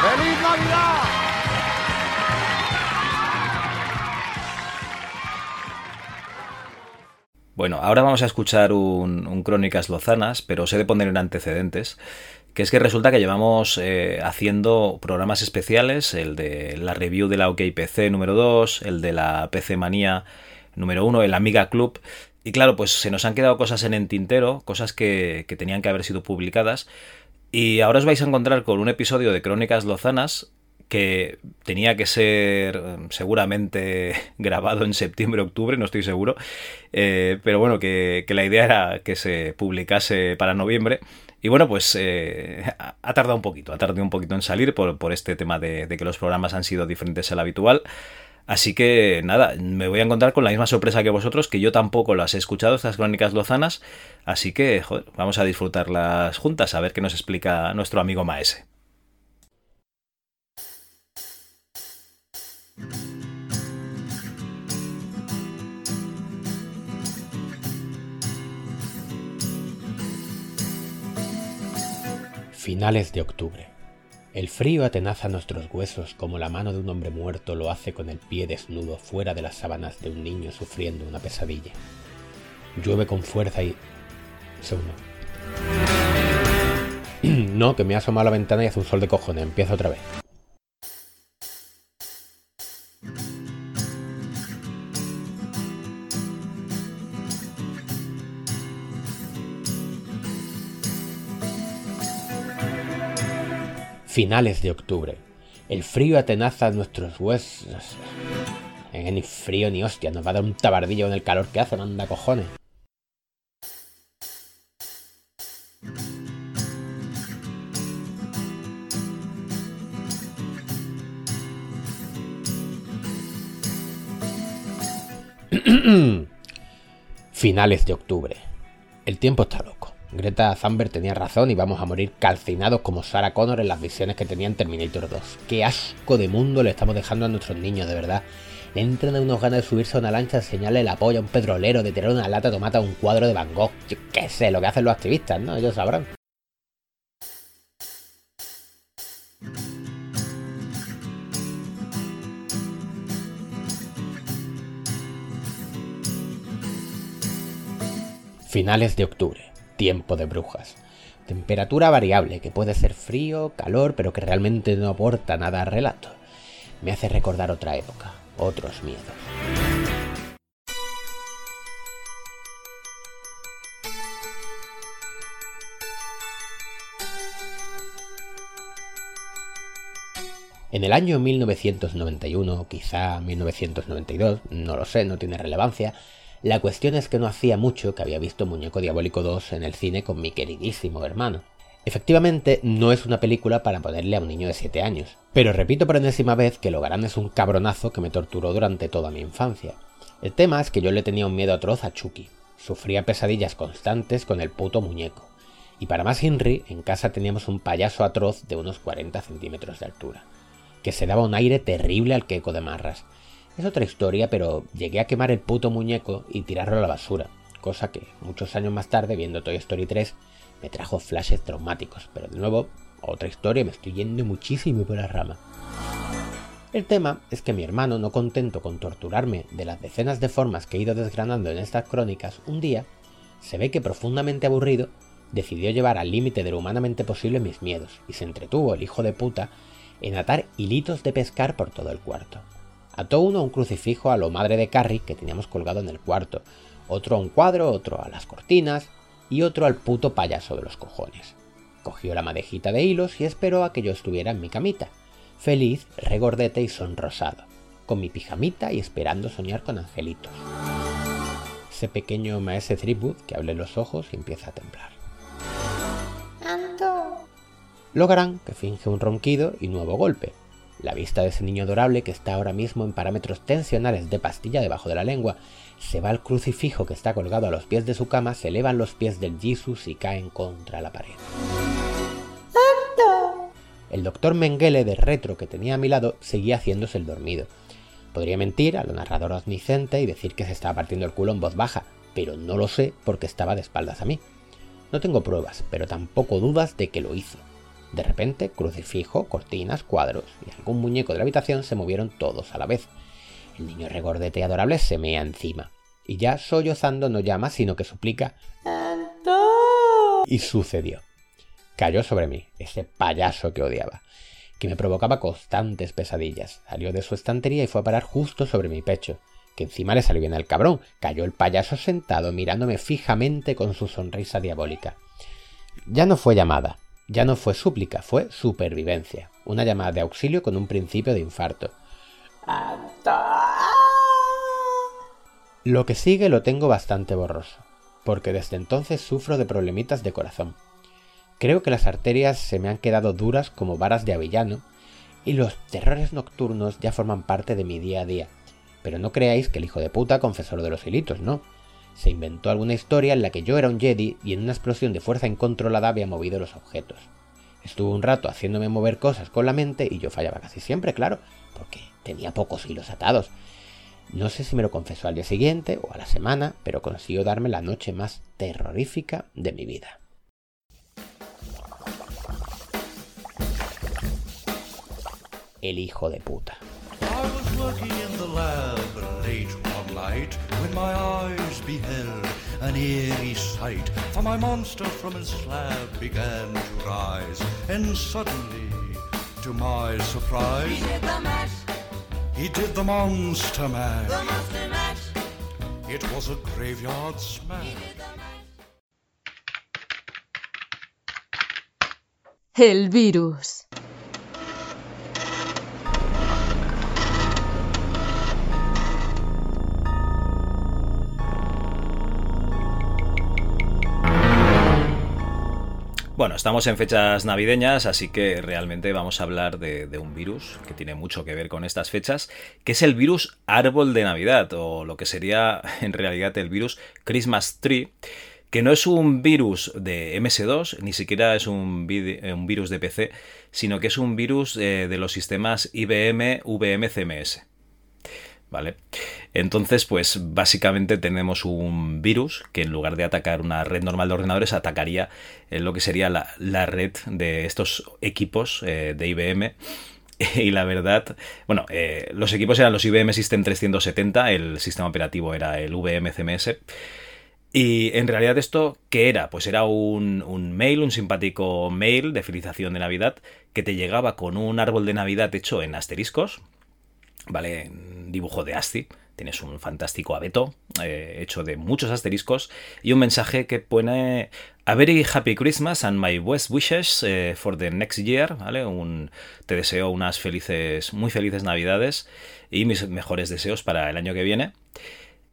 ¡Feliz Navidad!
Bueno, ahora vamos a escuchar un, un Crónicas Lozanas, pero os he de poner en antecedentes, que es que resulta que llevamos eh, haciendo programas especiales, el de la review de la OKPC número 2, el de la PC Manía número 1, el Amiga Club, y claro, pues se nos han quedado cosas en el tintero, cosas que, que tenían que haber sido publicadas, y ahora os vais a encontrar con un episodio de Crónicas Lozanas que tenía que ser eh, seguramente grabado en septiembre-octubre, no estoy seguro, eh, pero bueno, que la idea era que se publicase para noviembre. Y bueno, pues eh, ha tardado un poquito, ha tardado un poquito en salir por, por este tema de, de que los programas han sido diferentes al habitual. Así que nada, me voy a encontrar con la misma sorpresa que vosotros, que yo tampoco las he escuchado, estas crónicas lozanas. Así que vamos a disfrutarlas juntas, a ver qué nos explica nuestro amigo Maese.
Finales de octubre. El frío atenaza nuestros huesos como la mano de un hombre muerto lo hace con el pie desnudo fuera de las sábanas de un niño sufriendo una pesadilla. Llueve con fuerza y... Segundo. No, que me ha asomado a la ventana y hace un sol de cojones. Empieza otra vez. Finales de octubre. El frío atenaza nuestros huesos. Eh, ni frío ni hostia, nos va a dar un tabardillo con el calor que hace, manda cojones. Finales de octubre. El tiempo está loco. Greta Thunberg tenía razón y vamos a morir calcinados como Sarah Connor en las visiones que tenía en Terminator 2. Qué asco de mundo le estamos dejando a nuestros niños, de verdad. Le entran a unos ganas de subirse a una lancha, enseñarle la polla a un petrolero, de tirar una lata de tomate a un cuadro de Van Gogh. Yo qué sé, lo que hacen los activistas, ¿no? Ellos sabrán. Finales de octubre. Tiempo de brujas. Temperatura variable, que puede ser frío, calor, pero que realmente no aporta nada al relato. Me hace recordar otra época, otros miedos. En el año 1991, quizá 1992, no lo sé, no tiene relevancia, la cuestión es que no hacía mucho que había visto Muñeco Diabólico 2 en el cine con mi queridísimo hermano. Efectivamente, no es una película para ponerle a un niño de 7 años, pero repito por enésima vez que Logarán es un cabronazo que me torturó durante toda mi infancia. El tema es que yo le tenía un miedo atroz a Chucky. Sufría pesadillas constantes con el puto muñeco. Y para más Henry, en casa teníamos un payaso atroz de unos 40 centímetros de altura, que se daba un aire terrible al queco de marras. Es otra historia, pero llegué a quemar el puto muñeco y tirarlo a la basura, cosa que muchos años más tarde, viendo Toy Story 3, me trajo flashes traumáticos. Pero de nuevo, otra historia, me estoy yendo muchísimo por la rama. El tema es que mi hermano, no contento con torturarme de las decenas de formas que he ido desgranando en estas crónicas, un día, se ve que profundamente aburrido, decidió llevar al límite de lo humanamente posible mis miedos, y se entretuvo el hijo de puta en atar hilitos de pescar por todo el cuarto. Ató uno a un crucifijo a lo madre de Carrie que teníamos colgado en el cuarto, otro a un cuadro, otro a las cortinas y otro al puto payaso de los cojones. Cogió la madejita de hilos y esperó a que yo estuviera en mi camita, feliz, regordete y sonrosado, con mi pijamita y esperando soñar con angelitos. Ese pequeño maese Threepwood que abre los ojos y empieza a temblar. Logran que finge un ronquido y nuevo golpe. La vista de ese niño adorable que está ahora mismo en parámetros tensionales de pastilla debajo de la lengua, se va al crucifijo que está colgado a los pies de su cama, se elevan los pies del Jesus y caen contra la pared. El doctor Mengele de retro que tenía a mi lado seguía haciéndose el dormido. Podría mentir a lo narrador omnisciente y decir que se estaba partiendo el culo en voz baja, pero no lo sé porque estaba de espaldas a mí. No tengo pruebas, pero tampoco dudas de que lo hizo. De repente, crucifijo, cortinas, cuadros y algún muñeco de la habitación se movieron todos a la vez. El niño regordete adorable se mea encima. Y ya sollozando no llama, sino que suplica Y sucedió. Cayó sobre mí, ese payaso que odiaba, que me provocaba constantes pesadillas. Salió de su estantería y fue a parar justo sobre mi pecho, que encima le salió bien al cabrón. Cayó el payaso sentado mirándome fijamente con su sonrisa diabólica. Ya no fue llamada, ya no fue súplica, fue supervivencia. Una llamada de auxilio con un principio de infarto. Lo que sigue lo tengo bastante borroso, porque desde entonces sufro de problemitas de corazón. Creo que las arterias se me han quedado duras como varas de avellano y los terrores nocturnos ya forman parte de mi día a día. Pero no creáis que el hijo de puta confesó lo de los hilitos, no. Se inventó alguna historia en la que yo era un Jedi y en una explosión de fuerza incontrolada había movido los objetos. Estuvo un rato haciéndome mover cosas con la mente y yo fallaba casi siempre, claro, porque tenía pocos hilos atados. No sé si me lo confesó al día siguiente o a la semana, pero consiguió darme la noche más terrorífica de mi vida. El hijo de puta.
Working in the lab late one night when my eyes beheld an eerie sight. For my monster from his slab began to rise, and suddenly, to my surprise,
He did the mash,
he did the monster mash.
the monster mash.
It was a graveyard smash.
El virus.
Bueno, estamos en fechas navideñas, así que realmente vamos a hablar de, un virus que tiene mucho que ver con estas fechas, que es el virus árbol de Navidad, o lo que sería en realidad el virus Christmas Tree, que no es un virus de MS2, ni siquiera es un, un virus de PC, sino que es un virus eh, de los sistemas IBM VM-CMS. ¿Vale? Entonces, pues básicamente tenemos un virus que en lugar de atacar una red normal de ordenadores, atacaría eh, lo que sería la, red de estos equipos eh, de IBM. Y la verdad, bueno, eh, los equipos eran los IBM System 370, el sistema operativo era el VM CMS. Y en realidad esto, ¿qué era? Pues era un, un, mail, un simpático mail de felicitación de Navidad que te llegaba con un árbol de Navidad hecho en asteriscos, ¿vale? Dibujo de ASCII. Tienes un fantástico abeto eh, hecho de muchos asteriscos y un mensaje que pone A very happy Christmas and my best wishes eh, for the next year, ¿vale? Un, te deseo unas felices, muy felices Navidades y mis mejores deseos para el año que viene.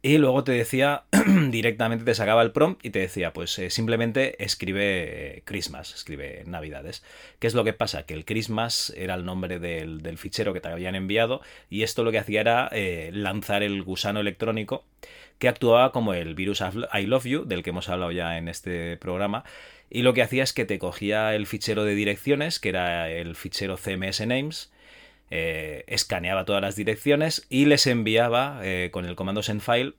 Y luego te decía, directamente te sacaba el prompt y te decía, pues eh, simplemente escribe Christmas, escribe Navidades. ¿Qué es lo que pasa? Que el Christmas era el nombre del, del fichero que te habían enviado y esto lo que hacía era eh, lanzar el gusano electrónico que actuaba como el virus I Love You, del que hemos hablado ya en este programa. Y lo que hacía es que te cogía el fichero de direcciones, que era el fichero CMS Names, eh, escaneaba todas las direcciones y les enviaba eh, con el comando sendfile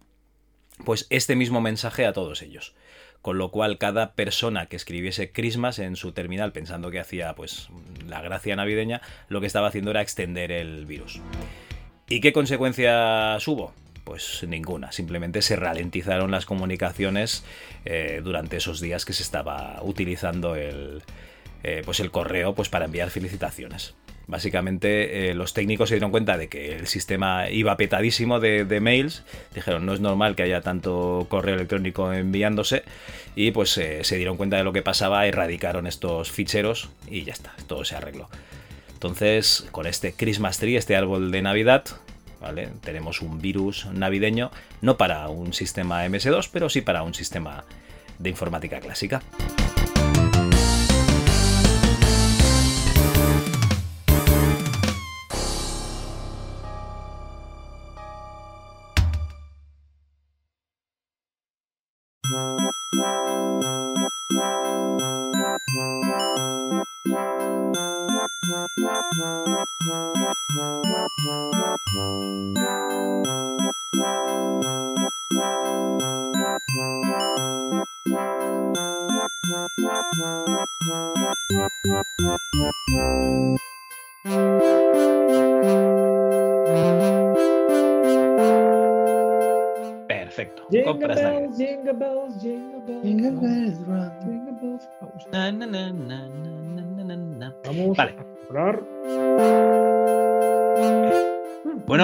pues este mismo mensaje a todos ellos.
con lo cual cada persona que escribiese Christmas en su terminal pensando que hacía pues la gracia navideña, lo que estaba haciendo era extender el virus. ¿Y qué consecuencias hubo? Pues ninguna, simplemente se ralentizaron las comunicaciones eh, durante esos días que se estaba utilizando el, pues el correo pues para enviar felicitaciones. Básicamente eh, los técnicos se dieron cuenta de que el sistema iba petadísimo de, mails, dijeron no es normal que haya tanto correo electrónico enviándose y pues eh, se dieron cuenta de lo que pasaba, erradicaron estos ficheros y ya está, todo se arregló. Entonces con este Christmas Tree, este árbol de Navidad, ¿vale? tenemos un virus navideño, no para un sistema MS2, pero sí para un sistema de informática clásica.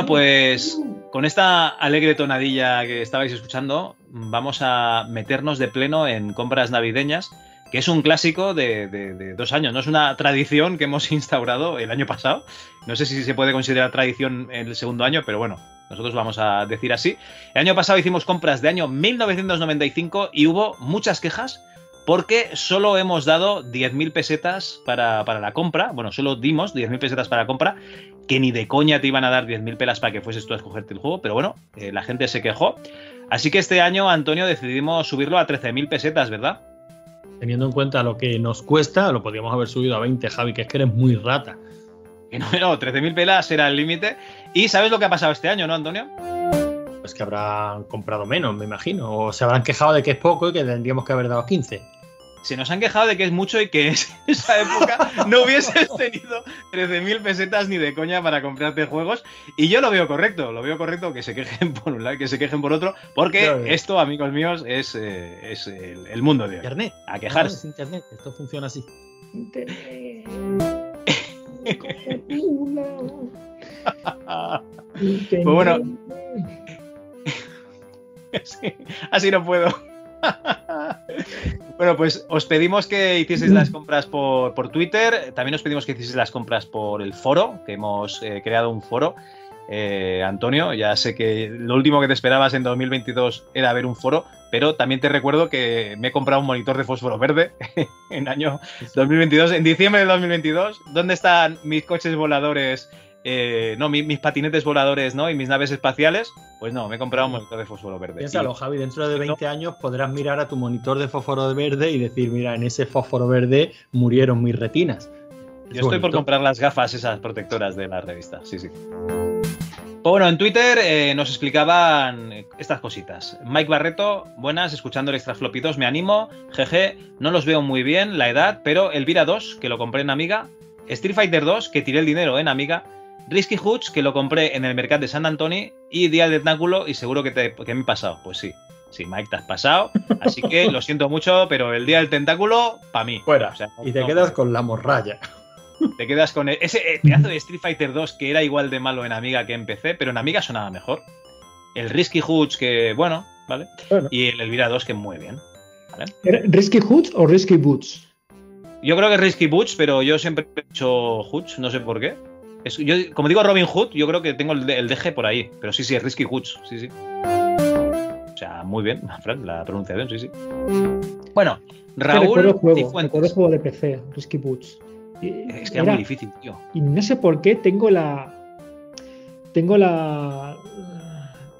Pues con esta alegre tonadilla que estabais escuchando, vamos a meternos de pleno en compras navideñas, que es un clásico de dos años, no es una tradición que hemos instaurado el año pasado. No sé si se puede considerar tradición el segundo año, pero bueno, nosotros vamos a decir así. El año pasado hicimos compras de año 1995 y hubo muchas quejas porque solo hemos dado 10.000 pesetas para, para la compra. Bueno, solo dimos 10.000 pesetas para la compra, que ni de coña te iban a dar 10.000 pelas para que fueses tú a escogerte el juego, pero bueno, eh, la gente se quejó. Así que este año, Antonio, decidimos subirlo a 13.000 pesetas, ¿verdad?
Teniendo en cuenta lo que nos cuesta, lo podríamos haber subido a 20, Javi, que es que eres muy rata.
Que no, no, 13.000 pelas era el límite. ¿Y sabes lo que ha pasado este año, no, Antonio?
Pues que habrán comprado menos, me imagino. O se habrán quejado de que es poco y que tendríamos que haber dado 15.
Se nos han quejado de que es mucho y que en esa época no hubieses tenido 13.000 pesetas ni de coña para comprarte juegos. Y yo lo veo correcto, lo veo correcto que se quejen por un lado, que se quejen por otro, porque
Claro.
esto, amigos míos, es, eh, es el, el mundo de hoy.
Internet.
A quejarse.
es internet, esto funciona así.
Pues bueno. Sí, así no puedo. bueno, pues os pedimos que hicieseis las compras por, por Twitter. También os pedimos que hicieseis las compras por el foro, que hemos eh, creado un foro. Eh, Antonio, ya sé que lo último que te esperabas en 2022 era ver un foro, pero también te recuerdo que me he comprado un monitor de fósforo verde en año 2022, en diciembre de 2022. ¿Dónde están mis coches voladores? Eh, no, mi- mis patinetes voladores, ¿no? Y mis naves espaciales. Pues no, me he comprado un monitor de fósforo verde.
Piénsalo, Javi, dentro de 20 años podrás mirar a tu monitor de fósforo verde y decir, mira, en ese fósforo verde murieron mis retinas.
Yo estoy por comprar las gafas esas protectoras de la revista, sí, sí. Pues bueno, en Twitter eh, nos explicaban estas cositas. Mike Barreto, buenas, escuchando el Extra Floppy 2, me animo. Jeje, no los veo muy bien, la edad, pero Elvira 2, que lo compré en Amiga. Street Fighter 2, que tiré el dinero en Amiga. Risky Hoods, que lo compré en el mercado de San Antonio. Y Día del Tentáculo, y seguro que, te, que me he pasado. Pues sí, sí, Mike, te has pasado. Así que lo siento mucho, pero el Día del Tentáculo, para mí.
Fuera.
O sea,
Y te
no-
quedas con la morralla.
te quedas con el- ese eh, pedazo de Street Fighter 2 que era igual de malo en Amiga que en PC, pero en Amiga sonaba mejor. El Risky Hoods que, bueno, ¿vale?
Bueno.
Y el Elvira 2 que muy bien. ¿vale?
¿Era ¿Risky Hoods o Risky Boots?
Yo creo que es Risky Boots, pero yo siempre he hecho Hoods, no sé por qué. Es- yo, como digo Robin Hood, yo creo que tengo el, el DG por ahí. Pero sí, sí, es Risky Hoods, sí, sí. O sea, muy bien, Fran, la pronunciación, sí, sí. Bueno,
recuerdo el
Raúl
juego, el juego de PC, Risky Boots.
Es que era muy difícil, tío.
Y no sé por qué tengo la. Tengo la.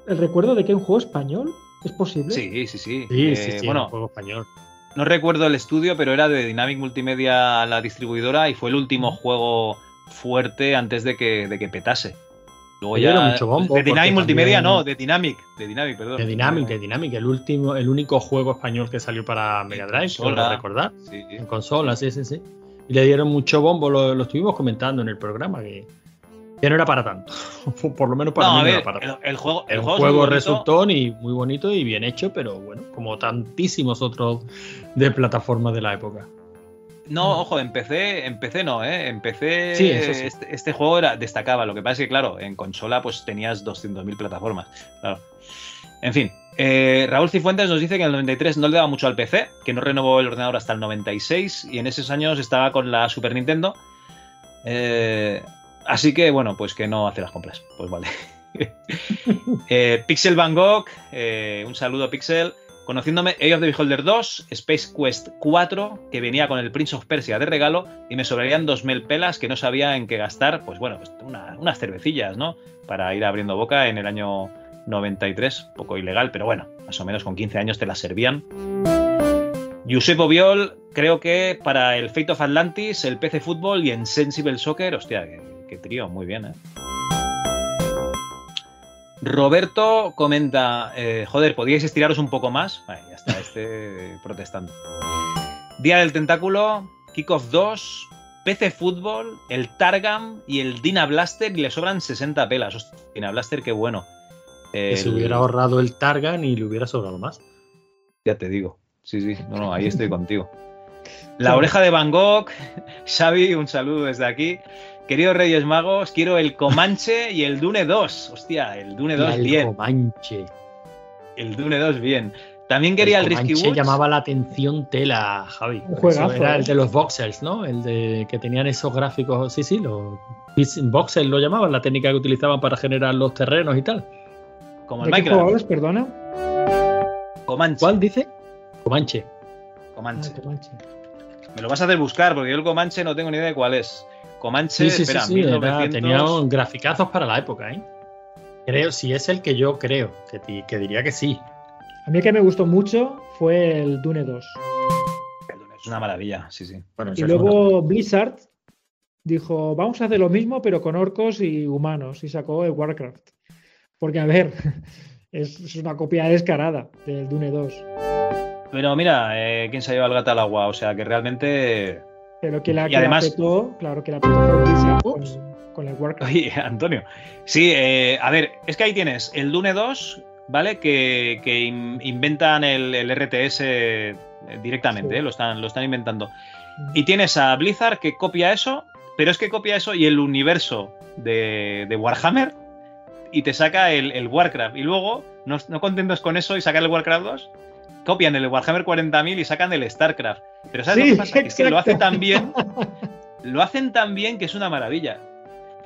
El recuerdo de que es un juego español. ¿Es posible?
Sí, sí, sí.
Sí,
Eh,
sí, sí,
bueno,
un juego español.
No recuerdo el estudio, pero era de Dynamic Multimedia la distribuidora y fue el último juego fuerte antes de que, de que petase. Luego
Le
ya.
dieron mucho bombo,
de Dynamic Multimedia, no, de Dynamic. De Dynamic, perdón.
De Dynamic, de Dynamic, el último, el único juego español que salió para Mega Drive,
consola.
recordar.
Sí.
En consola, sí, sí, sí. Y le dieron mucho bombo, lo, lo estuvimos comentando en el programa, que, que no era para tanto. Por lo menos para
No,
mí
a
no era para tanto.
el, el juego. El juego,
juego, resultó y muy bonito y bien hecho, pero bueno, como tantísimos otros de plataformas de la época.
No, ojo, en PC, en PC no, ¿eh? En PC
Sí, eso sí.
Este, este juego era, destacaba. Lo que pasa es que, claro, en consola pues tenías 200.000 plataformas. Claro. En fin, eh, Raúl Cifuentes nos dice que en el 93 no le daba mucho al PC, que no renovó el ordenador hasta el 96 y en esos años estaba con la Super Nintendo. Eh, así que, bueno, pues que no hace las compras. Pues vale. Eh, Pixel Van Gogh, un saludo Pixel. Conociéndome Age of the Beholder 2, Space Quest 4, que venía con el Prince of Persia de regalo, y me sobrarían 2.000 pelas que no sabía en qué gastar, pues bueno, pues una- unas cervecillas, ¿no? Para ir abriendo boca en el año 93, poco ilegal, pero bueno, más o menos con 15 años te las servían. Josep Obiol, creo que para el Fate of Atlantis, el PC Fútbol y en Sensible Soccer, hostia, qué trío, muy bien, ¿eh? Roberto comenta, eh, joder, ¿podríais estiraros un poco más? Vale, ya está, este protestando. Día del Tentáculo, Kickoff 2, PC Fútbol, el Targam y el Dina Blaster y le sobran 60 pelas. Hostia, Dina Blaster, qué bueno.
Que se hubiera ahorrado el Targan y le hubiera sobrado más.
Ya te digo. Sí, sí, no, no, ahí estoy contigo. La oreja de Van Gogh, Xavi, un saludo desde aquí. Queridos Reyes Magos, quiero el Comanche y el Dune 2. Hostia, el Dune 2
el
bien.
Comanche.
El Dune 2 bien. También quería el, Risky
Comanche
Woods.
llamaba la atención tela, Javi.
Un juegazo,
era
¿eh?
el de los voxels, ¿no? El de que tenían esos gráficos. Sí, sí, los voxels lo llamaban, la técnica que utilizaban para generar los terrenos y tal.
Como el
¿De qué
Minecraft.
jugadores, perdona?
Comanche.
¿Cuál dice? Comanche.
Comanche.
Ah, Comanche.
Me lo vas a hacer buscar porque yo el Comanche no tengo ni idea de cuál es. Comanche,
Sí, sí,
espera,
sí, sí, era-
1900.
tenía graficazos para la época, ¿eh? Creo, si es el que yo creo, que, diría que sí.
A mí el que me gustó mucho fue el Dune 2.
Es una maravilla, sí, sí.
Y luego Blizzard dijo, vamos a hacer lo mismo pero con orcos y humanos y sacó el Warcraft. Porque, a ver, es, es una copia descarada del Dune 2.
Pero mira, eh, quién se ha llevado el gato al agua. O sea que realmente.
Pero que la
Y
que
además-
la petó, claro que la petó fue con, con el Warcraft.
Oye, Antonio. Sí, eh, a ver, es que ahí tienes el Dune 2, ¿vale? Que, que in- inventan el, el RTS eh, directamente,
Sí.
eh, lo, están, lo están inventando. Y tienes a Blizzard que copia eso, pero es que copia eso y el universo de, de Warhammer y te saca el, el Warcraft. Y luego, no, no contentos con eso y sacar el Warcraft 2, copian el Warhammer 40.000 y sacan el StarCraft. Pero ¿sabes
Sí,
lo que pasa? Es que lo hace
exacto.
tan bien, lo hacen tan bien que es una maravilla.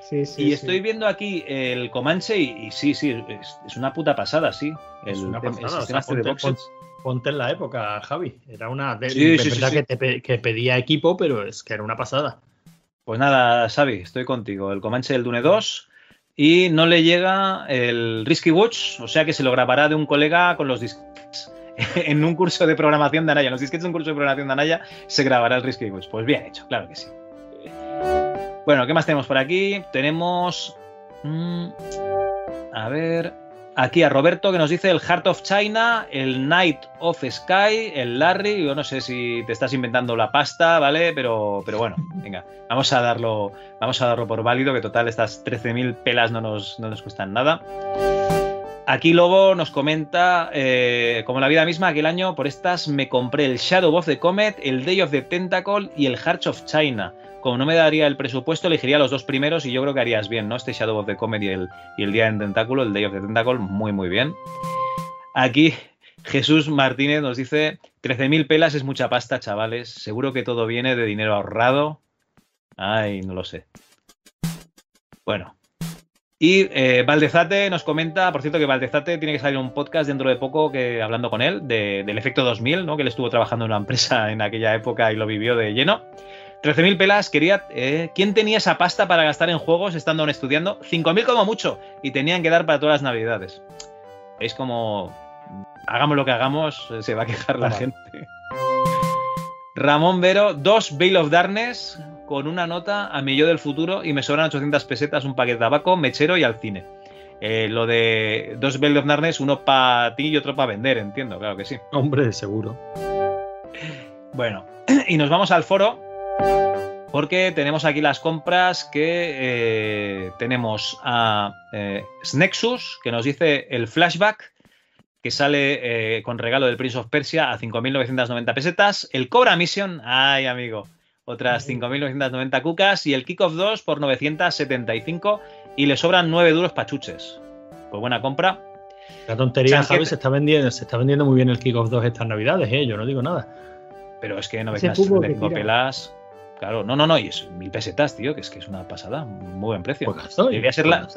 Sí, sí,
y
sí.
estoy viendo aquí el Comanche y, y sí, sí, es, es una puta pasada, sí. El,
Es una
el
pasada, o sea,
sistema este de
ponte, ponte en la época, Javi. Era una. De,
Sí,
de
sí, sí,
verdad
sí.
Que, te que pedía equipo, pero es que era una pasada.
Pues nada, Xavi, estoy contigo. El Comanche del Dune 2 y no le llega el Risky Watch, o sea que se lo grabará de un colega con los disquetes. en un curso de programación de Anaya. En los disquetes de un curso de programación de Anaya se grabará el Risky Watch. Pues bien hecho, claro que sí. Bueno, ¿qué más tenemos por aquí? Tenemos. mm, a ver. Aquí a Roberto que nos dice el Heart of China, el Night of Sky, el Larry. Yo no sé si te estás inventando la pasta, ¿vale? Pero, pero bueno, venga, vamos a darlo, vamos a darlo por válido, que total estas 13.000 pelas no nos, no nos cuestan nada. Aquí Lobo nos comenta, eh, como la vida misma, aquel año por estas me compré el Shadow of the Comet, el Day of the Tentacle y el Hearts of China. Como no me daría el presupuesto, elegiría los dos primeros y yo creo que harías bien, ¿no? Este Shadow of the Comet y el, y el Día del Tentáculo, el Day of the Tentacle, muy, muy bien. Aquí Jesús Martínez nos dice, 13.000 pelas es mucha pasta, chavales. Seguro que todo viene de dinero ahorrado. Ay, no lo sé. Bueno, y eh, Valdezate nos comenta, por cierto, que Valdezate tiene que salir un podcast dentro de poco que hablando con él de- del efecto 2000, ¿no? que él estuvo trabajando en una empresa en aquella época y lo vivió de lleno. 13.000 pelas, quería. eh, ¿Quién tenía esa pasta para gastar en juegos estando aún estudiando? 5.000 como mucho y tenían que dar para todas las navidades. Es como. Hagamos lo que hagamos, eh, se va a quejar la
Vale.
gente. Ramón Vero, dos Veil of Darkness con una nota a mi yo del futuro y me sobran 800 pesetas, un paquete de tabaco, mechero y al cine. Eh, lo de dos Bell of Darkness, uno para ti y otro para vender, entiendo, claro que sí.
Hombre, seguro.
Bueno, y nos vamos al foro porque tenemos aquí las compras que eh, tenemos a eh, Snexus, que nos dice el flashback, que sale eh, con regalo del Prince of Persia a 5.990 pesetas. El Cobra Mission, ay amigo, otras 5.990 cucas. Y el Kickoff 2 por 975 y le sobran 9 duros pachuches. Pues buena compra.
La tontería,
Chanquete.
Javi, se está vendiendo, se está vendiendo muy bien el Kickoff 2 estas navidades, ¿eh? Yo no digo nada.
Pero es que
Ese fútbol que
975
tira.
pelas. Claro, no, no, no, y es mil pesetas, tío, que es que es una pasada, muy buen precio.
Juegazo,
Debería ser la,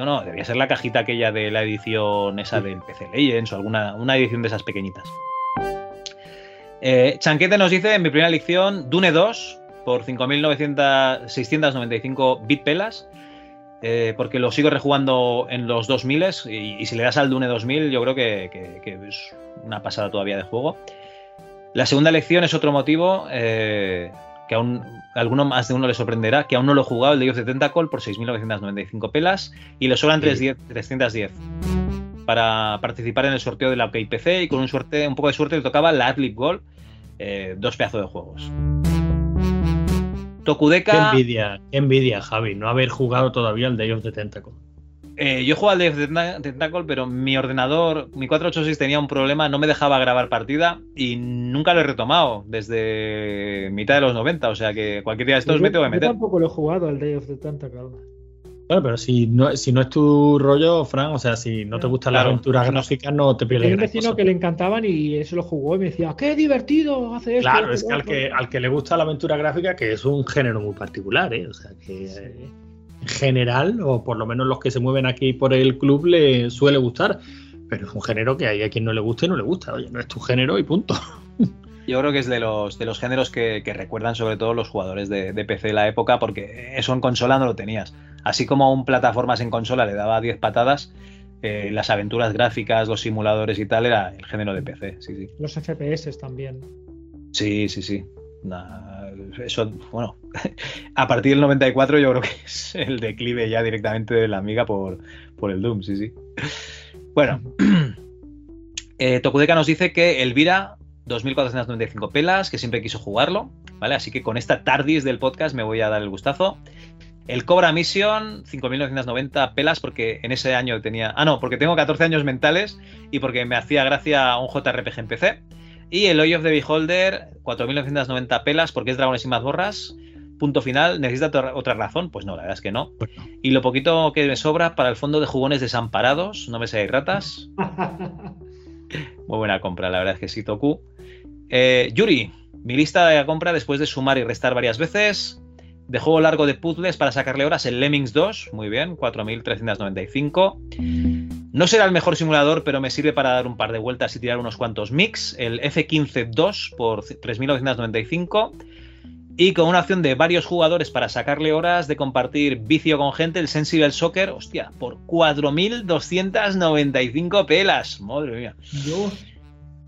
no, no, debería ser la cajita aquella de la edición esa del PC Legends o alguna una edición de esas pequeñitas. Eh, Chanquete nos dice en mi primera lección Dune 2 por 5.695 bit pelas. eh, porque lo sigo rejugando en los 2000 y, y si le das al Dune 2000 yo creo que, que- que es una pasada todavía de juego. La segunda lección es otro motivo eh, que aún a alguno más de uno le sorprenderá, que aún no lo he jugado, el Day of the Tentacle por 6.995 pelas y le sobran 310 310 para participar en el sorteo de la PC y con un, suerte, un poco de suerte le tocaba la Adlib Gold, eh, dos pedazos de juegos.
Qué
Tokudeka,
envidia, qué envidia, Javi, no haber jugado todavía el Day of the Tentacle.
eh, yo jugaba al Day of the Tenta- Tentacle, pero mi ordenador, mi 486 tenía un problema, no me dejaba grabar partida y nunca lo he retomado desde mitad de los 90, o sea que cualquier día de estos
Yo-
me tengo que
yo
meter.
tampoco lo he jugado al Day of the Tentacle.
Claro, pero si no, si no es tu rollo, Fran, o sea, si no te gustan las
Claro,
aventuras
no.
gráficas, no te pierdes
Tenía un vecino
cosa.
que le encantaban y eso lo jugó y me decía, qué divertido hace esto.
Claro, es que al,
otro".
que al que le gusta la aventura gráfica, que es un género muy particular, ¿eh? O sea, que eh, en general, o por lo menos los que se mueven aquí por el club, le suele gustar. Pero es un género que hay a quien no le gusta y no le gusta. Oye, no es tu género y punto.
Yo creo que es de los, de los géneros que, que recuerdan sobre todo los jugadores de, de PC de la época, porque eso en consola no lo tenías. Así como un plataformas en consola le daba 10 patadas, eh, las aventuras gráficas, los simuladores y tal era el género de PC. Sí, sí.
Los FPS también.
Sí, sí, sí. Nah, eso, bueno, a partir del 94 yo creo que es el declive ya directamente de la amiga por, por el Doom, sí, sí. Bueno, eh, Tokudeka nos dice que Elvira, 2.495 pelas, que siempre quiso jugarlo, ¿vale? Así que con esta tardis del podcast me voy a dar el gustazo. El Cobra Mission, 5.990 pelas, porque en ese año tenía... Ah, no, porque tengo 14 años mentales y porque me hacía gracia un JRPG en PC. Y el Eye of the Beholder, 4.990 pelas, porque es Dragones y mazmorras. Punto final. ¿Necesita otra- otra razón? Pues no, la verdad es que no. Y lo poquito que me sobra para el fondo de jugones desamparados, no me seáis ratas. Muy buena compra, la verdad es que sí, Toku. Eh, Yuri, mi lista de compra después de sumar y restar varias veces. De juego largo de puzzles para sacarle horas, el Lemmings 2, muy bien, 4.395. No será el mejor simulador, pero me sirve para dar un par de vueltas y tirar unos cuantos mix. El F15-2 por 3.995. Y con una opción de varios jugadores para sacarle horas de compartir vicio con gente, el Sensible Soccer, hostia, por 4.295 pelas. Madre mía.
Dios,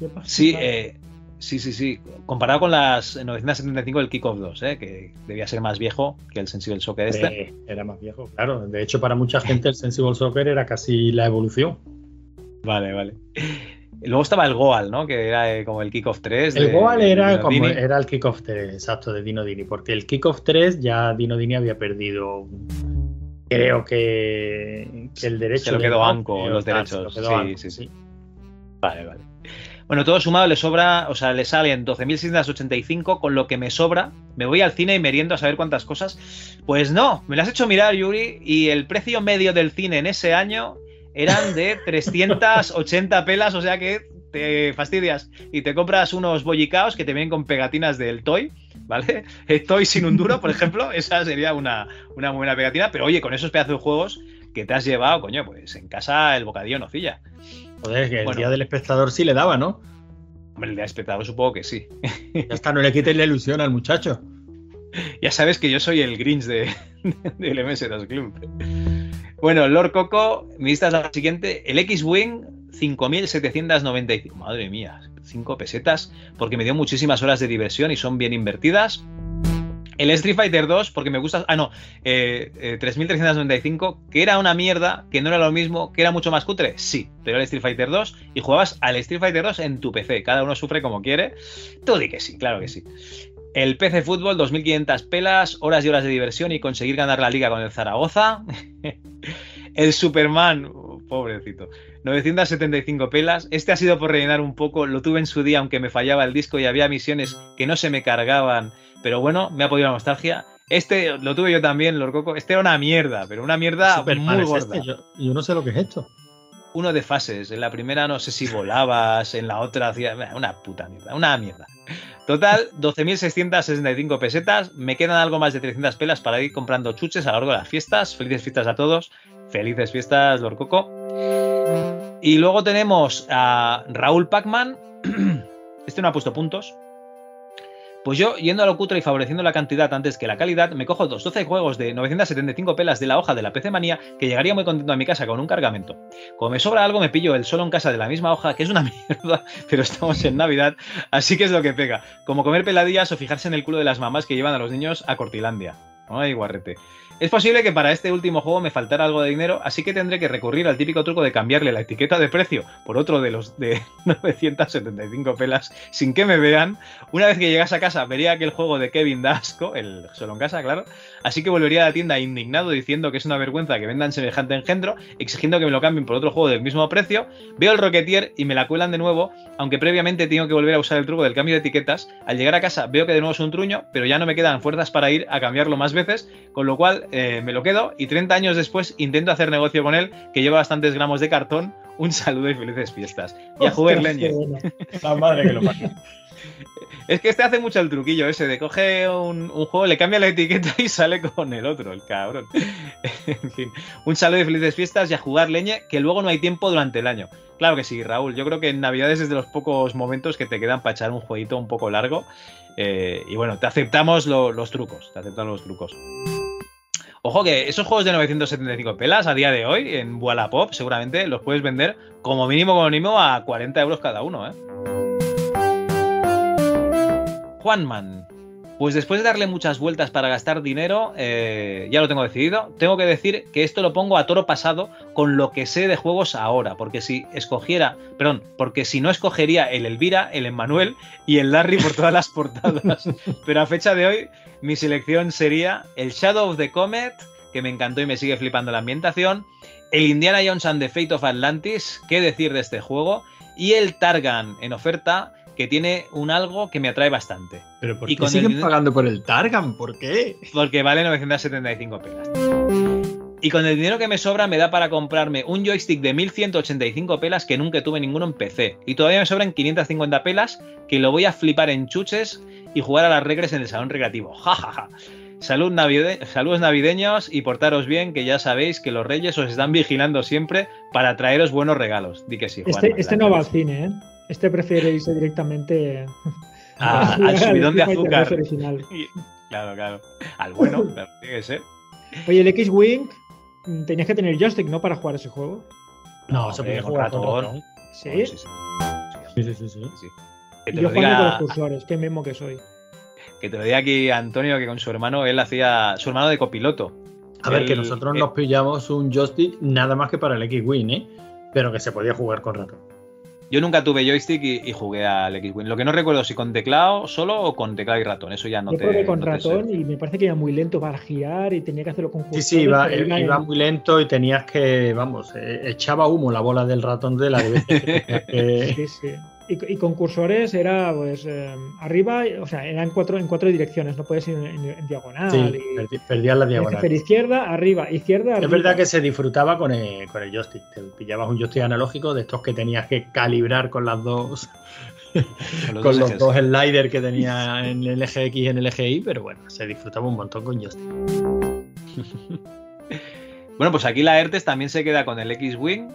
qué pasa.
Sí, eh, sí, sí, sí. Comparado con las 975 del Kickoff 2, eh, que debía ser más viejo que el Sensible Soccer este.
Eh, era más viejo, claro. De hecho, para mucha gente el Sensible Soccer era casi la evolución.
Vale, vale. Luego estaba el Goal, ¿no? Que era eh, como el Kickoff 3.
El
de-
Goal era,
de
como, era el Kickoff 3, exacto, de Dino Dini, porque el Kickoff 3 ya Dino Dini había perdido, creo que, que el derecho.
Se lo
de
quedó Anco,
creo,
los derechos.
lo quedó
Sí,
Anco,
sí, sí. Vale, vale. Bueno, todo sumado le sobra, o sea, le salen 12.685, con lo que me sobra. Me voy al cine y meriendo a saber cuántas cosas. Pues no, me lo has hecho mirar, Yuri, y el precio medio del cine en ese año eran de 380 pelas, o sea que te fastidias y te compras unos bollicaos que te vienen con pegatinas del Toy, ¿vale? El Toy sin un duro, por ejemplo, esa sería una, una buena pegatina, pero oye, con esos pedazos de juegos que te has llevado, coño, pues en casa el bocadillo nocilla.
Joder, que el
Bueno.
día del espectador sí le daba, ¿no?
Hombre, el de espectador supongo que sí.
Ya está, no le quites la ilusión al muchacho.
Ya sabes que yo soy el Grinch de, del MS2 Club. Bueno, Lord Coco, mi lista es la siguiente. El X-Wing, 5.795. Madre mía, 5 pesetas, porque me dio muchísimas horas de diversión y son bien invertidas. El Street Fighter 2, porque me gusta. Ah, no. eh, eh, 3395, que era una mierda, que no era lo mismo, que era mucho más cutre. Sí, pero el Street Fighter 2 y jugabas al Street Fighter 2 en tu PC. Cada uno sufre como quiere. Tú di que sí, claro que sí. El PC Fútbol, 2500 pelas, horas y horas de diversión y conseguir ganar la liga con el Zaragoza. el Superman, oh, pobrecito, 975 pelas. Este ha sido por rellenar un poco. Lo tuve en su día, aunque me fallaba el disco y había misiones que no se me cargaban. Pero bueno, me ha podido la nostalgia. Este lo tuve yo también, Lord Coco. Este era una mierda, pero una mierda
Superman
muy gorda.
este, Yo, yo no sé lo que es esto.
Uno de fases. En la primera no sé si volabas, en la otra hacía una puta mierda, una mierda. Total, 12.665 pesetas. Me quedan algo más de 300 pelas para ir comprando chuches a lo largo de las fiestas. Felices fiestas a todos. Felices fiestas, Lord Coco. Y luego tenemos a Raúl Pacman. Este no ha puesto puntos. Pues yo, yendo a lo cutre y favoreciendo la cantidad antes que la calidad, me cojo dos 12 juegos de 975 pelas de la hoja de la PC Manía que llegaría muy contento a mi casa con un cargamento. Como me sobra algo, me pillo el solo en casa de la misma hoja, que es una mierda, pero estamos en Navidad, así que es lo que pega. Como comer peladillas o fijarse en el culo de las mamás que llevan a los niños a Cortilandia. Ay, guarrete. Es posible que para este último juego me faltara algo de dinero, así que tendré que recurrir al típico truco de cambiarle la etiqueta de precio por otro de los de 975 pelas sin que me vean. Una vez que llegase a casa vería que el juego de Kevin da asco, el solo en casa, claro. Así que volvería a la tienda indignado diciendo que es una vergüenza que vendan semejante engendro, exigiendo que me lo cambien por otro juego del mismo precio. Veo el Rocketeer y me la cuelan de nuevo, aunque previamente tengo que volver a usar el truco del cambio de etiquetas. Al llegar a casa veo que de nuevo es un truño, pero ya no me quedan fuerzas para ir a cambiarlo más veces, con lo cual eh, me lo quedo y 30 años después intento hacer negocio con él, que lleva bastantes gramos de cartón. Un saludo y felices fiestas. Y a jugar leñe.
bueno.
La madre que lo parió.
Es que este hace mucho el truquillo ese de coge un, un juego, le cambia la etiqueta y sale con el otro, el cabrón. en fin, un saludo y felices fiestas y a jugar leñe, que luego no hay tiempo durante el año. Claro que sí, Raúl. Yo creo que en Navidades es de los pocos momentos que te quedan para echar un jueguito un poco largo. Eh, y bueno, te aceptamos lo- los trucos. Te aceptamos los trucos. Ojo que esos juegos de 975 pelas a día de hoy en Wallapop seguramente los puedes vender como mínimo como mínimo a 40 euros cada uno, ¿eh? Juanman. Pues después de darle muchas vueltas para gastar dinero, eh, ya lo tengo decidido. Tengo que decir que esto lo pongo a toro pasado con lo que sé de juegos ahora. Porque si escogiera, perdón, porque si no escogería el Elvira, el Emmanuel y el Larry por todas las portadas. Pero a fecha de hoy, mi selección sería el Shadow of the Comet, que me encantó y me sigue flipando la ambientación. El Indiana Jones and the Fate of Atlantis, qué decir de este juego. Y el Targan en oferta, que tiene un algo que me atrae bastante.
Pero ¿por
Y
qué
con el
siguen
dinero-
pagando por el Targan? ¿Por qué?
Porque vale 975 pelas. Y con el dinero que me sobra me da para comprarme un joystick de 1185 pelas que nunca tuve ninguno en PC. Y todavía me sobran 550 pelas que lo voy a flipar en chuches y jugar a las regres en el salón recreativo. Ja, ja, ja. Salud navide- Saludos navideños y portaros bien, que ya sabéis que los reyes os están vigilando siempre para traeros buenos regalos. Di que sí, Juan.
Este, este no va al cine, ¿eh? Este prefiere irse directamente
Ah,
a-
al subidón de azúcar.
2 original.
Claro, claro. Al bueno, claro, tiene que ser.
Oye, el X-Wing tenías que tener joystick, ¿no? Para jugar ese juego.
No, se
hombre,
puede
con
jugar
ratón.
ratón.
¿Sí?
Sí, sí,
Sí, sí, sí. sí.
sí. Que
Y
te
yo
lo
jugando con
diga-
los cursores, qué memo que soy.
Que te lo diga aquí Antonio, que con su hermano, él hacía su hermano de copiloto.
A ver, que nosotros nos pillamos un joystick nada más que para el X-Wing, ¿eh? Pero que se podía jugar con ratón.
Yo nunca tuve joystick y, y jugué al X-Wing. Lo que no recuerdo si con teclado solo o con teclado y ratón. Eso ya no
yo
te.
con
no te sé.
ratón y me parece que era muy lento para girar y tenía que hacerlo con
Sí, sí, iba,
iba
iba
en-
muy lento y tenías que, vamos, eh, echaba humo la bola del ratón de la de veces que tenías que-
Sí, sí. Y, y con cursores era, pues, eh, arriba, o sea, eran cuatro, en cuatro direcciones, no puedes ir en, en diagonal.
Sí,
y
perdías la diagonal.
izquierda, arriba, izquierda,
Es
arriba.
verdad que se disfrutaba con el, con el joystick. Te pillabas un joystick analógico de estos que tenías que calibrar con las dos.
Con los
con
dos
los dos sliders que tenía en el eje X y en el eje Y, pero bueno, se disfrutaba un montón con joystick.
Bueno, pues aquí la ERTES también se queda con el X-Wing.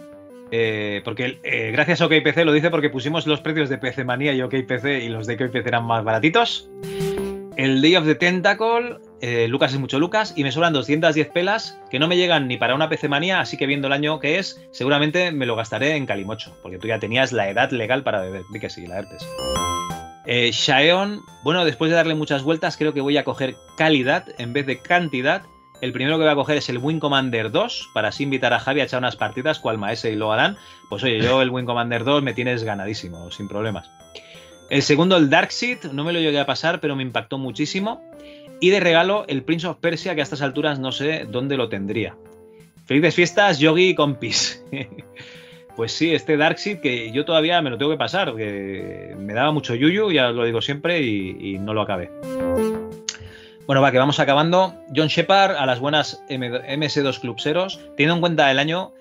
Eh, porque eh, gracias a OKPC lo dice porque pusimos los precios de PC Manía y OKPC y los de OKPC eran más baratitos. El Day of the Tentacle, eh, Lucas es mucho Lucas, y me sobran 210 pelas que no me llegan ni para una PC Manía, así que viendo el año que es, seguramente me lo gastaré en Calimocho, porque tú ya tenías la edad legal para beber. Di que sí, la ERTES. Eh, Shaeon, bueno, después de darle muchas vueltas, creo que voy a coger calidad en vez de cantidad. El primero que voy a coger es el Wing Commander 2, para así invitar a Javi a echar unas partidas, cual Maese y lo harán. Pues oye, yo el Wing Commander 2 me tienes ganadísimo, sin problemas. El segundo, el Darkseid, no me lo llegué a pasar, pero me impactó muchísimo. Y de regalo, el Prince of Persia, que a estas alturas no sé dónde lo tendría. Felices fiestas, Yogi y compis. Pues sí, este Darkseid que yo todavía me lo tengo que pasar, que me daba mucho yuyu, ya lo digo siempre, y, y no lo acabé. Bueno, va, que vamos acabando. John Shepard a las buenas M- MS2 Clubseros. Teniendo en cuenta el año,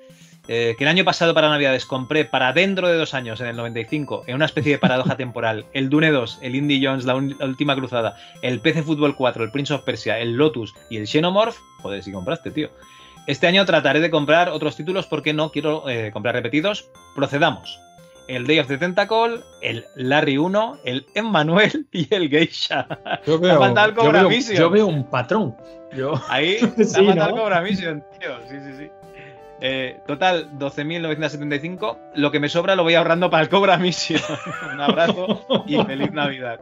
eh, que el año pasado para Navidades compré para dentro de dos años, en el 95, en una especie de paradoja temporal, el Dune 2, el Indie Jones, la última cruzada, el PC Fútbol 4, el Prince of Persia, el Lotus y el Xenomorph. Joder, si compraste, tío. Este año trataré de comprar otros títulos porque no quiero eh, comprar repetidos. Procedamos. El Day of the Tentacle, el Larry 1, el Emmanuel y el Geisha.
Yo veo-
Mission.
yo veo un patrón. Yo...
Ahí
Sí,
matado
¿no?
Cobra Mission, tío. Sí, sí, sí. Eh, total, 12.975. Lo que me sobra lo voy ahorrando para el Cobra Mission. Un abrazo y feliz Navidad.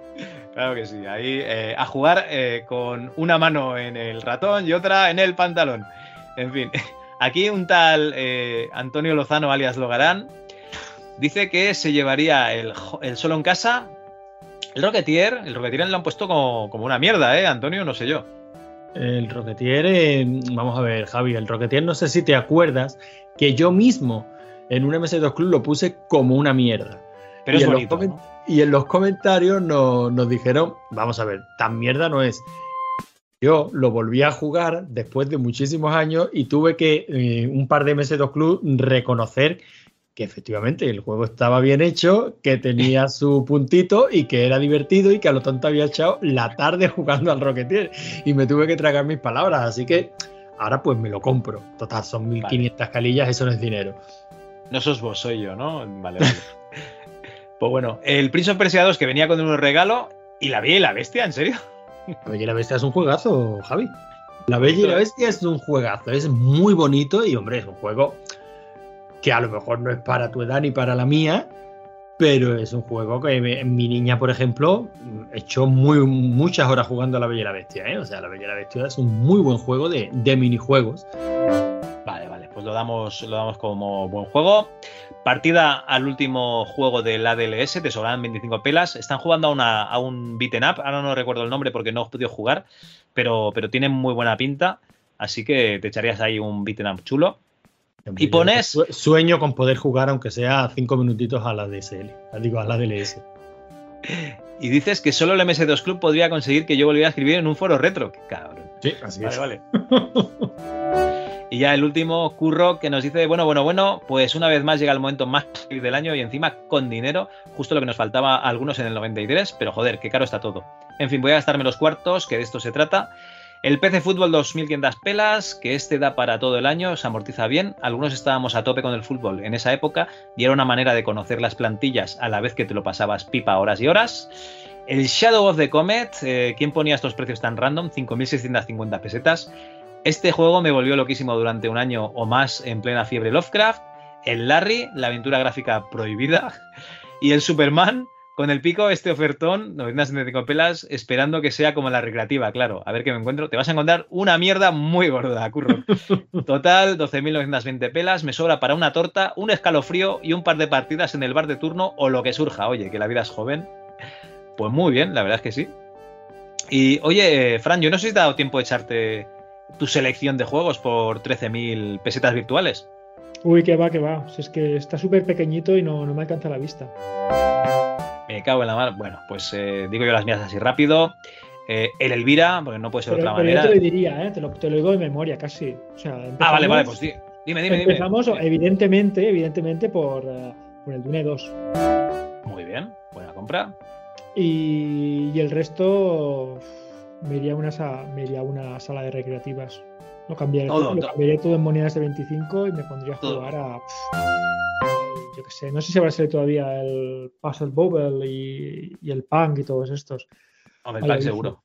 Claro que sí. Ahí eh, a jugar eh, con una mano en el ratón y otra en el pantalón. En fin, aquí un tal Antonio Lozano, alias Logarán, dice que se llevaría el, solo en casa. El Rocketeer, el Rocketeer lo han puesto como, como una mierda, ¿eh, Antonio? No sé yo.
El Rocketeer, eh, vamos a ver, Javi, el Rocketeer, no sé si te acuerdas que yo mismo en un MS2 Club lo puse como una mierda.
Pero es bonito,
Y en los comentarios nos, nos dijeron, vamos a ver, tan mierda no es. Yo lo volví a jugar después de muchísimos años y tuve que, eh, un par de MS2 Club, reconocer que efectivamente el juego estaba bien hecho, que tenía su puntito y que era divertido y que a lo tonto había echado la tarde jugando al Rocketeer y me tuve que tragar mis palabras, así que ahora pues me lo compro. Total, son 1500 calillas, eso no es dinero.
No sos vos, soy yo, ¿no? Vale, vale. pues bueno, el Prince of Persia 2 que venía con un regalo y la Bella y la Bestia, ¿en serio?
La Bella y la Bestia es un juegazo, Javi. La Bella y la Bestia es un juegazo, es muy bonito y hombre, es un juego que a lo mejor no es para tu edad ni para la mía, pero es un juego que mi niña, por ejemplo, echó muy, muchas horas jugando a La Bella y la Bestia, ¿eh? O sea, La Bella y la Bestia es un muy buen juego de, de minijuegos.
Vale, vale, pues lo damos, lo damos como buen juego. Partida al último juego del ADLS, te sobran 25 pelas. Están jugando a, una- a un beaten up, ahora no recuerdo el nombre porque no he podido jugar, pero, pero tienen muy buena pinta, así que te echarías ahí un beaten up chulo. Y pones
Sue- Sueño con poder jugar, aunque sea cinco minutitos a la DSL, digo, a la DLS.
y dices que solo el MS2 Club podría conseguir que yo volviera a escribir en un foro retro. Qué cabrón.
Sí, así
Vale,
es.
vale. Y ya el último, Curro, que nos dice, bueno, bueno, bueno, pues una vez más llega el momento más del año y encima con dinero, justo lo que nos faltaba a algunos en el 93, pero joder, qué caro está todo. En fin, voy a gastarme los cuartos, que de esto se trata. El PC Fútbol 2500 pelas, que este da para todo el año, se amortiza bien. Algunos estábamos a tope con el fútbol en esa época y era una manera de conocer las plantillas a la vez que te lo pasabas pipa horas y horas. El Shadow of the Comet, eh, ¿quién ponía estos precios tan random? 5.650 pesetas. Este juego me volvió loquísimo durante un año o más en plena fiebre Lovecraft. El Larry, la aventura gráfica prohibida. Y el Superman, con el pico, este ofertón, 975 pelas, esperando que sea como la recreativa, claro. A ver qué me encuentro. Te vas a encontrar una mierda muy gorda, curro. Total, 12.920 pelas. Me sobra para una torta, un escalofrío y un par de partidas en el bar de turno o lo que surja. Oye, que la vida es joven. Pues muy bien, la verdad es que sí. Y oye, eh, Fran, yo no sé si te ha dado tiempo de echarte tu selección de juegos por 13.000 pesetas virtuales.
Uy, que va, que va. Si es que está súper pequeñito y no, no me alcanza la vista.
Me cago en la mar. Bueno, pues eh, digo yo las mías así rápido. Eh, el Elvira, porque no puede ser de otra
pero yo
manera.
te lo diría, ¿eh? te, lo, te lo digo de memoria casi. O sea,
Ah, vale, vale, pues di- dime, dime, dime.
Empezamos, evidentemente, evidentemente, por, por el Dune 2.
Muy bien, buena compra.
Y, y el resto me iría a una, sa- me iría a una sala de recreativas. Lo cambiaría
Todo,
todo, lo
todo.
cambiaría todo en monedas de 25 y me pondría a
Todo.
jugar a. Yo qué sé, no sé si habrá salido todavía el Puzzle Bubble y, y el Punk y todos estos.
Hombre,
la
Punk seguro.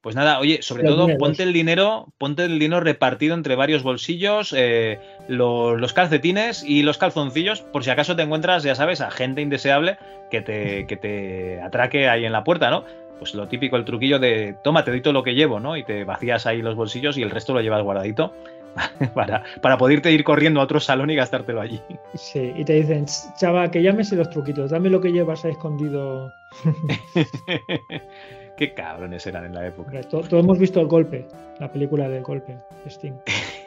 Pues nada, oye, sobre todo ponte el dinero, ponte el dinero repartido entre varios bolsillos, eh, lo- los calcetines y los calzoncillos, por si acaso te encuentras, ya sabes, a gente indeseable que te, que te atraque ahí en la puerta, ¿no? Pues lo típico, el truquillo de toma, te todo lo que llevo, ¿no? Y te vacías ahí los bolsillos y el resto lo llevas guardadito para, para poderte ir corriendo a otro salón y gastártelo allí.
Sí, y te dicen, chaval, que llámese los truquitos, dame lo que llevas ahí escondido.
Qué cabrones eran en la época.
Hombre, Todos hemos visto el golpe, la película del golpe, Sting.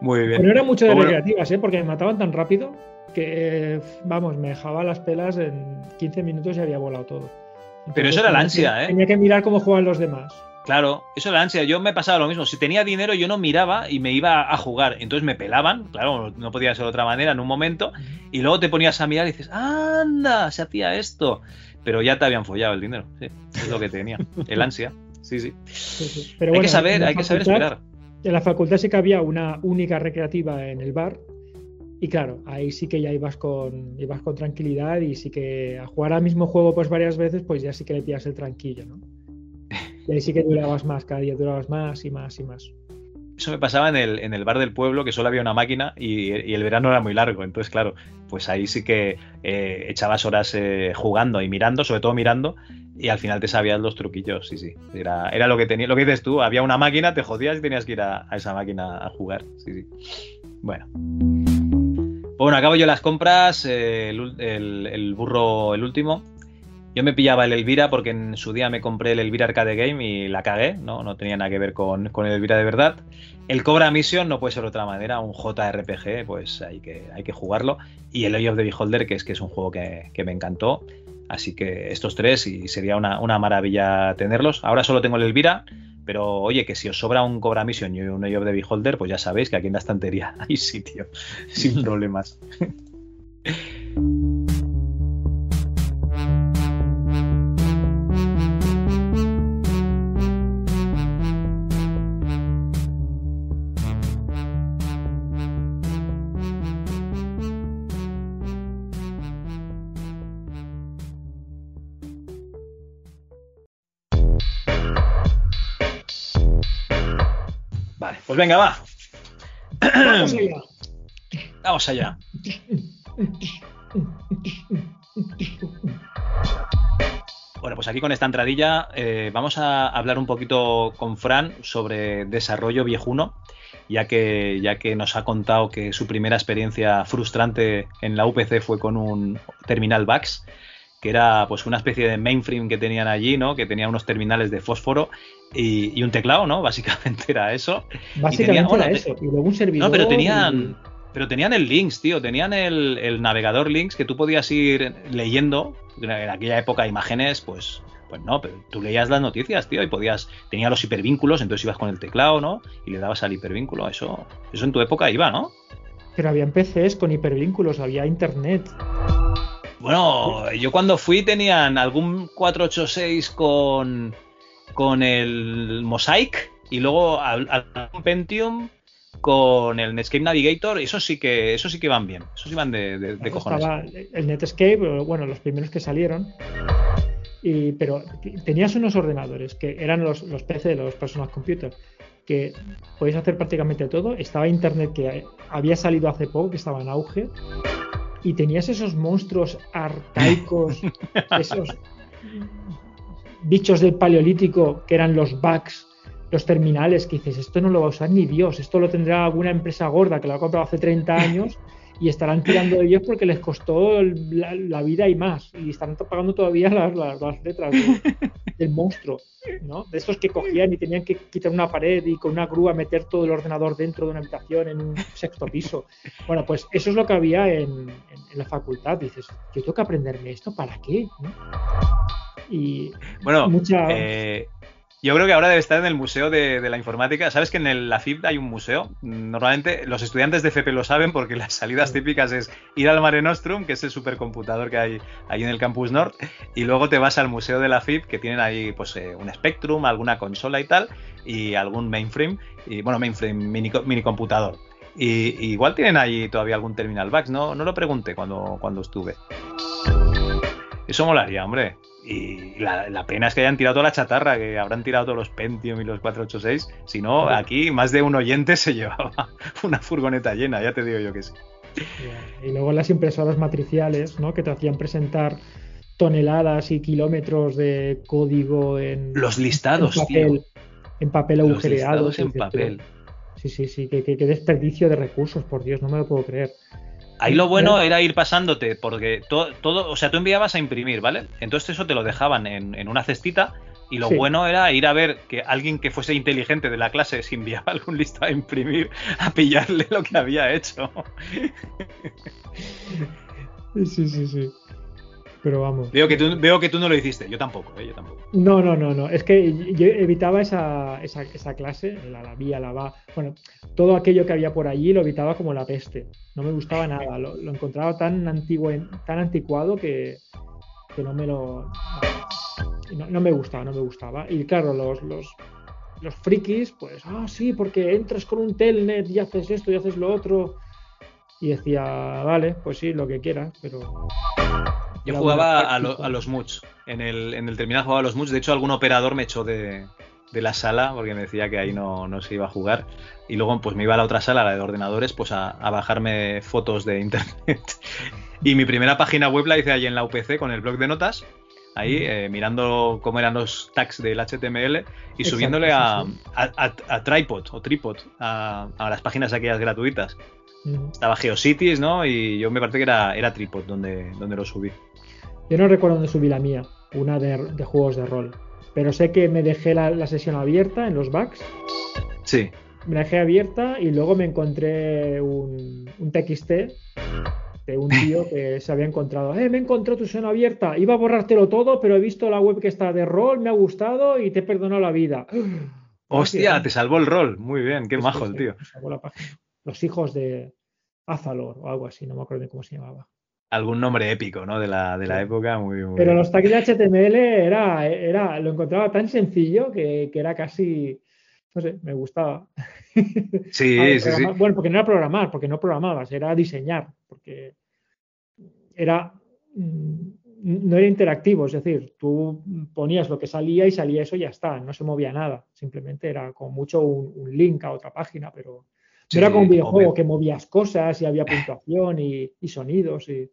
Muy bien.
Pero era mucho de recreativas, ¿eh? porque me mataban tan rápido que, eh, vamos, me dejaba las pelas en 15 minutos y había volado todo.
Pero eso era la ansia, ¿eh?
Tenía que mirar cómo juegan los demás.
Claro, eso era la ansia. Yo me pasaba lo mismo. Si tenía dinero, yo no miraba y me iba a jugar. Entonces me pelaban, claro, no podía ser de otra manera en un momento. Y luego te ponías a mirar y dices, ¡anda! Se hacía esto. Pero ya te habían follado el dinero. Sí, es lo que tenía. El ansia. Sí, sí.
Sí, sí. Pero
hay
bueno,
que saber, hay que saber esperar.
En la facultad sí que había una única recreativa en el bar. Y claro, ahí sí que ya ibas con, ibas con tranquilidad y sí que a jugar al mismo juego pues varias veces, pues ya sí que le pillas el tranquillo, ¿no? Y ahí sí que durabas más, cada día durabas más y más y más.
Eso me pasaba en el, en el bar del pueblo, que solo había una máquina y, el verano era muy largo. Entonces, claro, pues ahí sí que eh, echabas horas eh, jugando y mirando, sobre todo mirando, y al final te sabías los truquillos, sí, sí. Era, era lo que tenía, lo que dices tú, había una máquina, te jodías y tenías que ir a, esa máquina a jugar. Sí, sí. Bueno. Pues bueno, acabo yo las compras, eh, el- el burro, el último. Yo me pillaba el Elvira porque en su día me compré el Elvira Arcade Game y la cagué, ¿no? No tenía nada que ver con, con el Elvira de verdad. El Cobra Mission no puede ser de otra manera, un JRPG, pues hay que, hay que jugarlo. Y el Eye of the Beholder, que es que es un juego que, que me encantó. Así que estos tres y sería una, una maravilla tenerlos. Ahora solo tengo el Elvira, pero oye, que si os sobra un Cobra Mission y un Eye of the Beholder, pues ya sabéis que aquí en la estantería hay sitio, sin problemas. Pues venga, va.
Vamos allá.
Vamos allá. Bueno, pues aquí con esta entradilla eh, vamos a hablar un poquito con Fran sobre desarrollo viejuno, ya que, ya que nos ha contado que su primera experiencia frustrante en la UPC fue con un terminal VAX, que era pues una especie de mainframe que tenían allí, ¿no? Que tenía unos terminales de fósforo y, y un teclado, ¿no? Básicamente era eso. Y
Básicamente
bueno,
era eso. Y luego un servidor.
no, pero
y-
tenían, pero tenían el links, tío. Tenían el, el navegador links que tú podías ir leyendo. En aquella época imágenes, pues, pues no, pero tú leías las noticias, tío, y podías, tenía los hipervínculos, entonces ibas con el teclado, ¿no? Y le dabas al hipervínculo. Eso, eso en tu época iba, ¿no?
Pero habían PCs con hipervínculos, había internet.
Bueno, yo cuando fui tenían algún 486 con, con el Mosaic y luego al- algún Pentium con el Netscape Navigator. Eso sí que, eso sí que van bien. Eso sí van de, de- de cojones.
Estaba el Netscape, bueno, los primeros que salieron. Y, pero tenías unos ordenadores que eran los, los PC, los personal computer, que podéis hacer prácticamente todo. Estaba Internet que había salido hace poco, que estaba en auge. Y tenías esos monstruos arcaicos, esos bichos del paleolítico que eran los bugs, los terminales, que dices, esto no lo va a usar ni Dios, esto lo tendrá alguna empresa gorda que lo ha comprado hace 30 años y estarán tirando de ellos porque les costó la, la vida y más, y están pagando todavía las, las- las letras de- del monstruo, ¿no? De estos que cogían y tenían que quitar una pared y con una grúa meter todo el ordenador dentro de una habitación en un sexto piso. Bueno, pues eso es lo que había en, en- en la facultad. Dices, yo tengo que aprenderme esto, ¿para qué? ¿no? Y
Bueno,
mucha-
eh, yo creo que ahora debe estar en el Museo de, de la Informática. ¿Sabes que en el, la FIB hay un museo? Normalmente los estudiantes de FP lo saben porque las salidas típicas es ir al Mare Nostrum, que es el supercomputador que hay ahí en el Campus North, y luego te vas al Museo de la FIB, que tienen ahí pues, eh, un Spectrum, alguna consola y tal, y algún mainframe, y bueno, mainframe, mini, mini computador. Y, y igual tienen ahí todavía algún terminal VAX, no, no lo pregunté cuando, cuando estuve. Eso molaría, hombre. Y la, la pena es que hayan tirado toda la chatarra, que habrán tirado todos los Pentium y los 486. Si no, aquí más de un oyente se llevaba una furgoneta llena, ya te digo yo que sí.
Y luego las impresoras matriciales, ¿no? Que te hacían presentar toneladas y kilómetros de código en,
Los listados,
en papel,
tío.
en papel
Los
agujereado.
listados en papel.
Sí, sí, sí, qué desperdicio de recursos, por Dios, no me lo puedo creer.
Ahí lo bueno era ir pasándote, porque todo, todo, o sea, tú enviabas a imprimir, ¿vale? Entonces eso te lo dejaban en, en una cestita y lo
Sí.
bueno era ir a ver que alguien que fuese inteligente de la clase, si enviaba algún listado a imprimir, a pillarle lo que había hecho.
Sí, sí, sí. Pero vamos.
Veo que tú, veo que tú no lo hiciste, yo tampoco, ¿eh? yo tampoco.
No, no, no, no. Es que yo evitaba esa, esa, esa clase, la, la vía, la va. Bueno, todo aquello que había por allí lo evitaba como la peste. No me gustaba nada. Lo, lo encontraba tan antiguo, tan anticuado que, que no me lo. No, no me gustaba, no me gustaba. Y claro, los, los, los frikis, pues, ah, sí, porque entras con un telnet y haces esto y haces lo otro. Y decía, vale, pues sí, lo que quieras, pero.
Yo jugaba a, lo-
práctica.
a los moods. En el, en el terminal jugaba a los moods. De hecho, algún operador me echó de, de la sala porque me decía que ahí no, no se iba a jugar. Y luego pues me iba a la otra sala, la de ordenadores, pues a, a bajarme fotos de internet. y mi primera página web la hice ahí en la UPC con el blog de notas. Ahí, eh, mirando cómo eran los tags del HTML y subiéndole a, a, a- a Tripod o Tripod, a, a las páginas aquellas gratuitas. Estaba Geocities, ¿no? Y yo me parece que era, era Tripod donde, donde lo subí.
Yo no recuerdo dónde subí la mía, una de, de juegos de rol. Pero sé que me dejé la, la sesión abierta en los bugs.
Sí.
Me la dejé abierta y luego me encontré un, un TXT de un tío que se había encontrado. Eh, me he encontrado tu sesión abierta. Iba a borrártelo todo, pero he visto la web que está de rol, me ha gustado y te he perdonado la vida.
Hostia, te salvó el rol. Muy bien, qué majo el tío.
me salvó la página. Los hijos de Azalor o algo así, no me acuerdo de cómo se llamaba.
Algún nombre épico, ¿no? De la, de la época, muy, muy
Pero los tags de HTML era, era, lo encontraba tan sencillo que, que era casi, no sé, me gustaba.
Sí,
ver,
sí, sí.
Bueno, porque no era programar, porque no programabas, era diseñar, porque era, mm, no era interactivo, es decir, tú ponías lo que salía y salía eso y ya está, no se movía nada, simplemente era como mucho un, un link a otra página, pero
Sí,
era como un videojuego que movías cosas y había puntuación y, y sonidos y...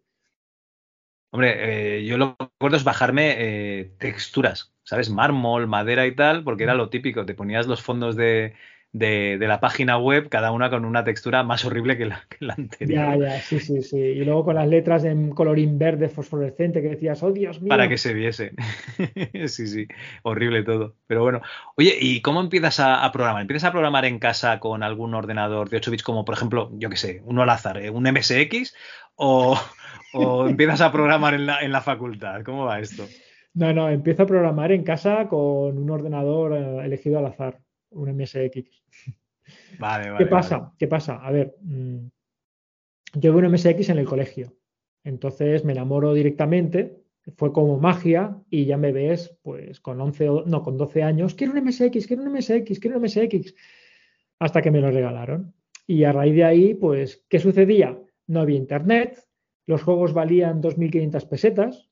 Hombre, eh, yo lo que recuerdo es bajarme eh, texturas, ¿sabes? Mármol, madera y tal, porque era lo típico. Te ponías los fondos de, de- de la página web, cada una con una textura más horrible que la, que la anterior.
Ya, ya, sí, sí, sí. Y luego con las letras en colorín verde fosforescente que decías, oh Dios mío.
Para que se viese. sí, sí, horrible todo. Pero bueno, oye, ¿y cómo empiezas a, a programar? ¿Empiezas a programar en casa con algún ordenador de 8 bits como, por ejemplo, yo qué sé, uno al azar, ¿eh? un MSX? ¿O, o empiezas a programar en la, en la facultad? ¿Cómo va esto?
No, no, empiezo a programar en casa con un ordenador eh, elegido al azar, un MSX.
Vale, vale.
¿Qué pasa? ¿Qué pasa? A ver, mm, yo veo un MSX en el colegio, entonces me enamoro directamente, fue como magia y ya me ves, pues con 11, o- no, con 12 años, quiero un MSX, quiero un MSX, quiero un MSX, hasta que me lo regalaron. Y a raíz de ahí, pues, ¿qué sucedía? No había internet, los juegos valían 2.500 pesetas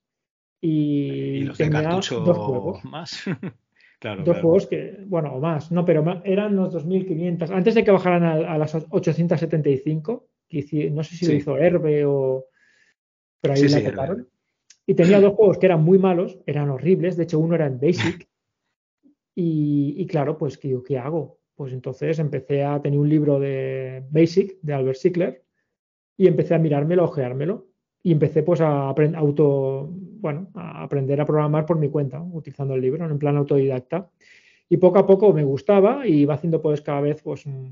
y,
Y los de
tenía
cartucho
dos juegos.
más. claro,
Dos
claro.
juegos que, bueno, o más, no, pero eran los 2500. Antes de que bajaran a, a las 875, que hici- no sé si lo hizo Herbe o. Pero ahí
Sí,
la
sí,
tocaron. Y tenía dos juegos que eran muy malos, eran horribles. De hecho, uno era en Basic. Y, y claro, pues, ¿qué, qué hago? Pues entonces empecé a tener un libro de Basic de Albert Sickler y empecé a mirármelo, a ojeármelo. Y empecé pues a auto, bueno, a aprender a programar por mi cuenta, utilizando el libro, en plan autodidacta. Y poco a poco me gustaba y iba haciendo pues cada vez pues mm,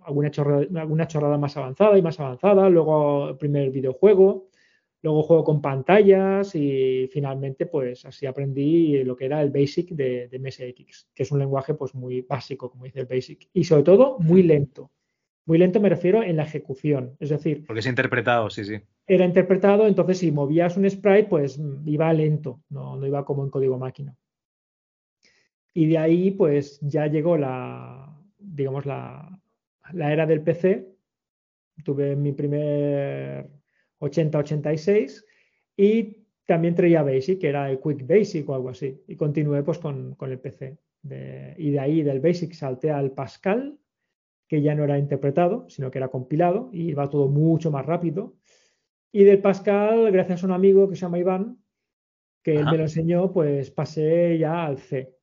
alguna chorrada, alguna chorrada más avanzada y más avanzada. Luego el primer videojuego, luego juego con pantallas y finalmente pues así aprendí lo que era el Basic de, de MSX, que es un lenguaje pues muy básico, como dice el Basic. Y sobre todo muy lento. Muy lento me refiero en la ejecución. Es decir,
Porque es interpretado, sí, sí.
era interpretado, entonces si movías un sprite, pues iba lento, no, no iba como en código máquina. Y de ahí, pues ya llegó la, digamos, la, la era del PC. Tuve mi primer 80-86 y también traía Basic, que era el Quick Basic o algo así. Y continué pues con, con el PC. De- y de ahí del Basic salté al Pascal, que ya no era interpretado, sino que era compilado y iba todo mucho más rápido. Y del Pascal, gracias a un amigo que se llama Iván, que él me lo enseñó, pues pasé ya al C.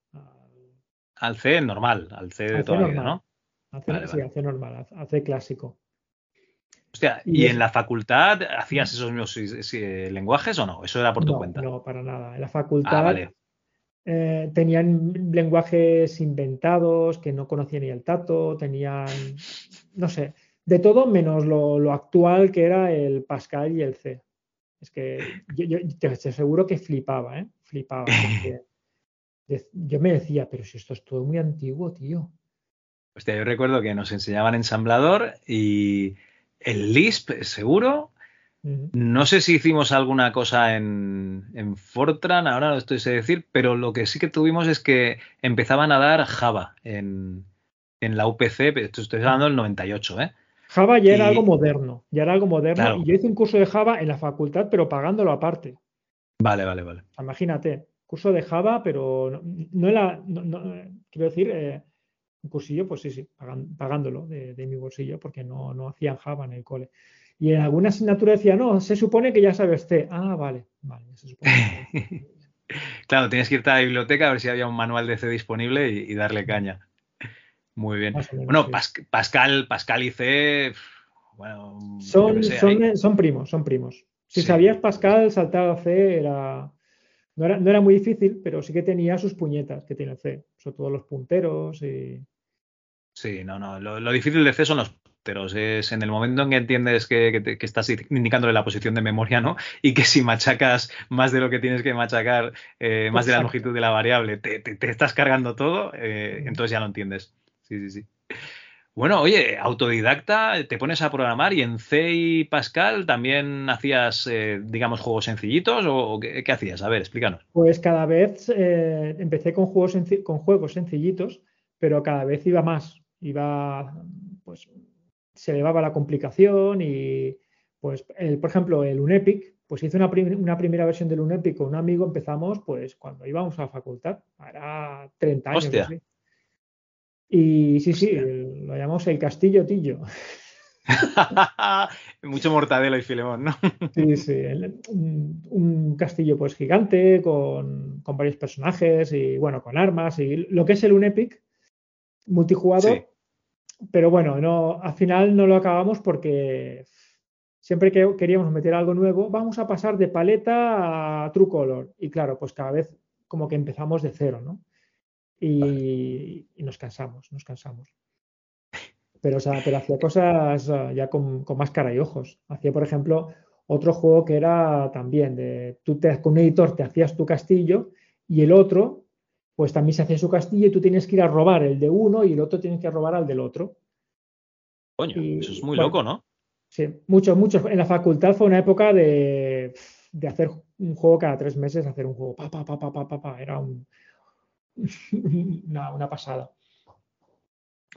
Al C normal, al C de
Al C
toda la vida. ¿no?
Al C,
Vale,
sí,
vale.
al C normal, al- C clásico.
Hostia,
Y
¿y
es-
en la facultad hacías esos mismos sí, lenguajes o no? Eso era por tu
no,
cuenta.
no, para nada. En la facultad
Ah, vale.
Eh, tenían lenguajes inventados que no conocía ni el tato, tenían, no sé, de todo menos lo, lo actual que era el Pascal y el C. Es que yo, yo te, aseguro que flipaba, ¿eh? Flipaba. yo me decía, pero si esto es todo muy antiguo, tío.
Hostia, yo recuerdo que nos enseñaban ensamblador y el Lisp, seguro. No sé si hicimos alguna cosa en, en Fortran, ahora no estoy sé decir, pero lo que sí que tuvimos es que empezaban a dar Java en, en la UPC, estoy hablando del 98, ¿eh?
Java ya era
Y-
algo moderno, ya era algo moderno.
Claro.
Y yo hice un curso de Java en la facultad, pero pagándolo aparte.
Vale, vale, vale.
Imagínate, curso de Java, pero no, no era, no- no, quiero decir, eh, un cursillo, pues sí, sí, pagándolo de, de mi bolsillo, porque no, no hacían Java en el cole. Y en alguna asignatura decía, no, se supone que ya sabes C. Ah, vale, vale, se supone. que-
Claro, tienes que irte a la biblioteca a ver si había un manual de C disponible y, y darle caña. Muy bien.
Menos,
Bueno,
sí.
Pas- Pascal, Pascal y C, bueno,
Son,
sé,
son,
hay-
son primos, son primos. Si
Sí.
sabías Pascal, saltar a C era no, era. no era muy difícil, pero sí que tenía sus puñetas que tiene C, sobre todo los punteros y.
Sí, no, no. Lo, lo difícil de C son los punteros. Es en el momento en que entiendes que, que te- que estás indicándole la posición de memoria, ¿no? Y que si machacas más de lo que tienes que machacar, eh, más de la longitud de la variable, te, te- te estás cargando todo, eh, entonces ya lo entiendes. Sí, sí, sí. Bueno, oye, autodidacta, te pones a programar y en C y Pascal también hacías, eh, digamos, juegos sencillitos o, o qué, qué hacías? A ver, explícanos.
Pues cada vez eh, empecé con juegos, con juegos sencillitos, pero cada vez iba más. Iba, pues, se elevaba la complicación y, pues, el- por ejemplo, el Unepic, pues hice una, prim- una primera versión del Unepic con un amigo, empezamos, pues, cuando íbamos a la facultad, era 30 años.
Hostia.
Y sí, sí, el- lo llamamos el Castillo Tillo.
Mucho mortadelo y filemón, ¿no?
Sí, sí, el- un, un castillo pues gigante con, con varios personajes y bueno, con armas y lo que es el Unepic multijugador.
Sí.
Pero bueno, no, al final no lo acabamos porque siempre que queríamos meter algo nuevo, vamos a pasar de paleta a True Color. Y claro, pues cada vez como que empezamos de cero, ¿no? Y, y nos cansamos, nos cansamos. Pero, o sea, pero hacía cosas eh, ya con, con más cara y ojos. Hacía, por ejemplo, otro juego que era también de tú te, con un editor te hacías tu castillo y el otro, pues también se hacía su castillo y tú tienes que ir a robar el de uno y el otro tienes que robar al del otro.
Coño,
Y,
eso es muy
bueno,
loco, ¿no?
Sí, mucho, mucho. En la facultad fue una época de, de hacer un juego cada tres meses, hacer un juego. Pa, pa, pa, pa, pa, pa, pa. Era un- una, una pasada.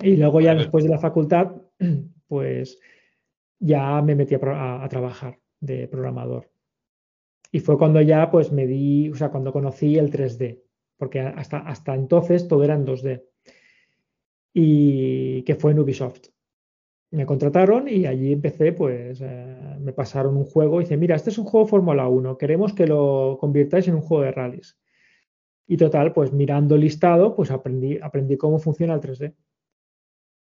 Y luego ya después de la facultad, pues ya me metí a- a trabajar de programador. Y fue cuando ya pues me di, o sea, cuando conocí el 3D, porque hasta, hasta entonces todo era en 2D. Y que fue en Ubisoft. Me contrataron y allí empecé, pues eh, me pasaron un juego y dice, mira, este es un juego Fórmula 1, queremos que lo convirtáis en un juego de rallies. Y total, pues mirando listado, pues aprendí, aprendí cómo funciona el 3D.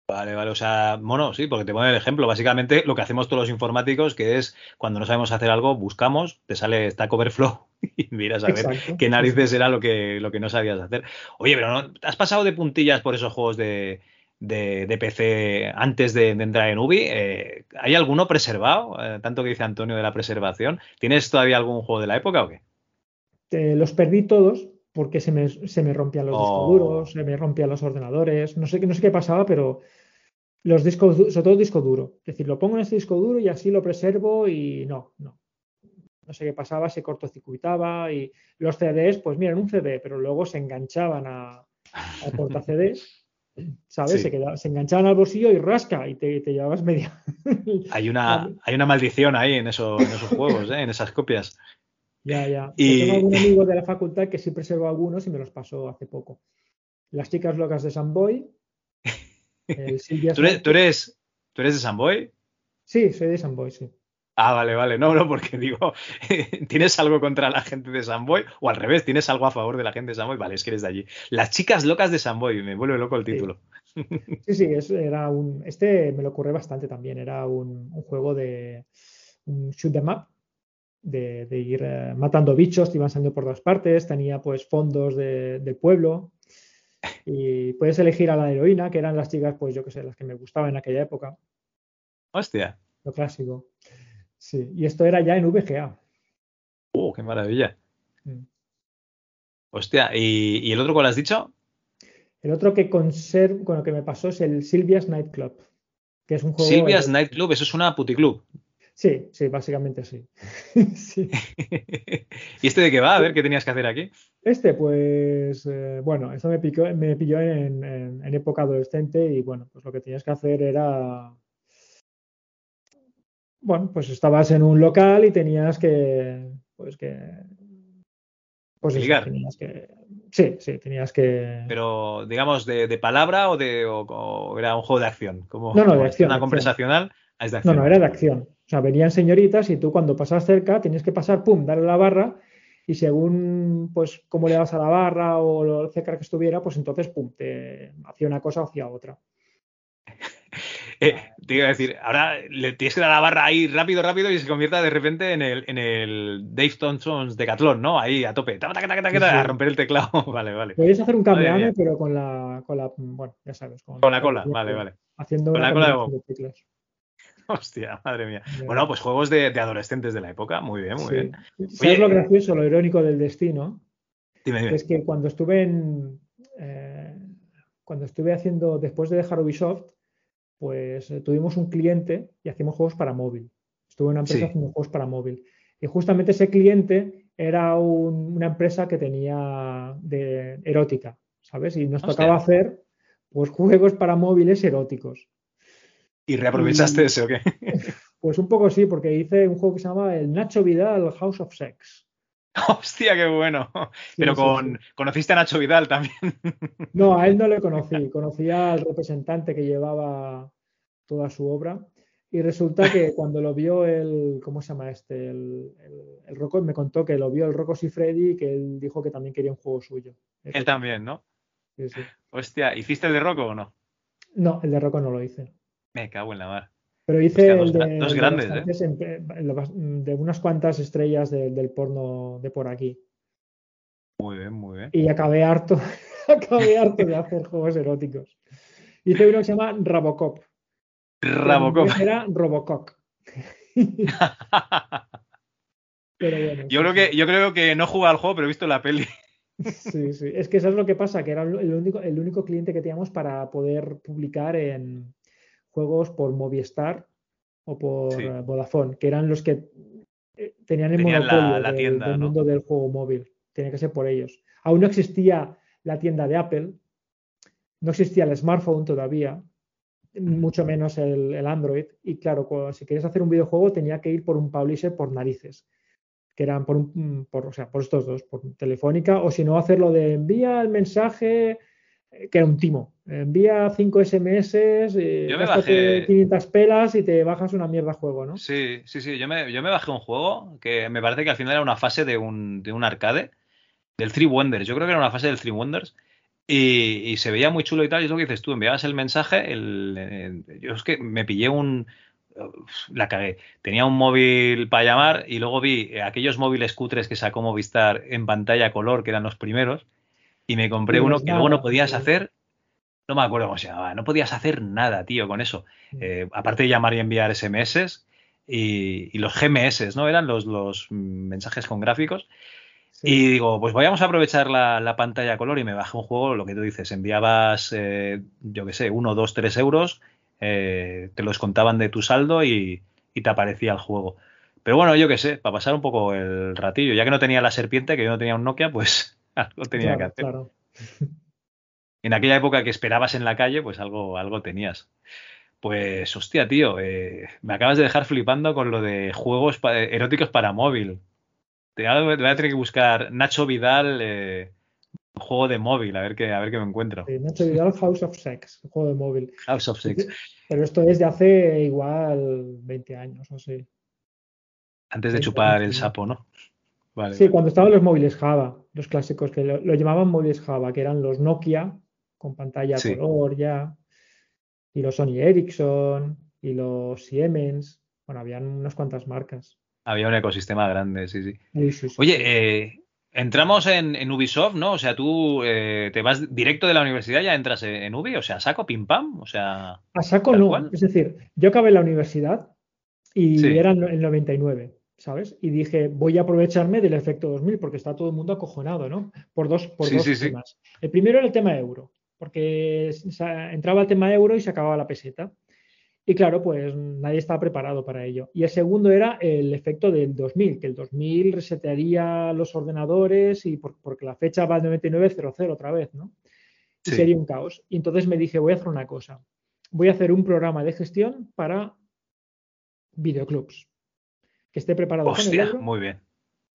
Vale, vale, o sea, mono, sí, porque te pone el ejemplo. Básicamente lo que hacemos todos los informáticos, que es cuando no sabemos hacer algo, buscamos, te sale Stack Overflow y miras a ver
Exacto.
qué narices era lo que, lo que no sabías hacer. Oye, pero no, ¿has pasado de puntillas por esos juegos de, de, de PC antes de, de entrar en Ubi? Eh, ¿Hay alguno preservado? Eh, tanto que dice Antonio de la preservación. ¿Tienes todavía algún juego de la época o qué?
Te- los perdí todos porque se me, se me rompían los discos
Oh.
duros, se me rompían los ordenadores, no sé, qué- no sé qué pasaba, pero los discos, sobre todo disco duro. Es decir, lo pongo en este disco duro y así lo preservo y no, no. No sé qué pasaba, se cortocircuitaba y los CDs, pues mira, en un CD, pero luego se enganchaban a, al porta CDs, ¿sabes?
Sí.
Se, quedaba- se enganchaban al bolsillo y rasca y te, te llevabas media.
Hay una, hay una maldición ahí en, eso, en esos juegos, ¿eh? en esas copias.
Ya, ya.
Y-
Tengo algún amigo de la facultad que sí preservó algunos y me los pasó hace poco. Las chicas locas de Samboy. El Silvia
¿Tú eres, tú eres, tú eres de Samboy?
Sí, soy de Samboy, sí.
Ah, vale, vale. No, no, porque digo, ¿tienes algo contra la gente de Samboy? O al revés, ¿tienes algo a favor de la gente de Samboy? Vale, es que eres de allí. Las chicas locas de Samboy, me vuelve loco el título.
Sí, sí, era un. Este me lo ocurre bastante también. Era un, un juego de un shoot 'em up, de, de ir eh, matando bichos, te iban saliendo por todas partes. Tenía pues fondos de- del pueblo. Y puedes elegir a la heroína, que eran las chicas, pues yo que sé, las que me gustaban en aquella época,
Hostia.
lo clásico. Sí, y esto era ya en VGA.
¡Uh, qué maravilla!
Mm.
Hostia, ¿y, y el otro cuál has dicho?
El otro que conservo, con lo que me pasó es el Silvia's Nightclub, que es un juego.
Silvia's Nightclub, eso es una puticlub.
Sí, sí, básicamente sí. Sí.
¿Y este de qué va? A ver, ¿qué tenías que hacer aquí?
Este, pues, eh, bueno, esto me, picó, me pilló en, en- en época adolescente y bueno, pues lo que tenías que hacer era, bueno, pues estabas en un local y tenías que, pues que, pues
Ligar.
tenías que, sí, sí, tenías que,
Pero, digamos, de, de palabra o de o, o era un juego de acción? Como,
No, no, de acción,
Una
de
conversacional. Ah, es de
no,
acción.
no, era de acción. O sea, venían señoritas y tú cuando pasas cerca tenías que pasar, pum, darle a la barra y según, pues, cómo le das a la barra o lo cerca que estuviera, pues entonces, pum, te hacía una cosa o hacía otra.
Eh, te iba a decir, ahora le tienes que dar la barra ahí rápido, rápido y se convierta de repente en el, en el Dave Thompson's Decathlon, ¿no? Ahí a tope,
Sí, sí.
a romper el teclado. vale, vale.
Podéis hacer un. Kamehameha, pero con la, con la, bueno, ya sabes, con,
Con la cola, vale, vale.
Haciendo
Con la cola de. Hostia, madre mía. Bueno, pues juegos de, de adolescentes de la época, muy bien, muy
Sí.
bien.
¿Sabes
Oye,
lo gracioso, lo irónico del destino?
Dime, dime.
Es que cuando estuve en, eh, cuando estuve haciendo, después de dejar Ubisoft, pues eh, tuvimos un cliente y hacíamos juegos para móvil. Estuve en una empresa
Sí.
haciendo juegos para móvil. Y justamente ese cliente era un- una empresa que tenía de erótica, ¿sabes? Y nos
Hostia.
tocaba hacer pues juegos para móviles eróticos.
¿Y reaprovechaste
y-
ese o qué?
Pues un poco sí, porque hice un juego que se llama el Nacho Vidal House of Sex.
Hostia, qué bueno. Pero
sí,
con, conociste a Nacho Vidal también.
No, a él no le conocí. Conocí al representante que llevaba toda su obra. Y resulta que cuando lo vio el, ¿cómo se llama este? El, el, el Rocco, me contó que lo vio el Rocco Freddy y que él dijo que también quería un juego suyo.
Él también, ¿no?
Sí, sí.
Hostia, ¿hiciste el de Rocco o no?
No, el de Rocco no lo hice.
Me cago en la mar.
Pero hice
Hostia, dos
el de,
dos
el de
grandes, ¿eh?
el de unas cuantas estrellas de- del porno de por aquí.
Muy bien, muy bien.
Y acabé harto, acabé harto de hacer juegos eróticos. Hice uno que se llama Rabocop. en
Rabocop.
Era Robocock. Pero bueno,
Yo creo que, yo creo que no he jugado al juego, pero he visto la peli.
sí, sí. Es que eso es lo que pasa, que era el único, el único cliente que teníamos para poder publicar en juegos por Movistar o por
Sí.
eh, Vodafone, que eran los que eh, tenían el
Tenían
monopolio
la
del,
tienda,
del
¿no?
mundo del juego móvil. Tenía que ser por ellos. Aún no existía la tienda de Apple, no existía el smartphone todavía, mucho menos el, el Android. Y claro, si querías hacer un videojuego tenía que ir por un publisher por narices, que eran por, un, por, o sea, por estos dos, por Telefónica, o si no, hacerlo de envía el mensaje, que era un timo. Envía 5 SMS, eh,
Yo me bajé-
500 pelas y te bajas una mierda juego, ¿no?
Sí, sí, sí. Yo me, yo me bajé un juego que me parece que al final era una fase de un, de un arcade, del Three Wonders. Yo creo que era una fase del Three Wonders. Y, y se veía muy chulo y tal. Y es lo que dices tú, enviabas el mensaje. El, eh, yo es que me pillé un. La cagué. Tenía un móvil para llamar y luego vi aquellos móviles cutres que sacó Movistar en pantalla color, que eran los primeros. Y me compré uno que luego no podías hacer. No me acuerdo cómo se llamaba. No podías hacer nada, tío, con eso. Eh, aparte de llamar y enviar SMS y, y los GMS, ¿no? Eran los, los mm, mensajes con gráficos. Y digo, pues vayamos a aprovechar la, la pantalla color y me bajé un juego, lo que tú dices, enviabas, eh, yo qué sé, uno, dos, tres euros, eh, te los contaban de tu saldo y, y te aparecía el juego. Pero bueno, yo qué sé, para pasar un poco el ratillo, ya que no tenía la serpiente, que yo no tenía un Nokia, pues algo tenía
Claro,
que hacer.
claro.
En aquella época que esperabas en la calle, pues algo, algo tenías. Pues, hostia, tío, eh, me acabas de dejar flipando con lo de juegos pa- eróticos para móvil. Te voy a tener que buscar Nacho Vidal, eh, juego de móvil, a ver qué, a ver qué me encuentro.
Eh, Nacho Vidal House of Sex, juego de móvil.
House of Six.
Pero esto es de hace igual 20 años o así.
Antes de chupar el sapo, ¿no? Vale.
Sí, cuando estaban los móviles Java, los clásicos, que lo, lo llamaban móviles Java, que eran los Nokia con pantalla
Sí.
color ya, y los Sony Ericsson, y los Siemens. Bueno, habían unas cuantas marcas.
Había un ecosistema grande, sí, sí.
Sí, sí, sí.
Oye, eh, entramos en, en Ubisoft, ¿no? O sea, tú eh, te vas directo de la universidad, ya entras en, Ubi, o sea, saco pim pam, o sea,
A saco no.
cual.
Es decir, yo acabé la universidad y era el 99, ¿sabes? Y dije, voy a aprovecharme del efecto 2000 porque está todo el mundo acojonado, ¿no? Por dos, por
Sí,
dos
sí, sí.
temas. El primero era el tema euro, porque entraba el tema euro y se acababa la peseta. Y claro, pues nadie estaba preparado para ello. Y el segundo era el efecto del 2000, que el 2000 resetearía los ordenadores y por- porque la fecha va al 9900 otra vez, ¿no? Y sería un caos. Y entonces me dije, voy a hacer una cosa. Voy a hacer un programa de gestión para videoclubs. Que esté preparado con el
Hostia, muy bien.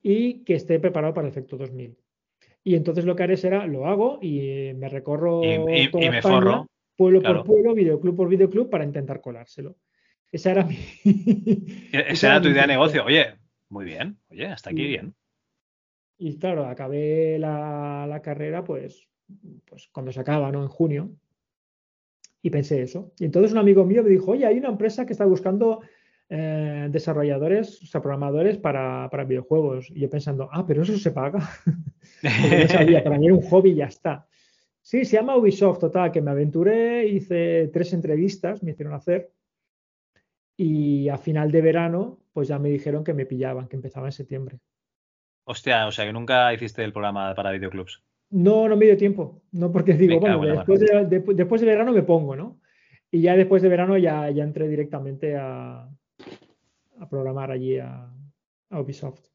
y que esté preparado para el efecto 2000. Y entonces lo que haré será, lo hago y eh, me recorro
Y- y-
toda
y me
España,
forro,
pueblo
claro.
por pueblo, videoclub por videoclub, para intentar colárselo. Esa era mi...
Esa era tu idea de negocio. Oye, muy bien. Oye, hasta aquí bien.
Y claro, acabé la, la carrera pues, pues cuando se acaba, ¿no? En junio. Y pensé eso. Y entonces un amigo mío me dijo, oye, hay una empresa que está buscando eh, desarrolladores, o sea, programadores para, para videojuegos. Y yo pensando, ah, pero eso se paga. Porque no sabía, para mí era un hobby y ya está. Sí, se llama Ubisoft, total, que me aventuré, hice tres entrevistas, me hicieron hacer. Y a final de verano, pues ya me dijeron que me pillaban, que empezaba en septiembre.
Hostia, o sea, que nunca hiciste el programa para videoclubs.
No, no me dio tiempo. No, porque digo, bueno, después de, de- después de verano me pongo, ¿no? Y ya después de verano ya, ya entré directamente a, a programar allí a, a Ubisoft.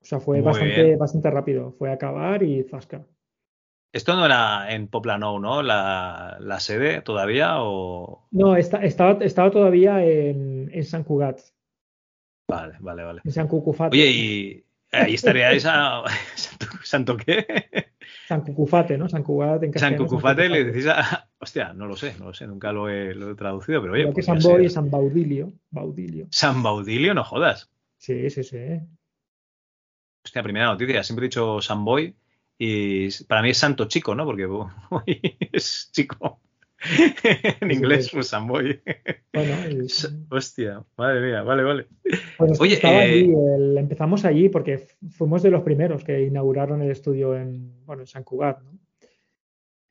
O sea, fue
Muy
bastante,
bien.
bastante rápido. Fue acabar y zasca.
Esto no era en Poplano, ¿no? La, la sede todavía o...
No, está- estaba, estaba todavía en, en San Cugat,
Vale, vale, vale.
en San Cucufate.
Oye, y ahí estaría esa... ¿Santo, ¿Santo qué?
San Cucufate, ¿no? San Cugat en
San. Cucufate le decís a... Hostia, no lo sé, no lo sé, nunca lo he, lo he traducido, pero oye,
Igual que San Boy y San Baudilio. Baudilio.
San Baudilio, no jodas.
Sí, sí, sí.
Hostia, primera noticia, siempre he dicho San Boy y para mí es santo chico, ¿no? Porque Boy es chico. en inglés,
sí.
pues San Boy.
Bueno, y-
Hostia, madre mía, vale, vale.
Pues
Oye,
estaba
eh,
allí, el- empezamos allí porque fuimos de los primeros que inauguraron el estudio en, bueno, en San Cugat, ¿no?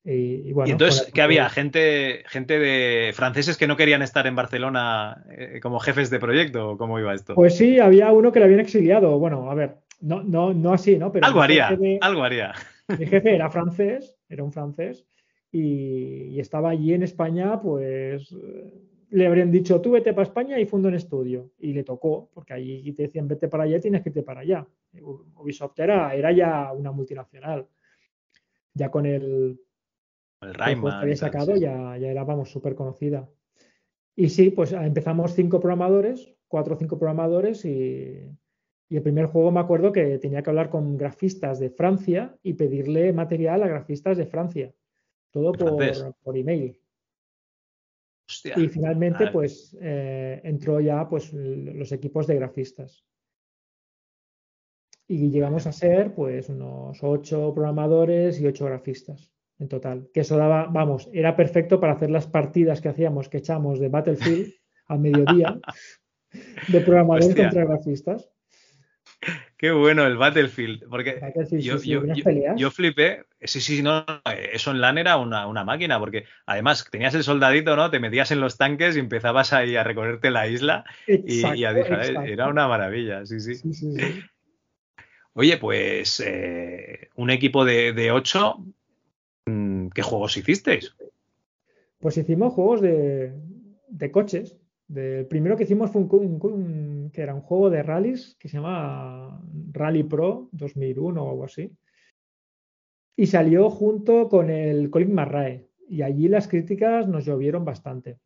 Y, y bueno,
y entonces, ¿qué había? Gente, gente de franceses que no querían estar en Barcelona eh, como jefes de proyecto, ¿o ¿cómo iba esto?
Pues sí, había uno que le habían exiliado. Bueno, a ver, no, no, no así, ¿no? Pero
algo haría,
de-
algo haría.
Mi jefe era francés, era un francés, y, y estaba allí en España, pues eh, le habrían dicho, tú vete para España y funda un estudio. Y le tocó, porque allí te decían, vete para allá, tienes que irte para allá. Ubisoft era, era ya una multinacional. Ya con el,
El
que
Rayman.
había sacado
sí.
ya, ya era, vamos, súper conocida. Y sí, pues empezamos cinco programadores, cuatro o cinco programadores y, y el primer juego me acuerdo que tenía que hablar con grafistas de Francia y pedirle material a grafistas de Francia. Todo por, por email.
Hostia.
Y finalmente, pues eh, entró ya pues los equipos de grafistas. Y llegamos a ser pues unos ocho programadores y ocho grafistas en total. Que eso daba, vamos, era perfecto para hacer las partidas que hacíamos, que echamos de Battlefield al mediodía, de programadores
Hostia.
contra grafistas.
Qué bueno el Battlefield, porque yo,
sí,
yo- yo- flipé, sí, sí, no, no, eso en LAN era una, una máquina, porque además tenías el soldadito, ¿no? Te metías en los tanques y empezabas ahí a recorrerte la isla y, y a
exacto.
Era una maravilla, sí, sí.
Sí.
Oye, pues eh, un equipo de, de ocho, mm, ¿qué juegos hicisteis?
Pues hicimos juegos de, de coches. El primero que hicimos fue un, que era un juego de rallies que se llama Rally Pro 2001 o algo así. Y salió junto con el Colin McRae. Y allí las críticas nos llovieron bastante.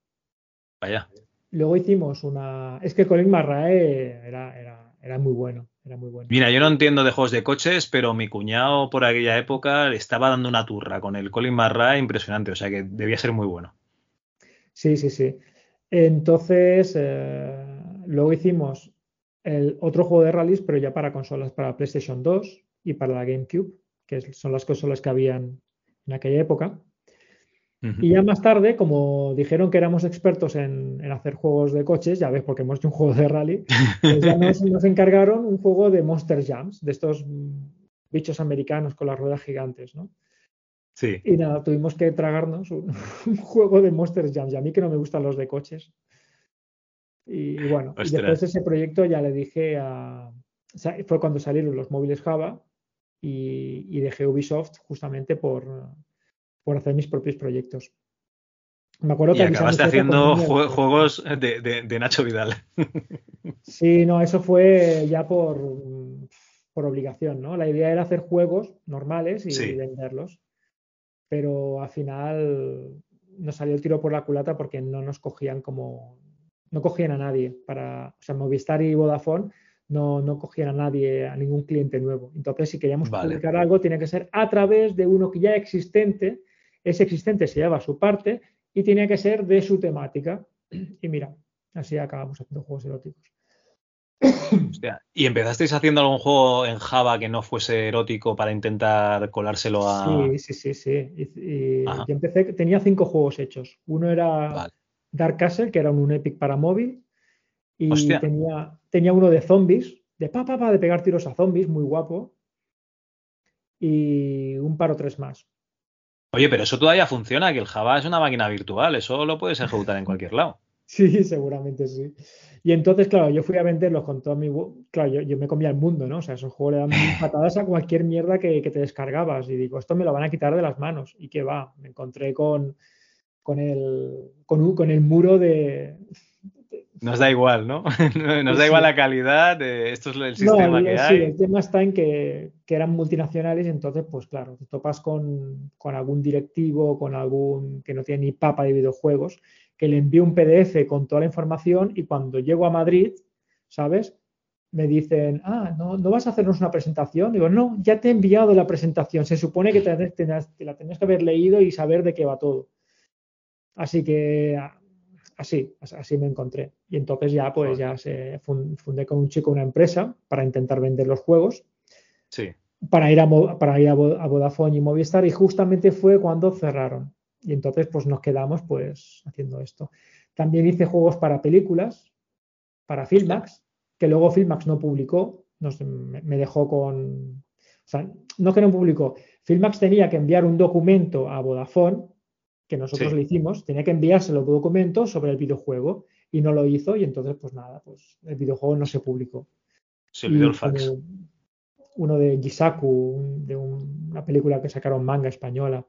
Vaya.
Luego hicimos una. Es que Colin McRae era, era, era muy bueno. Era muy bueno.
Mira, yo no entiendo de juegos de coches, pero mi cuñado por aquella época le estaba dando una turra con el Colin McRae impresionante, o sea que debía ser muy bueno.
Sí, sí, sí. Entonces, eh, luego hicimos el otro juego de rallies, pero ya para consolas, para PlayStation 2 y para la GameCube, que son las consolas que habían en aquella época. Y ya más tarde, como dijeron que éramos expertos en, en hacer juegos de coches, ya ves, porque hemos hecho un juego de rally, pues ya nos, nos encargaron un juego de Monster Jams, de estos bichos americanos con las ruedas gigantes, ¿no?
Sí.
Y nada, tuvimos que tragarnos un, un juego de Monster Jams. Y a mí que no me gustan los de coches. Y, y bueno, y después de ese proyecto ya le dije a... fue cuando salieron los móviles Java y, y dejé Ubisoft justamente por, por hacer mis propios proyectos. Me acuerdo
Y
que avisamos
acabaste haciendo jue- juegos de, de- de Nacho Vidal.
Sí, no, eso fue ya por, por obligación, ¿no? La idea era hacer juegos normales y
Sí.
venderlos, pero al final nos salió el tiro por la culata porque no nos cogían como, no cogían a nadie para, o sea, Movistar y Vodafone no, no cogían a nadie, a ningún cliente nuevo. Entonces, si queríamos
Vale.
publicar algo, tiene que ser a través de uno que ya existente, ese existente se lleva su parte y tiene que ser de su temática. Y mira, así acabamos haciendo juegos eróticos.
Hostia, ¿Y empezasteis haciendo algún juego en Java que no fuese erótico para intentar colárselo a.
Sí, sí, sí, sí. Y, y
Ajá.
yo empecé, tenía cinco juegos hechos. Uno era Dark Castle, que era un Epic para móvil. Y
Hostia.
tenía, tenía uno de zombies, de pa, pa, pa, de pegar tiros a zombies, muy guapo. Y un par o tres más.
Oye, pero eso todavía funciona, que el Java es una máquina virtual, eso lo puedes ejecutar en cualquier lado.
Sí, seguramente sí. Y entonces, claro, yo fui a venderlos con todo mi... Claro, yo, yo me comía el mundo, ¿no? O sea, esos juegos le dan patadas a cualquier mierda que, que te descargabas. Y digo, esto me lo van a quitar de las manos. ¿Y qué va? Me encontré con, con, el, con, con el muro de...
Nos da igual, ¿no? Nos da
Sí.
igual la calidad, de esto es el
No,
sistema
el-
que
sí,
hay.
el tema está en que, que eran multinacionales entonces, pues claro, te topas con, con algún directivo, con algún que no tiene ni papa de videojuegos, que le envío un PDF con toda la información y cuando llego a Madrid, ¿sabes? Me dicen, ah, ¿no, ¿no vas a hacernos una presentación? Digo, no, ya te he enviado la presentación. Se supone que te, te- te la tenías que haber leído y saber de qué va todo. Así que así, as- así me encontré. Y entonces ya pues ya se fun- fundé con un chico una empresa para intentar vender los juegos,
Sí.
para ir a, para ir a Vodafone y Movistar y justamente fue cuando cerraron. Y entonces pues nos quedamos pues haciendo esto. También hice juegos para películas, para Filmax, que luego Filmax no publicó, nos- me, me dejó con... O sea, no que no publicó. Filmax tenía que enviar un documento a Vodafone, que nosotros
Sí.
le hicimos, tenía que enviárselo el documento sobre el videojuego y no lo hizo y entonces pues nada, pues el videojuego no se publicó.
Se olvidó el fax.
Uno de Gisaku, un- de un- una película que sacaron manga española.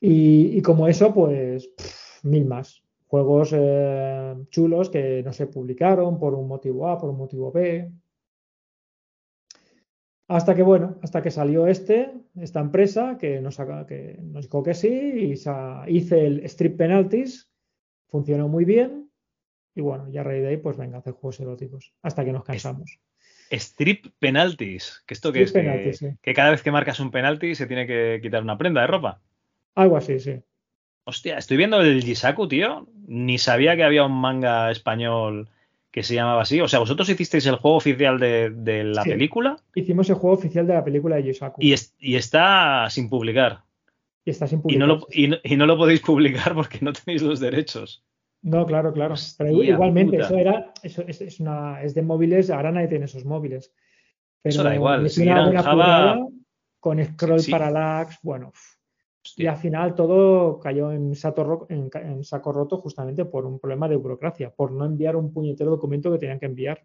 Y, y como eso, pues pff, mil más. Juegos eh, chulos que no se publicaron por un motivo A, por un motivo B. Hasta que, bueno, hasta que salió este, esta empresa que nos, que nos dijo que sí, y hice el Strip Penalties, funcionó muy bien, y bueno, ya a raíz de ahí, pues venga, hacer juegos eróticos, hasta que nos cansamos.
Strip penalties. ¿Que esto
Strip
es? Que-
sí.
que cada vez que marcas un penalti se tiene que quitar una prenda de ropa.
Algo así, sí.
Hostia, estoy viendo el Gisaku, tío. Ni sabía que había un manga español que se llamaba así. O sea, vosotros hicisteis el juego oficial de, de la
Sí.
película
Hicimos el juego oficial de la película de Yusaku.
y, es- y está sin publicar.
Y está sin
Y
publicar.
no, lo, y, no, y no lo podéis publicar porque no tenéis los derechos.
No, claro, claro. Pero
Hostia
igualmente,
puta.
eso era, eso es, es una, es de móviles, ahora nadie tiene esos móviles. Pero
Eso da igual, si
una
Java-
con scroll
Sí.
parallax, bueno. Y al final todo cayó en, sato ro- en ca- en saco roto justamente por un problema de burocracia, por no enviar un puñetero documento que tenían que enviar.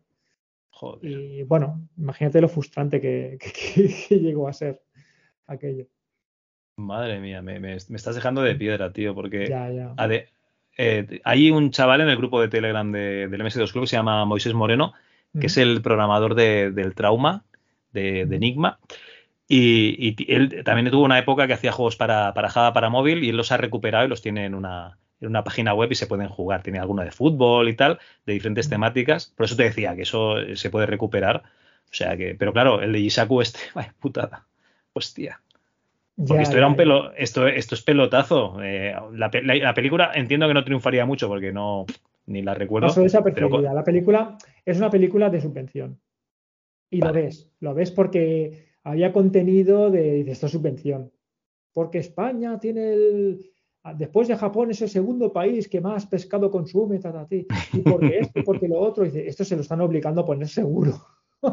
Joder.
Y bueno, imagínate lo frustrante que, que- que- que llegó a ser aquello.
Madre mía, me, me- me estás dejando de piedra, tío, porque
Ya, ya.
ade- eh, hay un chaval en el grupo de Telegram de- del MS2 Club que se llama Moisés Moreno, que es el programador de- del Trauma, de, de Enigma. Y, él también tuvo una época que hacía juegos para, para Java, para móvil, y él los ha recuperado y los tiene en una, en una página web y se pueden jugar. Tiene alguno de fútbol y tal, de diferentes temáticas. Por eso te decía que eso se puede recuperar, sea que, pero claro, el de Yisaku este, vaya putada. Hostia. Porque
Ya,
esto era un pelo, esto, esto es pelotazo. Eh, la, la- la película entiendo que no triunfaría mucho porque no ni la recuerdo.
Pasó
pero
desapercibida. La película es una película de subvención. Y lo ves, lo ves porque había contenido de, de esta subvención. Porque España tiene el. Después de Japón es el segundo país que más pescado consume, ta, ta, ti. y porque esto, porque lo otro. Y dice, esto se lo están obligando a poner seguro.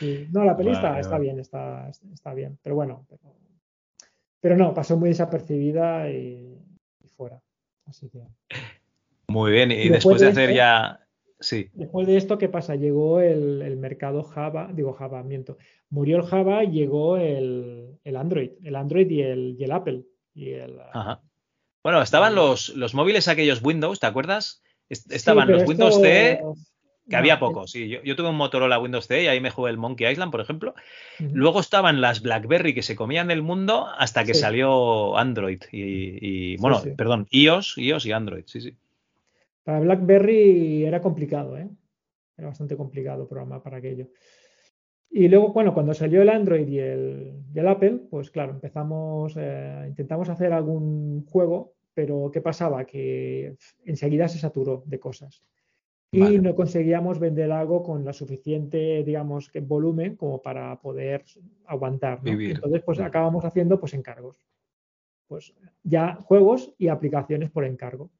Sí. No, la peli está,
Vale,
está
vale.
bien, está, está bien. Pero bueno, pero, pero no, pasó muy desapercibida y, y fuera. Así que.
Muy bien, y,
Y
después
después
de hacer
esto-
ya. Sí,
Después de esto, ¿qué pasa? Llegó el, el mercado Java, digo Java, miento. Murió el Java y llegó el, el Android, el Android y el, y el Apple. Y el,
ajá. Bueno, estaban los, los móviles aquellos Windows, ¿te acuerdas? Est- Estaban los Windows CE,
esto-
que
no,
había pocos. Sí, yo, yo tuve un Motorola Windows CE y ahí me jugué el Monkey Island, por ejemplo. Luego estaban las BlackBerry que se comían el mundo hasta que
Sí.
salió Android y, y, bueno, perdón, iOS, iOS y Android, sí, sí.
Para BlackBerry era complicado, ¿eh? Era bastante complicado programar para aquello. Y luego, bueno, cuando salió el Android y el, y el Apple, pues claro, empezamos, eh, intentamos hacer algún juego, pero ¿qué pasaba? Que enseguida se saturó de cosas. Y
Vale.
no conseguíamos vender algo con la suficiente, digamos, que volumen como para poder aguantar. ¿no?
Vivir.
Entonces, pues acabamos haciendo pues encargos. Pues ya juegos y aplicaciones por encargo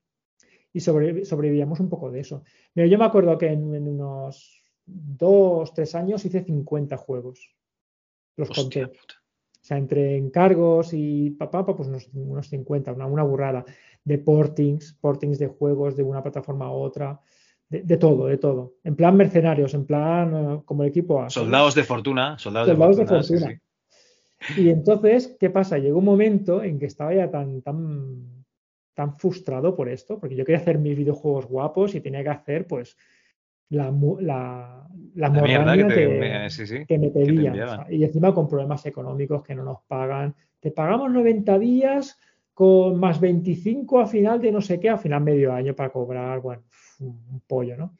y sobre- sobrevivíamos un poco de eso. Mira, yo me acuerdo que en, en unos dos, tres años hice 50 juegos. Los
Hostia
conté. O sea, entre encargos y papá, pues unos, unos 50, una, una burrada. De portings, portings de juegos de una plataforma a otra, de, de todo, de todo. En plan mercenarios, en plan eh, como el equipo.
Soldados de fortuna, soldados,
Soldados
de
de
fortuna. sí,
fortuna.
sí.
Y entonces, ¿qué pasa? Llegó un momento en que estaba ya tan, tan, tan frustrado por esto, porque yo quería hacer mis videojuegos guapos y tenía que hacer, pues, la, la, la
La mierda que
morraña
te-
que,
me- sí, sí,
que me pedían.
enviaban.
o sea, y encima con problemas económicos que no nos pagan. Te pagamos 90 días con más 25 a final de no sé qué, a final medio año para cobrar, bueno, un pollo, ¿no?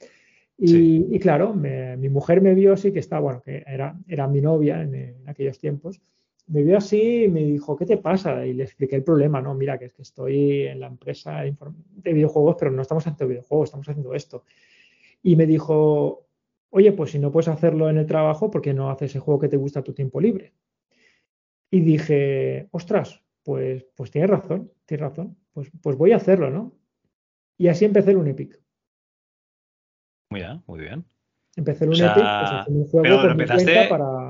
Y, y claro, me- mi mujer me vio así, que está, bueno, que era, era mi novia en, en aquellos tiempos, me vio así y me dijo, ¿qué te pasa? Y le expliqué el problema, no, mira, que es que estoy en la empresa de videojuegos, pero no estamos haciendo videojuegos, estamos haciendo esto. Y me dijo, oye, pues si no puedes hacerlo en el trabajo, ¿por qué no haces ese juego que te gusta a tu tiempo libre? Y dije, ostras, pues, pues tienes razón, tienes razón, pues, pues voy a hacerlo, ¿no? Y así empecé en un Epic.
Mira, muy bien.
Empecé en
O
un
sea,
Epic, pues un juego
pero
por mi
empezaste-
cuenta para...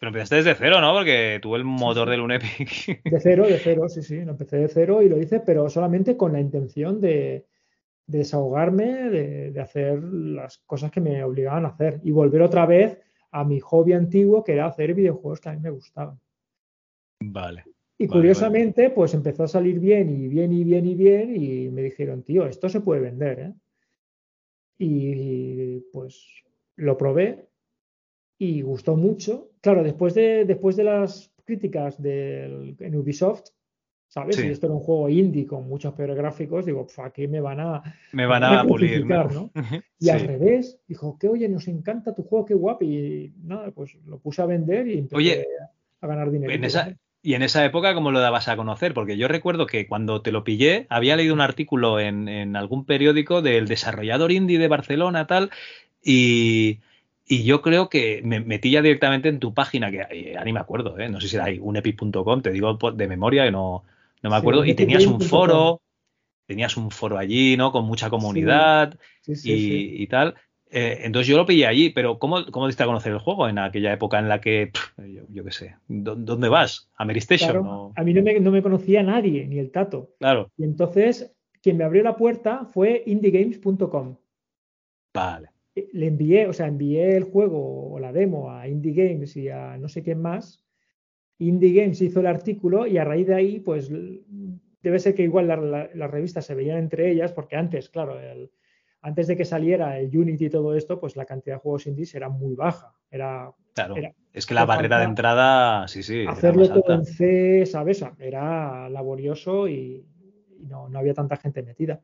Pero empezaste desde cero, ¿no? Porque tuvo el motor del Unepic.
De cero, de cero, sí, sí, lo empecé de cero y lo hice, pero solamente con la intención de, de desahogarme, de, de hacer las cosas que me obligaban a hacer y volver otra vez a mi hobby antiguo, que era hacer videojuegos que a mí me gustaban.
Vale.
Y
Vale,
curiosamente, pues empezó a salir bien y bien y bien y bien y me dijeron, tío, esto se puede vender, ¿eh? Y pues lo probé y gustó mucho. Claro, después de, después de las críticas del, en Ubisoft, ¿sabes?
Sí.
Y esto era un juego indie con muchos peores gráficos, digo, "Pf, aquí me van a,
Me van a pulir, ¿no?
Y al revés, dijo, que oye, nos encanta tu juego, qué guapo. Y nada, pues lo puse a vender y empecé
Oye,
a ganar dinero.
En esa, y en esa época, ¿cómo lo dabas a conocer? Porque yo recuerdo que cuando te lo pillé, había leído un artículo en, en algún periódico del desarrollador indie de Barcelona, tal, y, y yo creo que me metí ya directamente en tu página, que eh, ya ni me acuerdo, ¿eh? no sé si era ahí, unepic.com, te digo de memoria que no, no me
Sí,
acuerdo, y tenías un foro, tenías un foro allí, ¿no? Con mucha comunidad
Sí, sí,
y, tal. Eh, entonces yo lo pillé allí, pero ¿cómo, ¿cómo diste a conocer el juego en aquella época en la que, pff, yo, yo qué sé, ¿dó- ¿dónde vas? ¿A Mary Station?
Claro,
¿O-
a mí no me, no me conocía nadie, ni el tato.
Claro,
Y entonces, quien me abrió la puerta fue indiegames.com.
vale.
Le envié, o sea, envié el juego o la demo a Indie Games y a no sé quién más. Indie Games hizo el artículo y a raíz de ahí, pues debe ser que igual la- la- las revistas se veían entre ellas, porque antes, claro, el- antes de que saliera el Unity y todo esto, pues la cantidad de juegos indies era muy baja. Era,
Claro.
era-
es que la barrera de entrada, sí, sí, era
hacerlo
más
todo
alta.
en C, ¿sabes? Era laborioso y, y no, no había tanta gente metida.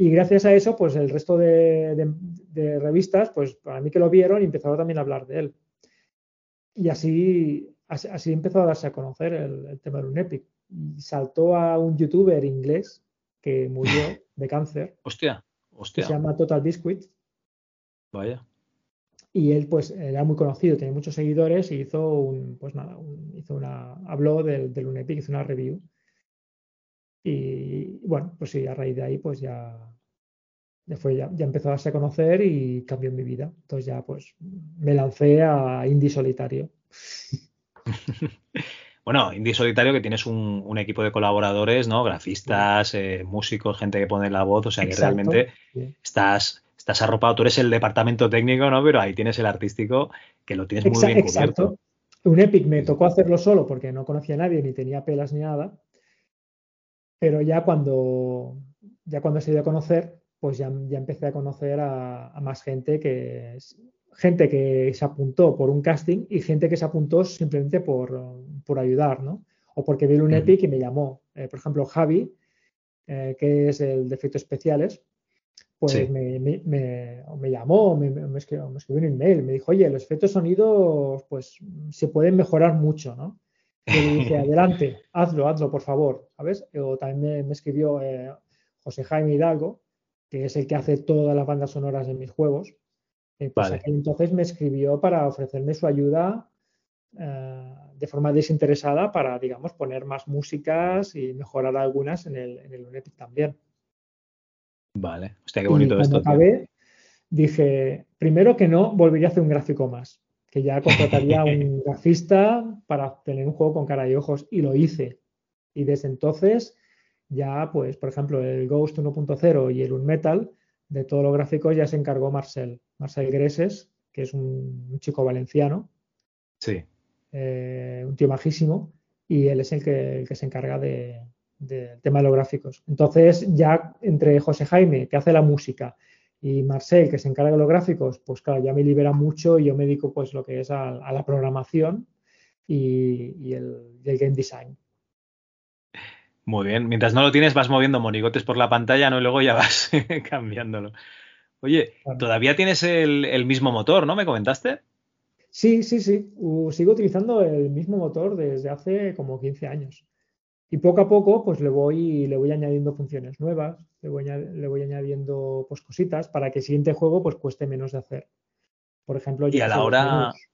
Y gracias a eso, pues el resto de, de- de revistas, pues para mí que lo vieron y empezaron también a hablar de él. Y así, así, así empezó a darse a conocer el, el tema del UNEPIC. Y saltó a un youtuber inglés que murió de cáncer,
Hostia,
que
hostia.
se llama Total Biscuit.
Vaya.
Y él, pues, era muy conocido, tenía muchos seguidores y hizo un, pues nada, un- hizo una, habló del, del UNEPIC, hizo una review. Y bueno, pues sí, a raíz de ahí, pues ya, ya fue, ya, ya empezó a darse a conocer y cambió mi vida. Entonces ya, pues, me lancé a Indie Solitario.
Bueno, Indie Solitario que tienes un, un equipo de colaboradores, ¿no? Grafistas, eh, músicos, gente que pone la voz, o sea que
Exacto,
realmente
sí.
estás, estás arropado, tú eres el departamento técnico, ¿no? Pero ahí tienes el artístico que lo tienes muy
Exa-
bien cubierto.
exacto. Un Epic me tocó hacerlo solo porque no conocía a nadie, ni tenía pelas ni nada. Pero ya cuando, ya cuando se dio a conocer, pues ya, ya empecé a conocer a, a más gente que gente que se apuntó por un casting y gente que se apuntó simplemente por, por ayudar, ¿no? O porque vi un Epic y me llamó. Eh, por ejemplo, Javi, eh, que es el de efectos especiales, pues
Sí.
me, me- me- me llamó, me, escribió, me escribió un email, me dijo, oye, los efectos sonidos pues se pueden mejorar mucho, ¿no? Y le dije, adelante, hazlo, hazlo, por favor, ¿sabes? O también me, escribió eh, José Jaime Hidalgo, que es el que hace todas las bandas sonoras de mis juegos. Eh, pues
Vale.
entonces me escribió para ofrecerme su ayuda eh, de forma desinteresada para, digamos, poner más músicas y mejorar algunas en el, en el Lunetic también.
Vale. Hostia, qué
Y
bonito
cuando
esto.
acabé, dije, primero que no volvería a hacer un gráfico más, que ya contrataría a un grafista para tener un juego con cara y ojos, y lo hice. Y desde entonces, ya, pues, por ejemplo, el Ghost 1.0 y el Unmetal, de todos los gráficos ya se encargó Marcel, Marcel Greses, que es un, un chico valenciano,
Sí.
eh, un tío majísimo, y él es el que, el que se encarga de- del tema de los gráficos. Entonces, ya entre José Jaime, que hace la música, y Marcel, que se encarga de los gráficos, pues claro, ya me libera mucho y yo me dedico pues lo que es a, a la programación y, y el, y el game design.
Muy bien. Mientras no lo tienes, vas moviendo monigotes por la pantalla, ¿no? Y luego ya vas cambiándolo. Oye, todavía tienes el, el mismo motor, ¿no? ¿Me comentaste?
Sí, sí, sí. Sigo utilizando el mismo motor desde hace como 15 años. Y poco a poco, pues le voy, le voy añadiendo funciones nuevas, le voy, le voy añadiendo pues, cositas para que el siguiente juego pues, cueste menos de hacer. Por ejemplo, yo
Y a la hora.
menús.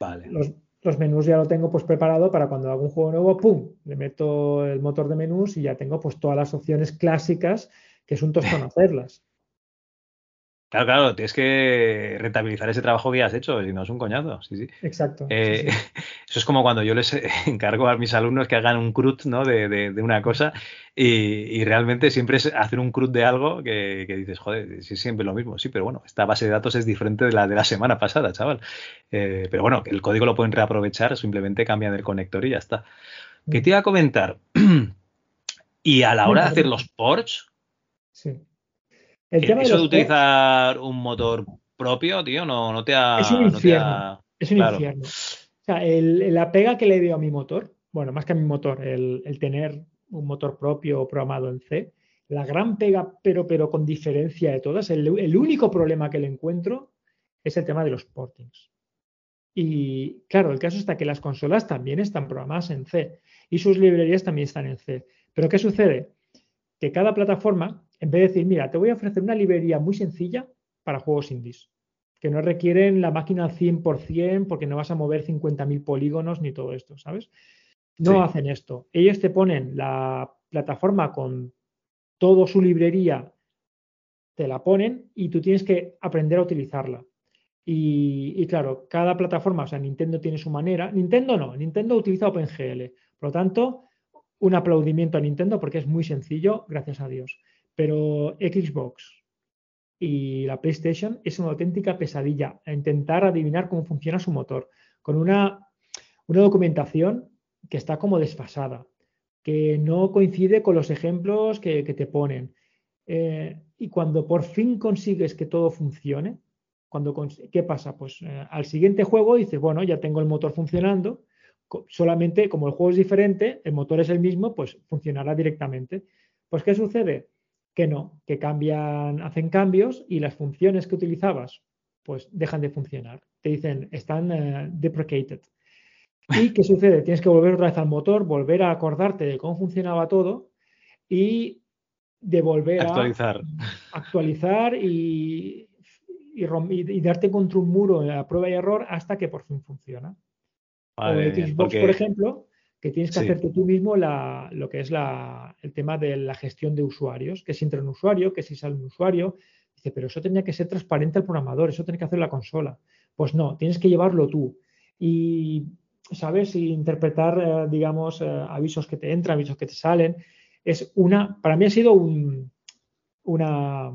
Vale.
Los, los menús ya lo tengo pues preparado para cuando hago un juego nuevo, ¡pum! Le meto el motor de menús y ya tengo pues todas las opciones clásicas que es un tostón hacerlas.
Claro, claro, tienes que rentabilizar ese trabajo que ya has hecho, si no es un coñazo. Sí, sí.
Exacto. sí,
Eh,
sí.
Eso es como cuando yo les encargo a mis alumnos que hagan un CRUD ¿no? de, de- de una cosa y, y realmente siempre es hacer un CRUD de algo que, que dices, joder, es siempre lo mismo. Sí, pero bueno, esta base de datos es diferente de la de la semana pasada, chaval. Eh, pero bueno, el código lo pueden reaprovechar, simplemente cambian el conector y ya está. ¿Qué te iba a comentar? y a la hora de hacer los ports,
Sí. El tema de
eso de utilizar un motor propio, tío, no, no te ha...
Es un
no
infierno.
ha-
Es un
Claro.
infierno. O sea, el- la pega que le dio a mi motor, bueno, más que a mi motor, el, el tener un motor propio programado en C, la gran pega, pero, pero con diferencia de todas, el, el único problema que le encuentro es el tema de los portings. Y claro, el caso está que las consolas también están programadas en C y sus librerías también están en C. Pero ¿qué sucede? Que cada plataforma, en vez de decir, mira, te voy a ofrecer una librería muy sencilla para juegos indies, que no requieren la máquina al 100% porque no vas a mover 50.000 polígonos ni todo esto, ¿sabes? No
Sí.
hacen esto. Ellos te ponen la plataforma con toda su librería, te la ponen y tú tienes que aprender a utilizarla. Y, y claro, cada plataforma, o sea, Nintendo tiene su manera. Nintendo no, Nintendo utiliza OpenGL. Por lo tanto, un aplaudimiento a Nintendo porque es muy sencillo, gracias a Dios. Pero Xbox y la PlayStation es una auténtica pesadilla a intentar adivinar cómo funciona su motor, con una, una documentación que está como desfasada, que no coincide con los ejemplos que, te ponen. Eh, y cuando por fin consigues que todo funcione, cuando ¿qué pasa? Pues eh, al siguiente juego dices, bueno, ya tengo el motor funcionando, solamente como el juego es diferente, el motor es el mismo, pues funcionará directamente. Pues ¿qué sucede? Que no, que cambian, hacen cambios y las funciones que utilizabas pues dejan de funcionar. Te dicen, están eh, deprecated. ¿Y qué sucede? Tienes que volver otra vez al motor, volver a acordarte de cómo funcionaba todo y de volver
Actualizar.
a actualizar y, darte contra un muro a prueba y error hasta que por fin funciona. o
mía,
Xbox,
porque-
por ejemplo, que tienes que
Sí.
hacerte tú mismo la- lo que es la- el tema de la gestión de usuarios, que si entra un usuario, que si sale un usuario. Dice, pero eso tenía que ser transparente al programador, eso tiene que hacer la consola. Pues no, tienes que llevarlo tú. Y, ¿sabes? Y interpretar, eh, digamos, eh, avisos que te entran, avisos que te salen. Es una, para mí ha sido un, una,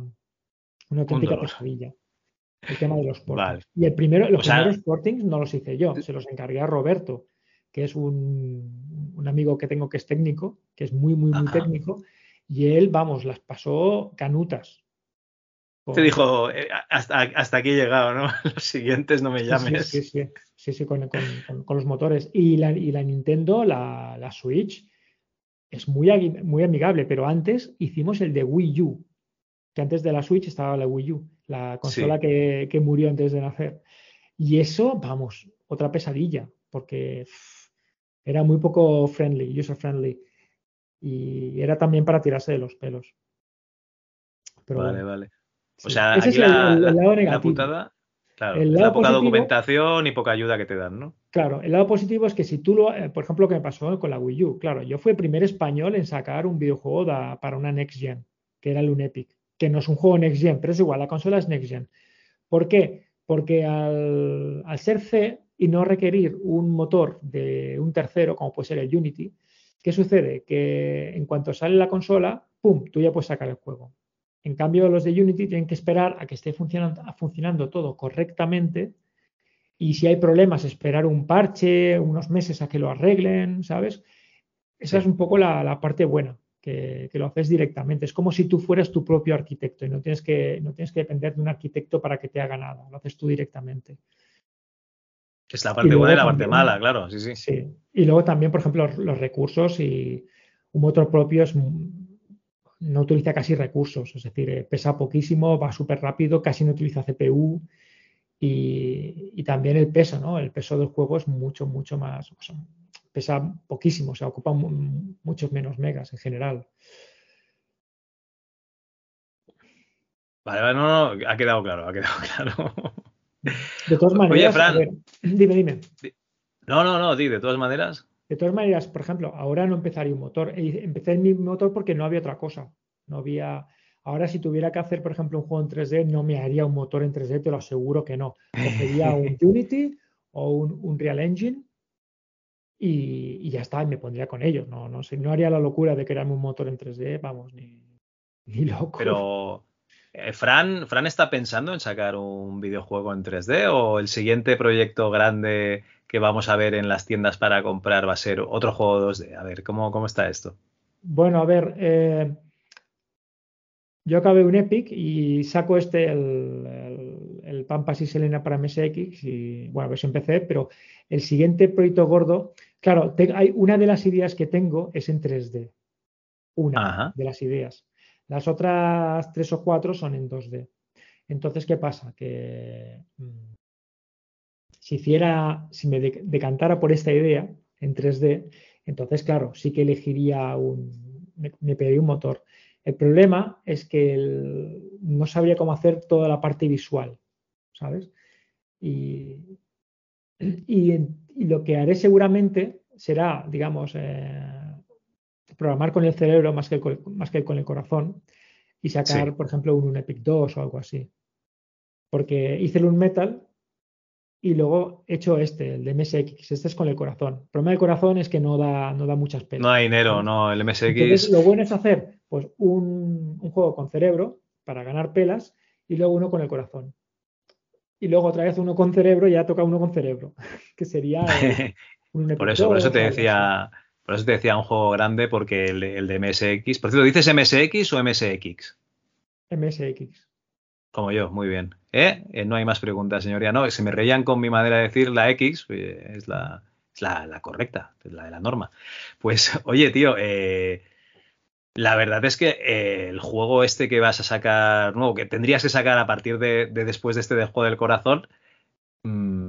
una auténtica pesadilla. El tema de los portings.
Vale.
Y el primero, los
O sea-
primeros portings no los hice yo, se los encargué a Roberto, que es un, un amigo que tengo que es técnico, que es muy, muy, muy
Ajá.
técnico, y él, vamos, las pasó canutas.
Te dijo, eh, hasta, hasta aquí he llegado, ¿no? Los siguientes no me llames.
Sí, sí, sí, sí, sí, con, con- con- con los motores. Y la, y la Nintendo, la, la Switch, es muy, muy amigable, pero antes hicimos el de Wii U, que antes de la Switch estaba la Wii U, la consola
Sí.
que, que murió antes de nacer. Y eso, vamos, otra pesadilla, porque era muy poco friendly, user friendly. Y era también para tirarse de los pelos. Pero
vale,
bueno,
vale. O
sí.
sea,
Ese
aquí
es
la,
el- el
la-
lado
la
negativo.
putada, claro,
El
es la
lado
poca
positivo-
documentación y poca ayuda que te dan, ¿no?
Claro, el lado positivo es que si tú lo, eh, por ejemplo, lo que me pasó con la Wii U, claro, yo fui el primer español en sacar un videojuego da- para una Next Gen, que era el Unepic, que no es un juego Next Gen, pero es igual, la consola es Next Gen. ¿Por qué? Porque al, al ser C y no requerir un motor de un tercero, como puede ser el Unity, ¿qué sucede? Que en cuanto sale la consola, ¡pum!, tú ya puedes sacar el juego. En cambio, los de Unity tienen que esperar a que esté funcionando, funcionando todo correctamente y si hay problemas, esperar un parche, unos meses a que lo arreglen, ¿sabes? Esa es un poco la, la parte buena, que, que lo haces directamente. Es como si tú fueras tu propio arquitecto y no tienes, que, no tienes que depender de un arquitecto para que te haga nada, lo haces tú directamente.
Es la parte buena y la parte mala, claro, sí, sí.
Sí. Y luego también, por ejemplo, los, los recursos y un motor propio es, no utiliza casi recursos, es decir, eh, pesa poquísimo, va súper rápido, casi no utiliza CPU y, y también el peso, ¿no? El peso del juego es mucho, mucho más, o sea, pesa poquísimo, o sea, ocupa mu- muchos menos megas en general.
Vale, vale, no, no, ha quedado claro, ha quedado claro.
De todas
Oye,
maneras, a
Fran.
ver, dime, dime.
No, no, no, di, de todas maneras.
De todas maneras, por ejemplo, ahora no empezaría un motor. E- Empecé mi motor porque no había otra cosa. No había. Ahora, si tuviera que hacer, por ejemplo, un juego en 3D, no me haría un motor en 3D, te lo aseguro que no. Cogería un Unity o un Unreal Engine y, y ya está, y me pondría con ellos. No, no sé, no haría la locura de crearme un motor en 3D, vamos, ni, ni loco.
Pero, eh, Fran, ¿Fran está pensando en sacar un videojuego en 3D o el siguiente proyecto grande que vamos a ver en las tiendas para comprar va a ser otro juego 2D? A ver, ¿cómo, cómo está esto?
Bueno, a ver, eh, yo acabé un Epic y saco este, el, el, el Pampas y Selena para MSX y, bueno, pues empecé, pero el siguiente proyecto gordo, claro, te- hay una de las ideas que tengo es en 3D. Una
Ajá.
de las ideas. Las otras tres o cuatro son en 2D. Entonces, ¿qué pasa? Que mm, si hiciera, si me dec- decantara por esta idea en 3D, entonces, claro, sí que elegiría un, me, pediría un motor. El problema es que no sabría cómo hacer toda la parte visual, ¿sabes? Y, y, y lo que haré seguramente será, digamos, eh, programar con el cerebro más que, el co- más que con el corazón y sacar,
Sí.
por ejemplo, un, un Epic 2 o algo así. Porque hice el Unmetal y luego he hecho este, el de MSX. Este es con el corazón. El problema del corazón es que no da, no da muchas pelas.
No hay dinero, no, el
Entonces,
MSX.
lo bueno es hacer pues, un, un juego con cerebro para ganar pelas y luego uno con el corazón. Y luego otra vez uno con cerebro y ya toca uno con cerebro, que sería un
Por
Epic
eso, por eso
2
te decía, por eso te decía un juego grande, porque el, de- el de MSX. Por cierto, ¿dices MSX o MSX?
MSX.
Como yo, muy bien. ¿Eh? Eh, no hay más preguntas, señoría. No, se me reían con mi manera de decir la X, eh, es la, es la, la correcta, es la de la norma. Pues, oye, tío, eh, La verdad es que eh, el juego este que vas a sacar, nuevo, que tendrías que sacar a partir de, de después de este de Juego del Corazón, mm,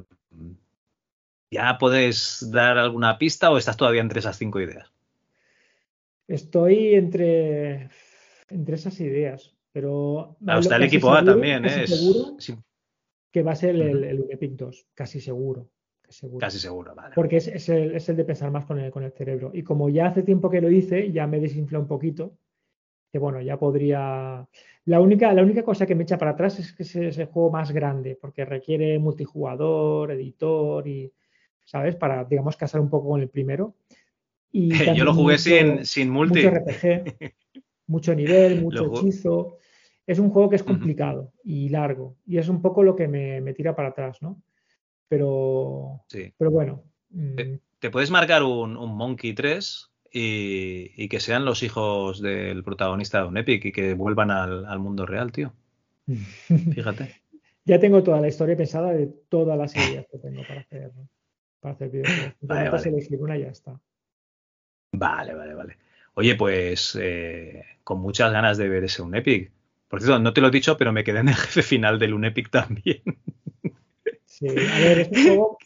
¿ya puedes dar alguna pista o estás todavía entre esas cinco ideas?
Estoy entre, entre esas ideas, pero...
Claro, está el equipo A también, ¿eh? Es-
seguro
sí,
que va a ser el, el Unepic 2, casi seguro. casi seguro.
casi seguro, vale.
Porque es, es el, es el de pensar más con el, con el cerebro. Y como ya hace tiempo que lo hice, ya me desinflé un poquito. Que bueno, ya podría. La única, la única cosa que me echa para atrás es que es ese juego más grande, porque requiere multijugador, editor y. ¿Sabes? Para, digamos, casar un poco con el primero. Y
Yo lo jugué
mucho-
sin, sin multi.
Mucho RPG, mucho nivel, mucho
Lo
hechizo. Es un juego que es complicado y largo. Y es un poco lo que me, me tira para atrás, ¿no? Pero,
Sí.
pero bueno.
Te,
mm,
te puedes marcar un, un Monkey 3 y, y que sean los hijos del protagonista de un Epic y que vuelvan al, al mundo real, tío. Fíjate.
Ya tengo toda la historia pensada de todas las ideas que tengo para hacer, para hacer videojuegos.
Vale, vale.
elegir una y ya está.
Vale, vale, vale. Oye, pues eh, con muchas ganas de ver ese un Epic. Por cierto, no te lo he dicho, pero me quedé en el jefe final del un Epic también.
Sí, a ver, es un juego,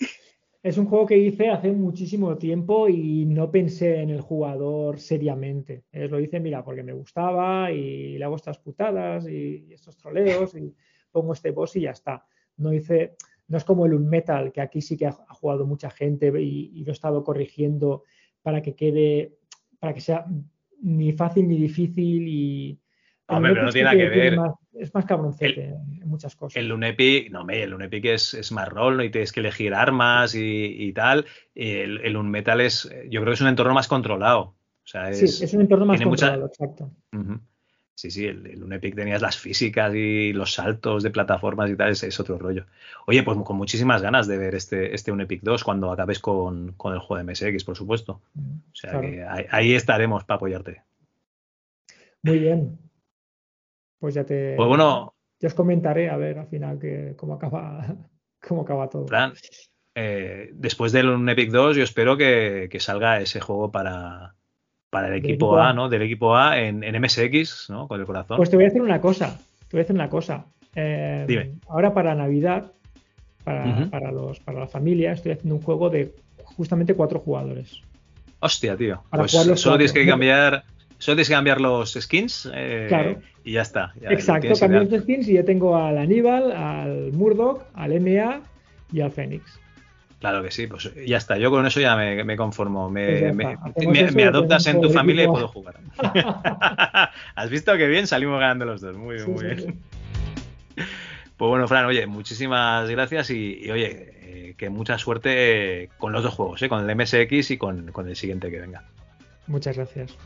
es un juego que hice hace muchísimo tiempo y no pensé en el jugador seriamente. Eh, lo hice, mira, porque me gustaba y le hago estas putadas y estos troleos y pongo este boss y ya está. No hice, no es como el Unmetal, que aquí sí que ha, jugado mucha gente y, y lo he estado corrigiendo para que quede, para que sea ni fácil ni difícil y
Hombre, pero no tiene nada que ver.
más- es más cabroncete en en muchas cosas.
El Unepic, no, hombre, el Unepic es, es más rol, ¿no? Y tienes que elegir armas y, y tal. El, el Unmetal es, yo creo que es un entorno más controlado. O sea, es,
Sí, es un entorno más
mucha-
controlado, exacto.
Sí, sí, el, el Unepic tenías las físicas y los saltos de plataformas y tal, es, es otro rollo. Oye, pues con muchísimas ganas de ver este, este Unepic 2 cuando acabes con, con el juego de MSX, por supuesto. O sea
Claro.
que ahí, ahí estaremos para apoyarte.
Muy bien. Pues ya te.
Pues bueno,
Ya os comentaré a ver al final que, cómo acaba cómo acaba todo.
Fran, eh, después del Unepic 2, yo espero que, que salga ese juego para, para el equipo,
equipo
A,
A.
¿no? Del equipo A en, en MSX, ¿no? Con el corazón.
Pues te voy a decir una cosa. Te voy a decir una cosa. Eh,
Dime.
Ahora para Navidad, para, para los, para la familia, estoy haciendo un juego de justamente cuatro jugadores.
Hostia, tío.
Para
Pues solo
los
tienes que cambiar. Solo tienes que cambiar los skins eh,
Claro.
y ya está. ya
Exacto,
ideal.
de skins y ya tengo al Aníbal, al Murdoch, al MA y al Fénix.
Claro que sí, pues ya está. Yo con eso ya me, me conformo. Me,
Pues
me- adoptas en tu familia y puedo jugar. ¿Has visto qué bien? Salimos ganando los dos. Muy bien,
Sí,
muy
sí,
bien. Pues bueno, Fran, oye, muchísimas gracias y, y, oye, eh, que mucha suerte con los dos juegos, ¿eh? con el MSX y con, con el siguiente que venga.
Muchas gracias.